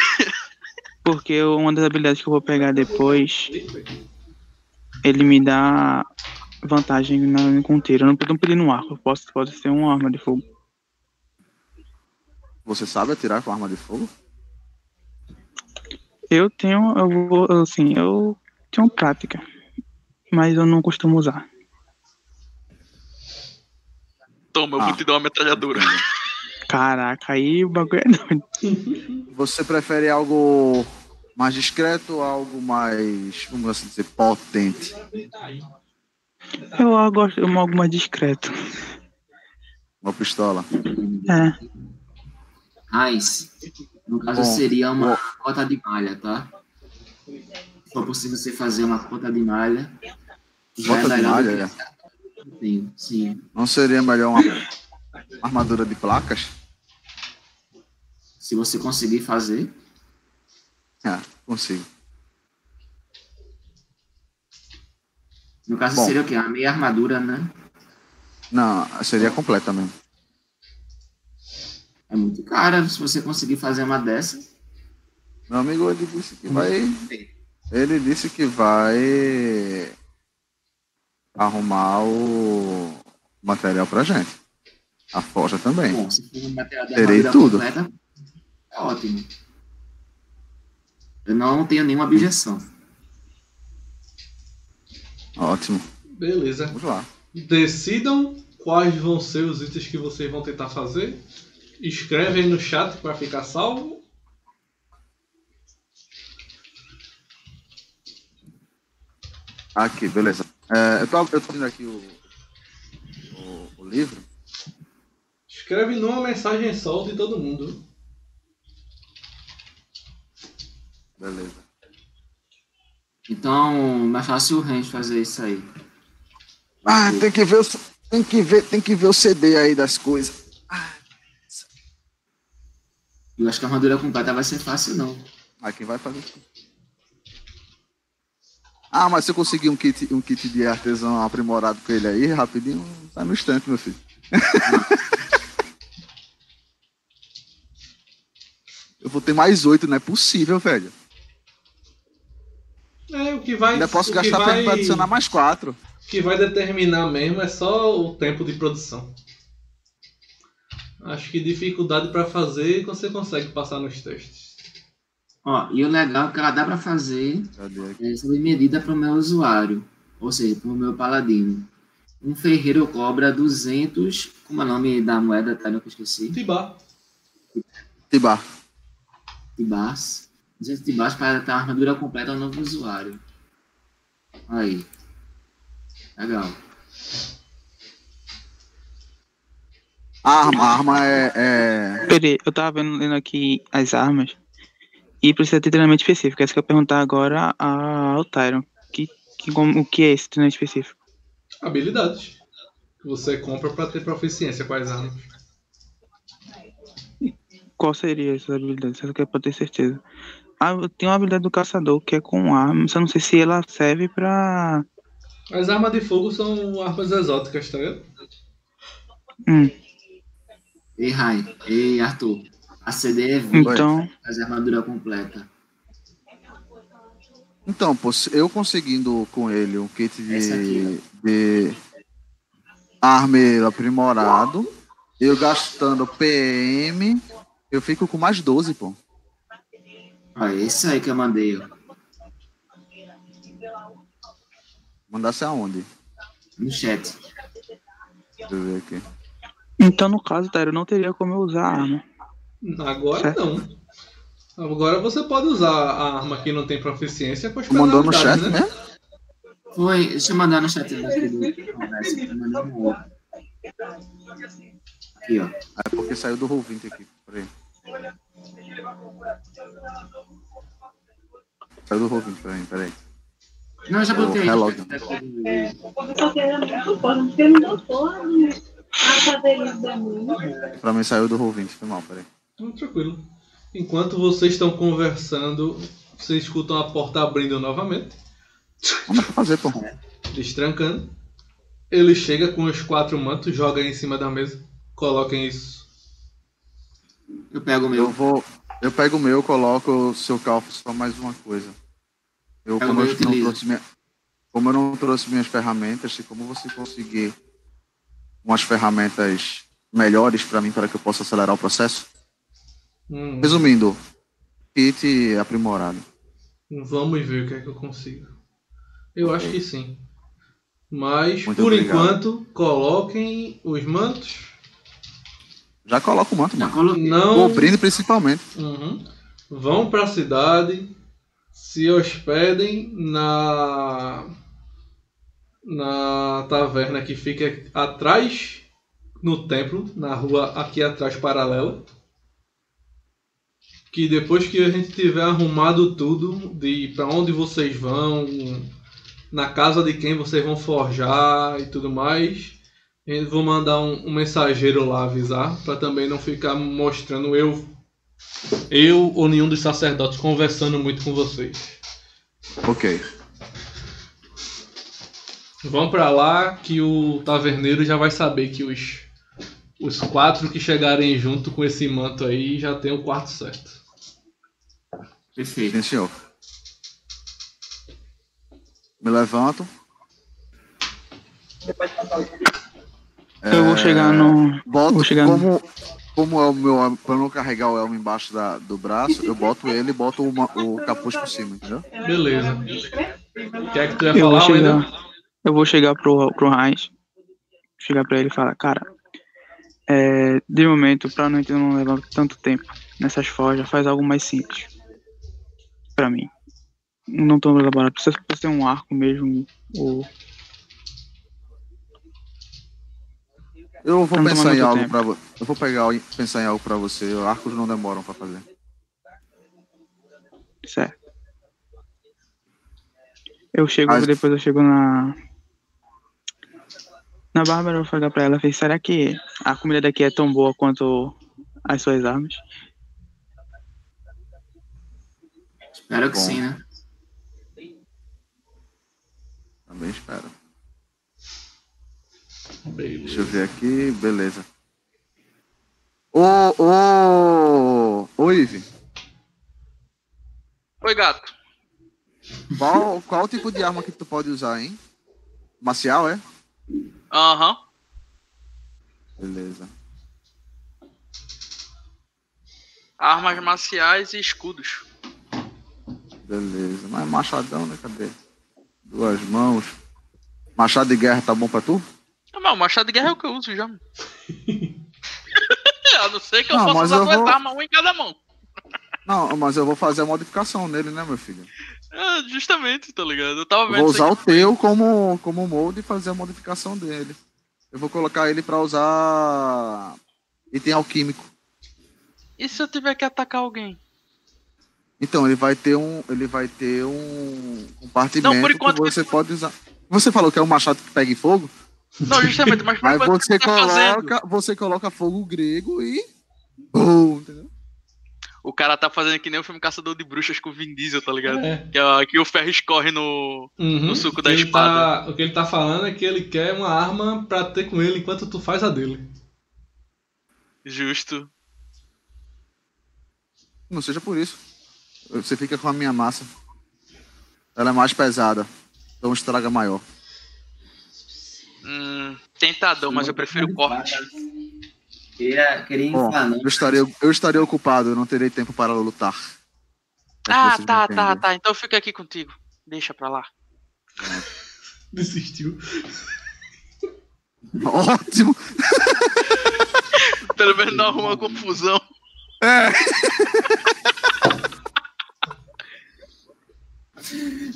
Speaker 6: Porque uma das habilidades que eu vou pegar depois, ele me dá vantagem na, com tiro. Eu não tô pedindo um arco, posso, pode ser uma arma de fogo.
Speaker 3: Você sabe atirar com arma de fogo?
Speaker 6: Eu tenho, eu vou, assim, eu tenho prática, mas eu não costumo usar.
Speaker 5: Toma, eu
Speaker 3: Ah.
Speaker 5: vou te dar uma metralhadora. *laughs*
Speaker 6: Caraca, aí o bagulho é doido.
Speaker 3: Você prefere algo mais discreto ou algo mais, vamos assim dizer, potente?
Speaker 6: Eu gosto de algo mais discreto.
Speaker 3: Uma pistola.
Speaker 6: É,
Speaker 4: Raiz. No caso,
Speaker 3: Bom,
Speaker 4: seria uma
Speaker 3: bom.
Speaker 4: cota de malha, tá? For possível você fazer uma cota de malha.
Speaker 3: Cota de
Speaker 4: melhor do
Speaker 3: malha,
Speaker 4: que
Speaker 3: é.
Speaker 4: Sim, sim.
Speaker 3: Não seria melhor uma armadura de placas?
Speaker 4: Se você conseguir fazer.
Speaker 3: É, consigo.
Speaker 4: No caso,
Speaker 3: Bom.
Speaker 4: seria o quê? Uma meia armadura, né?
Speaker 3: Não, seria completa mesmo.
Speaker 4: É muito cara se você conseguir fazer uma dessa.
Speaker 3: Meu amigo, ele disse que vai. Ele disse que vai arrumar o material pra gente. A forja também.
Speaker 4: Bom, se for um material
Speaker 3: Terei tudo.
Speaker 4: completa, é ótimo. Eu não tenho nenhuma objeção.
Speaker 3: Ótimo.
Speaker 2: Beleza.
Speaker 3: Vamos lá.
Speaker 2: Decidam quais vão ser os itens que vocês vão tentar fazer. Escreve aí no chat para ficar salvo.
Speaker 3: Aqui, beleza. É, eu estou abrindo aqui o, o, o, livro.
Speaker 2: Escreve numa mensagem só de todo mundo.
Speaker 3: Beleza.
Speaker 4: Então, mais é fácil o Renzo fazer isso aí.
Speaker 3: Ah, tem que ver, tem que ver, tem que ver o CD aí das coisas.
Speaker 4: Eu acho que a armadura completa vai ser fácil, não.
Speaker 3: Ah, quem vai fazer isso? Ah, mas se eu conseguir um kit, um kit de artesão aprimorado com ele aí, rapidinho, tá no instante, meu filho. *laughs* eu vou ter mais oito, não é possível, velho.
Speaker 2: É, o que vai.
Speaker 3: Ainda posso gastar
Speaker 2: vai,
Speaker 3: pra adicionar mais quatro.
Speaker 2: O que vai determinar mesmo é só o tempo de produção. Acho que dificuldade pra fazer você consegue passar nos testes.
Speaker 4: Ó, e o legal é que ela dá pra fazer é, sob medida para o meu usuário, ou seja, para o meu paladino. Um ferreiro cobra 200, como é o nome da moeda, tá? Não que eu esqueci.
Speaker 2: Tibar.
Speaker 3: Tibar.
Speaker 4: Tibars. 200 tibars para ter a armadura completa ao novo usuário. Aí. Legal.
Speaker 3: A arma, a arma é, é-
Speaker 6: Peraí, eu tava vendo, lendo aqui as armas e precisa ter treinamento específico. É isso que eu ia perguntar agora a- ao Tyron. Que, que, como, o que é esse treinamento específico?
Speaker 2: Habilidades. Que você compra pra ter proficiência com as armas.
Speaker 6: Qual seria essas habilidades? Essa que é pra ter certeza. Ah, eu tenho uma habilidade do caçador que é com arma, só não sei se ela serve pra.
Speaker 2: As armas de fogo são armas exóticas, tá ligado?
Speaker 6: Hum,
Speaker 4: Ei, Rai. Ei, Arthur. A CD é 20,
Speaker 6: então.
Speaker 4: fazer a armadura completa.
Speaker 3: Então, pô, eu conseguindo com ele um kit de,
Speaker 4: aqui,
Speaker 3: de armeiro aprimorado, eu gastando PM, eu fico com mais 12, pô.
Speaker 4: Olha, esse aí que eu mandei, ó.
Speaker 3: Mandasse aonde?
Speaker 4: No chat.
Speaker 3: Deixa eu ver aqui.
Speaker 6: Então, no caso, Tyron, não teria como eu usar a arma.
Speaker 2: Agora
Speaker 6: Certo.
Speaker 2: não. Agora você pode usar a arma que não tem proficiência com as
Speaker 3: mandou no chat
Speaker 2: né?
Speaker 3: mesmo?
Speaker 4: Foi, deixa eu mandar no chat daqui do conversa. Um outro. Aqui, ó.
Speaker 3: É porque saiu do Roll20 aqui. Peraí. Saiu do Roll20, peraí, peraí.
Speaker 4: Não, eu já botei aí.
Speaker 3: relógio.
Speaker 7: Não.
Speaker 3: Pra mim saiu do Roll20, foi mal, peraí.
Speaker 2: Hum, tranquilo. Enquanto vocês estão conversando, vocês escutam a porta abrindo novamente,
Speaker 3: Vamos fazer, pô.
Speaker 2: destrancando. Ele chega com os quatro mantos, joga em cima da mesa. Coloquem isso.
Speaker 4: Eu pego o
Speaker 3: Eu
Speaker 4: meu.
Speaker 3: vou. Eu pego o meu, coloco o seu calço só mais uma coisa. Eu, como, eu não trouxe minha, como eu não trouxe minhas ferramentas, e como você conseguir umas ferramentas melhores para mim, para que eu possa acelerar o processo?
Speaker 2: Hum,
Speaker 3: Resumindo, kit aprimorado.
Speaker 2: vamos ver o que é que eu consigo. Eu acho que sim. Mas,
Speaker 3: Muito
Speaker 2: por
Speaker 3: obrigado.
Speaker 2: enquanto, coloquem os mantos.
Speaker 3: Já coloca o manto, mano.
Speaker 2: Não
Speaker 3: Cobrindo principalmente.
Speaker 2: Uhum. Vão para a cidade, se hospedem na na taverna que fica atrás no templo, na rua aqui atrás paralela. Que depois que a gente tiver arrumado tudo de para onde vocês vão, na casa de quem vocês vão forjar e tudo mais, eu vou mandar um, um mensageiro lá avisar para também não ficar mostrando eu eu ou nenhum dos sacerdotes conversando muito com vocês.
Speaker 3: Ok.
Speaker 2: Vão pra lá que o taverneiro já vai saber que os os quatro que chegarem junto com esse manto aí já tem o quarto certo.
Speaker 4: Perfeito.
Speaker 3: Senhor. Me levanto.
Speaker 6: Eu vou chegar no.
Speaker 3: Boto
Speaker 6: Vou chegar no-
Speaker 3: como, como é o meu. Pra eu não carregar o elmo embaixo da, do braço, eu boto ele e boto o, ma- o capuz por cima, entendeu?
Speaker 2: Beleza. O que é que tu ia
Speaker 6: Eu vou
Speaker 2: falar,
Speaker 6: chegar. Eu vou chegar pro, pro Heinz. Chegar pra ele e falar, cara. É, de momento, pra não, não levar tanto tempo nessas forjas, faz algo mais simples. Pra mim. não tão elaborado. Precisa, precisa ser um arco mesmo. Ou...
Speaker 3: Eu vou
Speaker 6: não
Speaker 3: pensar em algo
Speaker 6: tempo.
Speaker 3: pra você. Eu vou pegar pensar em algo pra você. Arcos não demoram pra fazer.
Speaker 6: Certo. Eu chego, depois eu chego na. Na Bárbara, eu vou falar pra ela, será que a comida daqui é tão boa quanto as suas armas?
Speaker 4: Espero que
Speaker 3: Bom.
Speaker 4: sim, né?
Speaker 3: Também espero. Deixa eu
Speaker 2: Beleza.
Speaker 3: ver aqui. Beleza. Ô, ô, ô, Ive.
Speaker 5: Oi, gato.
Speaker 3: Qual, qual tipo de arma que tu pode usar, hein? Marcial, é?
Speaker 5: Aham.
Speaker 3: Beleza.
Speaker 5: Armas marciais e escudos.
Speaker 3: Beleza. Mas machadão, né? Cadê? Duas mãos. Machado de guerra tá bom pra tu?
Speaker 5: Não, o machado de guerra é o que eu uso já. *laughs* A não ser que eu
Speaker 3: Não,
Speaker 5: possa usar duas
Speaker 3: vou-
Speaker 5: armas, uma em cada mão.
Speaker 3: Não, mas eu vou fazer a modificação nele, né, meu filho?
Speaker 5: É, justamente, tá ligado? Eu tava
Speaker 3: Eu
Speaker 5: vendo
Speaker 3: vou usar o teu como, como molde e fazer a modificação dele. Eu vou colocar ele pra usar item alquímico.
Speaker 5: E se eu tiver que atacar alguém?
Speaker 3: Então, ele vai ter um. Ele vai ter um compartimento
Speaker 5: Não, por enquanto
Speaker 3: que você pode usar. Você falou que é um machado que pega em fogo?
Speaker 5: Não, justamente, mas por *laughs*
Speaker 3: Aí
Speaker 5: que
Speaker 3: você
Speaker 5: tá fazendo?
Speaker 3: coloca, você coloca fogo grego e. Bum, entendeu?
Speaker 5: O cara tá fazendo que nem o filme Caçador de Bruxas com o Vin Diesel, tá ligado?
Speaker 2: É.
Speaker 5: Que, é- que o ferro escorre no.
Speaker 2: Uhum.
Speaker 5: No suco da
Speaker 2: ele
Speaker 5: espada.
Speaker 2: tá- o que ele tá falando é que ele quer uma arma pra ter com ele enquanto tu faz a dele.
Speaker 5: Justo.
Speaker 3: Não seja por isso. Você fica com a minha massa. Ela é mais pesada. Então estraga maior.
Speaker 5: Hum, tentador, mas eu prefiro corte.
Speaker 4: Queria, queria
Speaker 3: Bom, eu estaria, eu estaria ocupado, eu não terei tempo para lutar.
Speaker 5: Ah, tá, tá, tá. Então fica aqui contigo. Deixa pra lá. *laughs*
Speaker 2: Desistiu.
Speaker 3: Ótimo!
Speaker 5: Pelo menos não arruma confusão.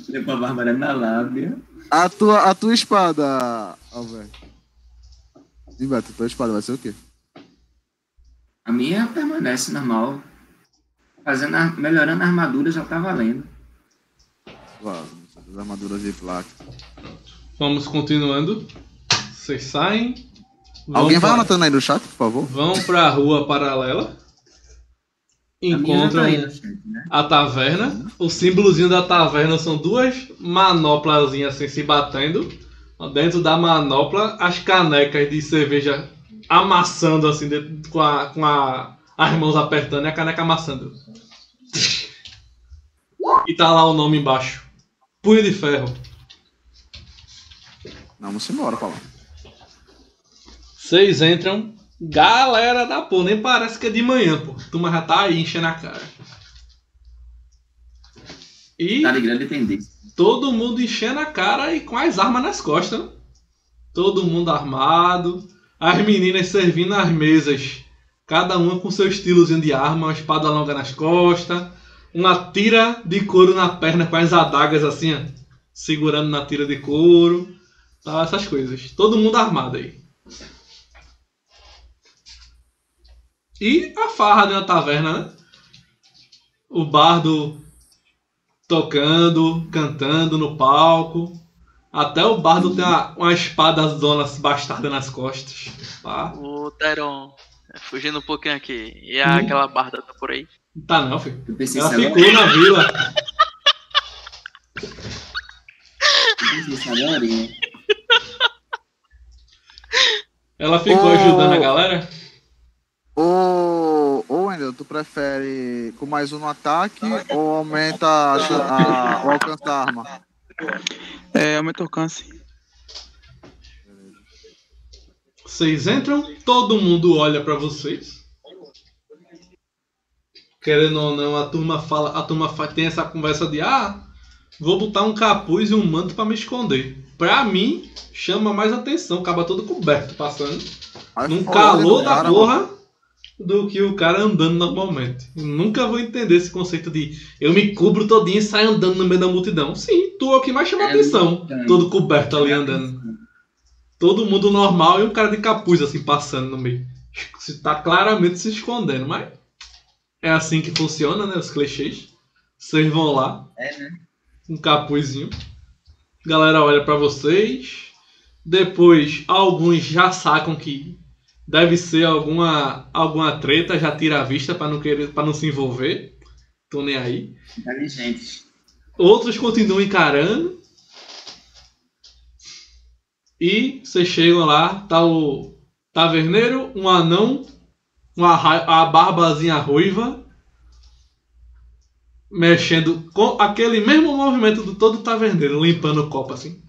Speaker 4: Levou a Bárbara na lábia.
Speaker 3: A tua, a tua espada, Alberto. Sim, Beto, tua espada vai ser o quê?
Speaker 4: A minha permanece normal. Fazendo a- melhorando a armadura já tá valendo.
Speaker 3: Claro, as armaduras de placa.
Speaker 2: Vamos continuando. Vocês saem.
Speaker 3: Alguém vai
Speaker 2: pra-
Speaker 3: anotando aí no chat, por favor?
Speaker 2: Vão pra rua paralela.
Speaker 4: A
Speaker 2: Encontram
Speaker 4: tá no chat, né?
Speaker 2: a taverna. O símbolozinho da taverna são duas manoplazinhas assim se batendo. Dentro da manopla, as canecas de cerveja amassando assim, dentro- com, a, com a, as mãos apertando e a caneca amassando. E tá lá o nome embaixo: Punho de Ferro.
Speaker 3: Vamos embora lá.
Speaker 2: Vocês entram, galera da pô, nem parece que é de manhã, pô. A turma já tá aí enchendo a cara. E
Speaker 4: Tá de grande tendência.
Speaker 2: todo mundo enchendo a cara e com as armas nas costas. né? Todo mundo armado. As meninas servindo as mesas. Cada uma com seu estilozinho de arma, uma espada longa nas costas. Uma tira de couro na perna com as adagas assim, ó, segurando na tira de couro. Tá, essas coisas. Todo mundo armado aí. E a farra de uma taverna, né? O bardo tocando, cantando no palco. Até o bardo tem uma, uma espada zona bastarda nas costas. Pá.
Speaker 5: O Teron. é, Fugindo um pouquinho aqui. E a- aquela barda tá por aí.
Speaker 2: Não tá não, filho. Ela ficou
Speaker 4: agora.
Speaker 2: na vila.
Speaker 4: Eu pensei isso agora. hein?
Speaker 2: Ela ficou
Speaker 3: Ô.
Speaker 2: ajudando a galera.
Speaker 3: Ô, ô Wendel, tu prefere com mais um no ataque ou aumenta a, a- o alcance da arma?
Speaker 6: É, aumenta o alcance.
Speaker 2: Vocês entram, todo mundo olha pra vocês. Querendo ou não, a turma fala, a turma tem essa conversa de ah, vou botar um capuz e um manto pra me esconder. Pra mim, chama mais atenção, acaba todo coberto passando.
Speaker 3: Aí
Speaker 2: Num calor da porra, do que o cara andando normalmente. Nunca vou entender esse conceito de eu me cubro todinho e saio andando no meio da multidão. Sim, tu é o que mais chama
Speaker 4: É
Speaker 2: atenção.
Speaker 4: muito
Speaker 2: Todo coberto ali andando. Todo mundo normal e um cara de capuz assim passando no meio. Se tá claramente se escondendo, mas é assim que funciona, né? Os clichês. Vocês vão lá,
Speaker 4: É, né?
Speaker 2: um capuzinho. Galera olha pra vocês. Depois alguns já sacam que deve ser alguma alguma treta, já tira a vista pra não querer para não se envolver. Tô nem aí.
Speaker 4: Inteligentes.
Speaker 2: Outros continuam encarando. E vocês chegam lá, tá o taverneiro, um anão, uma a barbazinha ruiva, mexendo com aquele mesmo movimento do todo taverneiro, limpando o copo assim.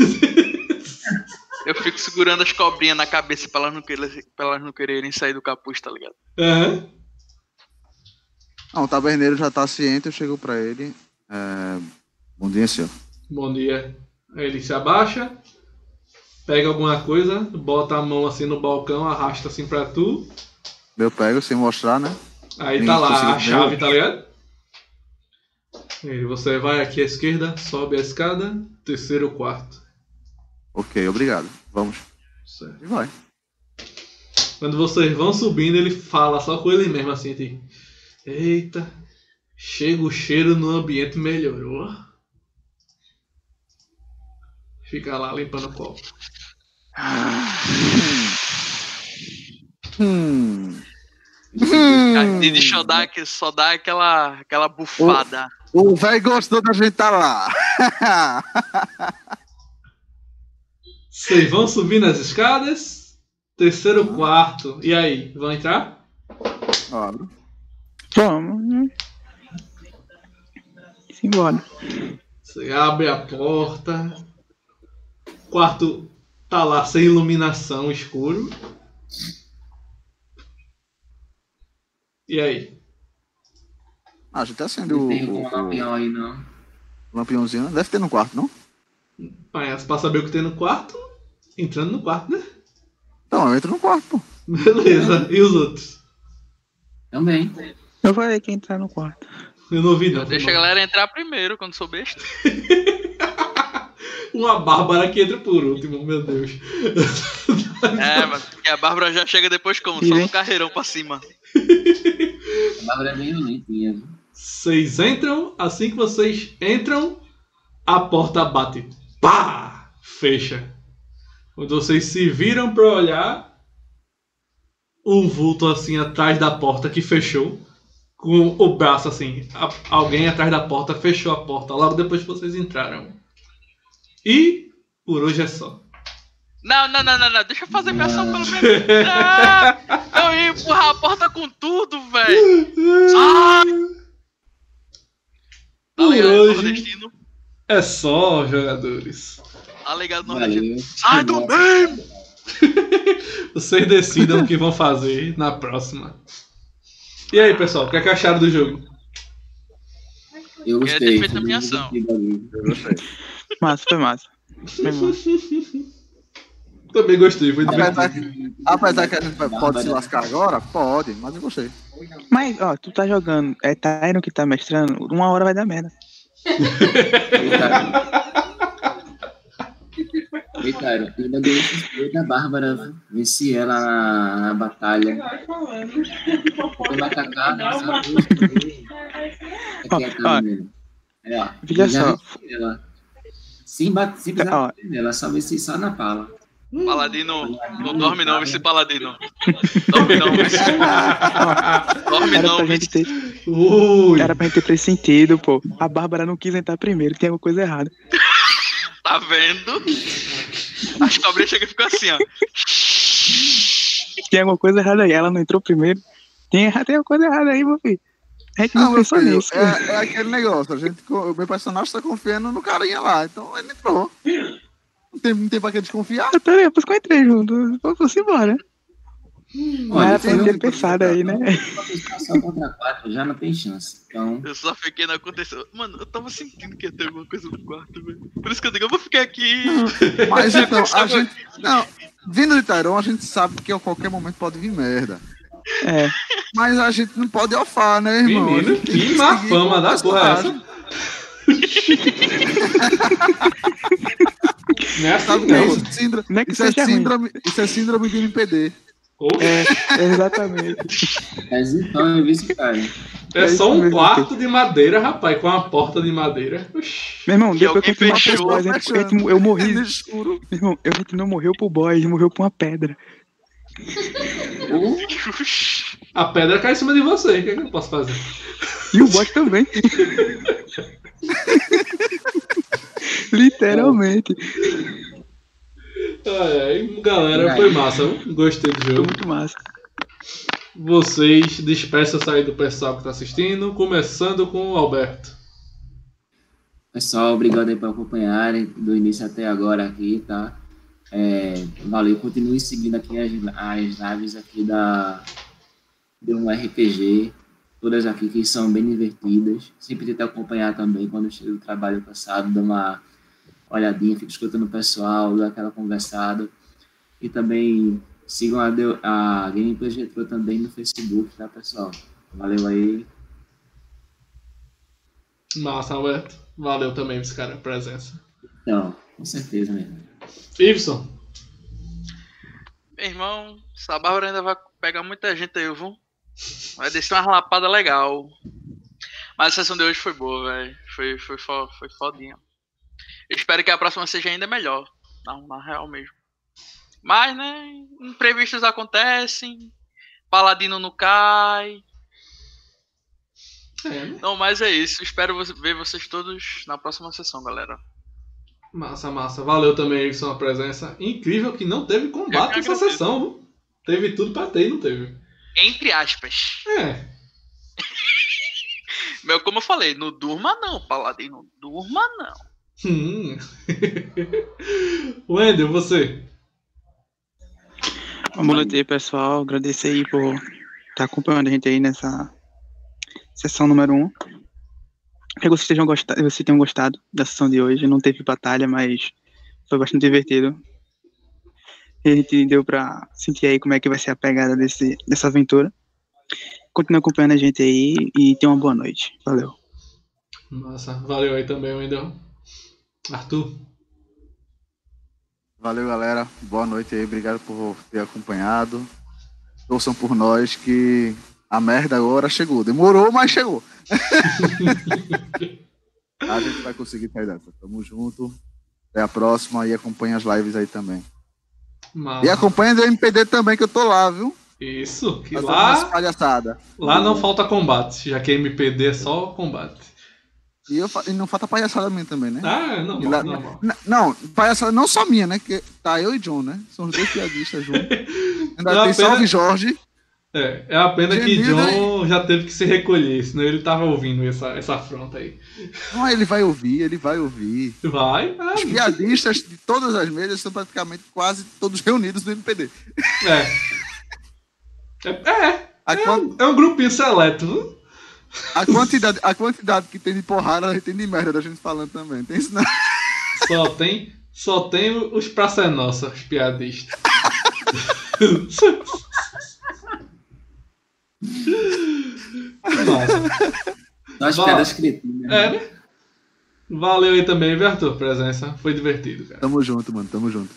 Speaker 2: *laughs*
Speaker 5: Eu fico segurando as cobrinhas na cabeça pra elas não, querer, pra elas não quererem sair do capuz, tá ligado?
Speaker 2: Aham.
Speaker 3: Não, o taberneiro já tá ciente, eu chego pra ele. É... Bom dia, senhor.
Speaker 2: Bom dia. Ele se abaixa, pega alguma coisa, bota a mão assim no balcão, arrasta assim pra tu.
Speaker 3: Eu pego sem mostrar, né?
Speaker 2: Aí
Speaker 3: Sim,
Speaker 2: tá lá a
Speaker 3: ver.
Speaker 2: chave, tá ligado? E você vai aqui à esquerda, sobe a escada, terceiro quarto.
Speaker 3: Ok, obrigado. Vamos.
Speaker 2: Certo.
Speaker 3: E vai.
Speaker 2: Quando vocês vão subindo, ele fala só com ele mesmo assim, tipo, Eita, chega o cheiro no ambiente melhorou. Fica lá limpando o copo.
Speaker 3: Hum.
Speaker 5: Hum. E deixa eu dar que só dar aquela, aquela bufada.
Speaker 3: O velho gostou da gente tá lá. *laughs*
Speaker 2: Vocês vão subir nas escadas, terceiro quarto. E aí, vão entrar?
Speaker 3: Abro.
Speaker 6: Vamos, né? Simbora.
Speaker 2: Você abre a porta. O quarto tá lá sem iluminação, escuro. E aí?
Speaker 3: Ah, a gente acende
Speaker 4: Não tem um lampião aí, não.
Speaker 3: lampiãozinho. Deve ter no quarto, não?
Speaker 2: Mas pra saber o que tem no quarto, entrando no quarto, né?
Speaker 3: Então, eu entro no quarto, pô.
Speaker 2: Beleza. E os outros?
Speaker 4: Também.
Speaker 6: Eu falei que ia entrar no quarto.
Speaker 2: Eu não ouvi, não.
Speaker 5: Deixa a galera entrar primeiro quando sou besta. *laughs*
Speaker 2: Uma Bárbara que entra por último, meu Deus.
Speaker 5: É, mas porque a Bárbara já chega depois como? Só no carreirão pra cima.
Speaker 4: A Bárbara é meio lentinha.
Speaker 2: Vocês entram, assim que vocês entram, a porta bate. Pá! Fecha. Quando vocês se viram pra olhar, um vulto assim atrás da porta que fechou. Com o braço assim. a- alguém atrás da porta fechou a porta logo depois que vocês entraram. E por hoje é só.
Speaker 5: Não, não, não, não, não. Deixa eu fazer minha ação pelo menos. Eu ia empurrar a porta com tudo, velho. Ah!
Speaker 2: Por hoje é só, jogadores.
Speaker 5: Tá ligado, nordestino? Sai do meio! *laughs*
Speaker 2: Vocês decidam o que vão fazer na próxima. E aí, pessoal, o que, é que acharam do jogo?
Speaker 4: Eu
Speaker 5: Queria ter
Speaker 4: gostei.
Speaker 5: feito a minha ação.
Speaker 3: Eu gostei. *laughs*
Speaker 6: Massa, foi massa. Foi massa. *laughs*
Speaker 2: Também gostei, foi divertido.
Speaker 3: Apesar, apesar que a gente pode se lascar agora, pode, mas eu gostei.
Speaker 6: Mas, ó, tu tá jogando, é Tyron que tá mestrando, uma hora vai dar merda.
Speaker 4: E, cara, eu ainda ganhei esse da Bárbara. Venci ela na, na batalha. Foi macacada, sabe? Aqui é a câmera. É, ó.
Speaker 6: Veja
Speaker 4: Já
Speaker 6: só.
Speaker 4: ela. Sem, bate, bater nela, só venci só na pala.
Speaker 5: Paladino, não dorme não, esse paladino. *laughs* Dorme não, esse... Dorme
Speaker 6: Era
Speaker 5: não,
Speaker 6: pra gente ter, era pra gente ter sentido, pô. A Bárbara não quis entrar primeiro, tem alguma coisa errada. *laughs*
Speaker 5: Tá vendo? *laughs* As cobrinhas chegam e ficam assim, ó.
Speaker 6: Tem alguma coisa errada aí. Ela não entrou primeiro. Tem, tem alguma coisa errada aí, meu filho. A gente não,
Speaker 3: Não,
Speaker 6: pensou
Speaker 3: filho,
Speaker 6: nisso.
Speaker 3: é, é aquele negócio. A gente, o meu personagem tá confiando no carinha lá, então ele entrou. Não tem, não tem pra que desconfiar.
Speaker 6: Eu por isso que eu entrei junto. Vamos embora.
Speaker 4: Olha,
Speaker 6: Nada
Speaker 4: foi
Speaker 6: pra ter pensado aí, né?
Speaker 4: Contra quatro já não tem chance. Então,
Speaker 5: Eu só fiquei não aconteceu. Mano, eu tava sentindo que ia ter alguma coisa no quarto, velho. Por isso que eu digo, eu vou ficar aqui.
Speaker 3: Mas *laughs* então, a gente. Não, vindo de Tairon, a gente sabe que a qualquer momento pode vir merda.
Speaker 6: É.
Speaker 3: Mas a gente não pode ofar, né, irmão? A
Speaker 2: Menino, que má fama da porra é essa? *laughs* Não é assim,
Speaker 3: Sabe o que é
Speaker 2: não.
Speaker 3: isso? Síndrome,
Speaker 6: Não é que
Speaker 3: isso, é
Speaker 6: ruim.
Speaker 3: síndrome, isso é síndrome de MPD.
Speaker 6: É, exatamente.
Speaker 4: mas então eu cara.
Speaker 2: É
Speaker 6: É
Speaker 2: só um
Speaker 6: mesmo,
Speaker 2: quarto de madeira, rapaz, com uma porta de madeira. Oxi.
Speaker 6: Meu irmão,
Speaker 5: Que
Speaker 6: depois que os
Speaker 5: fechou,
Speaker 6: boys, a gente- a gente- eu
Speaker 3: É
Speaker 6: morri. *laughs*
Speaker 3: no escuro.
Speaker 6: Meu irmão, a gente não morreu pro boy, a gente morreu por uma pedra.
Speaker 2: A pedra cai em cima de você. O que, é que eu posso fazer?
Speaker 6: E o bot também. *laughs* Literalmente.
Speaker 2: Galera, foi massa. Gostei do
Speaker 6: Foi
Speaker 2: jogo.
Speaker 6: muito massa.
Speaker 2: Vocês despeçam aí do pessoal que tá assistindo, começando com o Alberto.
Speaker 4: Pessoal, obrigado aí por acompanharem do início até agora aqui, tá? É, valeu, continue seguindo aqui as, as lives aqui da de um RPG, todas aqui que são bem divertidas. Sempre tento acompanhar também quando eu chego do trabalho cansado, dou uma olhadinha, fico escutando o pessoal, dou aquela conversada. E também sigam a, Deu- a Gameplay Retro também no Facebook, tá, pessoal? Valeu aí.
Speaker 2: Massa, Alberto. Valeu também, esse cara, a presença.
Speaker 4: Então, com certeza mesmo.
Speaker 2: Ibson.
Speaker 5: Meu irmão, essa Bárbara ainda vai pegar muita gente aí, viu? Vai descer uma lapada legal. Mas a sessão de hoje foi boa, velho. Foi, foi, fo- foi fodinha. Eu espero que a próxima seja ainda melhor. Não, na real mesmo. Mas, né? Imprevistos acontecem. Paladino não cai.
Speaker 2: É, né?
Speaker 5: Não, mas é isso. Espero ver vocês todos na próxima sessão, galera.
Speaker 2: Massa, massa. Valeu também, Ibson, a presença. Incrível que não teve combate nessa sessão. viu? Teve tudo pra ter e não teve.
Speaker 5: Entre aspas.
Speaker 2: É. *laughs*
Speaker 5: Meu, como eu falei, não durma não, Paladino. Durma não.
Speaker 2: Hum. *laughs* Wendel, você.
Speaker 6: Noite aí, pessoal. Agradecer aí por estar acompanhando a gente aí nessa sessão número 1. Um. Espero que vocês tenham gostado, vocês tenham gostado da sessão de hoje. Não teve batalha, mas foi bastante divertido. E a gente deu pra sentir aí como é que vai ser a pegada desse, dessa aventura. Continue acompanhando a gente aí e tenha uma boa noite. Valeu.
Speaker 2: Massa. Valeu aí também, Wendel. Arthur.
Speaker 3: Valeu, galera. Boa noite aí. Obrigado por ter acompanhado. Torçam por nós que a merda agora chegou. Demorou, mas chegou. *laughs* a gente vai conseguir sair dessa. Tamo junto. Até a próxima e acompanha as lives aí também. E acompanha do MPD também, que eu tô lá, viu?
Speaker 2: Isso, que
Speaker 3: Fazendo
Speaker 2: lá,
Speaker 3: palhaçada.
Speaker 2: lá não falta combate, já que MPD é só combate.
Speaker 3: E, eu, e não falta palhaçada minha também, né?
Speaker 2: Ah, não,
Speaker 3: lá-
Speaker 2: não, não.
Speaker 3: Não, palhaçada não só minha, né? Que tá eu e John, né? São os dois piadistas juntos. *laughs* Ainda
Speaker 2: Não,
Speaker 3: tem Salve Jorge.
Speaker 2: É, é a pena que John já teve que se recolher, senão ele tava ouvindo essa, essa afronta aí.
Speaker 3: Não, ele vai ouvir, ele vai ouvir.
Speaker 2: Vai? Ah,
Speaker 3: Os piadistas de todas as mesas são praticamente quase todos reunidos no MPD. *laughs*
Speaker 2: é. É, é,
Speaker 3: A,
Speaker 2: é,
Speaker 3: quan-
Speaker 2: um, é um grupinho seleto, viu?
Speaker 3: A quantidade, a quantidade que tem de porrada, tem de merda da gente falando também. Tem isso não.
Speaker 2: Só tem, só tem os Praça é Nossa, os piadistas.
Speaker 4: As
Speaker 2: Vai.
Speaker 4: piadas cretinas.
Speaker 2: É, né? Valeu aí também, viu, Arthur? Presença. Foi divertido, cara.
Speaker 3: Tamo junto, mano, tamo junto.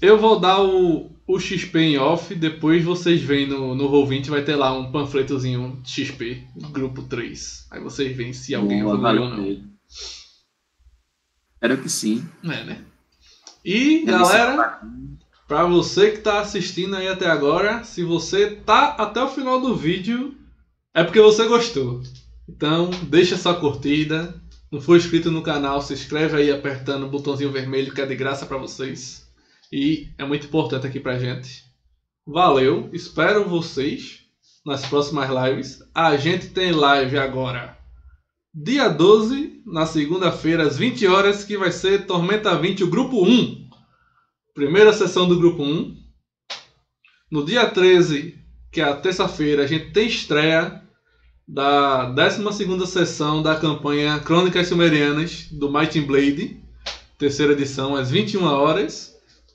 Speaker 2: Eu vou dar o, o XP em off, depois vocês veem no, no Roll20, vai ter lá um panfletozinho de XP, grupo 3. Aí vocês veem se alguém
Speaker 4: Boa,
Speaker 2: evoluiu ou não.
Speaker 4: mesmo. Espero que sim.
Speaker 2: É, né? E,
Speaker 4: Deve
Speaker 2: galera, pra você que tá assistindo aí até agora, se você tá até o final do vídeo, é porque você gostou. Então, deixa sua curtida. Não for inscrito no canal, se inscreve aí apertando o botãozinho vermelho que é de graça pra vocês. E é muito importante aqui pra gente. Valeu, espero vocês nas próximas lives. A gente tem live agora, dia 12, na segunda-feira, às 20 horas, que vai ser Tormenta 20, o grupo 1. Primeira sessão do grupo 1. No dia 13, que é a terça-feira, a gente tem estreia da 12 sessão da campanha Crônicas Sumerianas do Might and Blade, terceira edição, às 21 horas.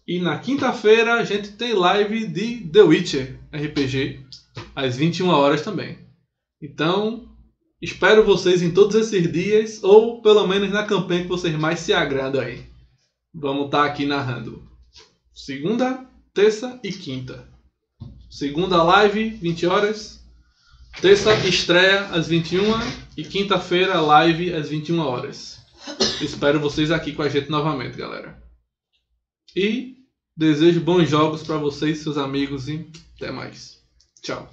Speaker 2: E na quinta-feira a gente tem live de The Witcher RPG, às 21 horas também. Então, espero vocês em todos esses dias, ou pelo menos na campanha que vocês mais se agradam aí. Vamos estar aqui narrando. Segunda, terça e quinta. Segunda live, 20 horas. Terça estreia às 21 e quinta-feira live às 21 horas. Espero vocês aqui com a gente novamente, galera. E desejo bons jogos para vocês, seus amigos e até mais. Tchau.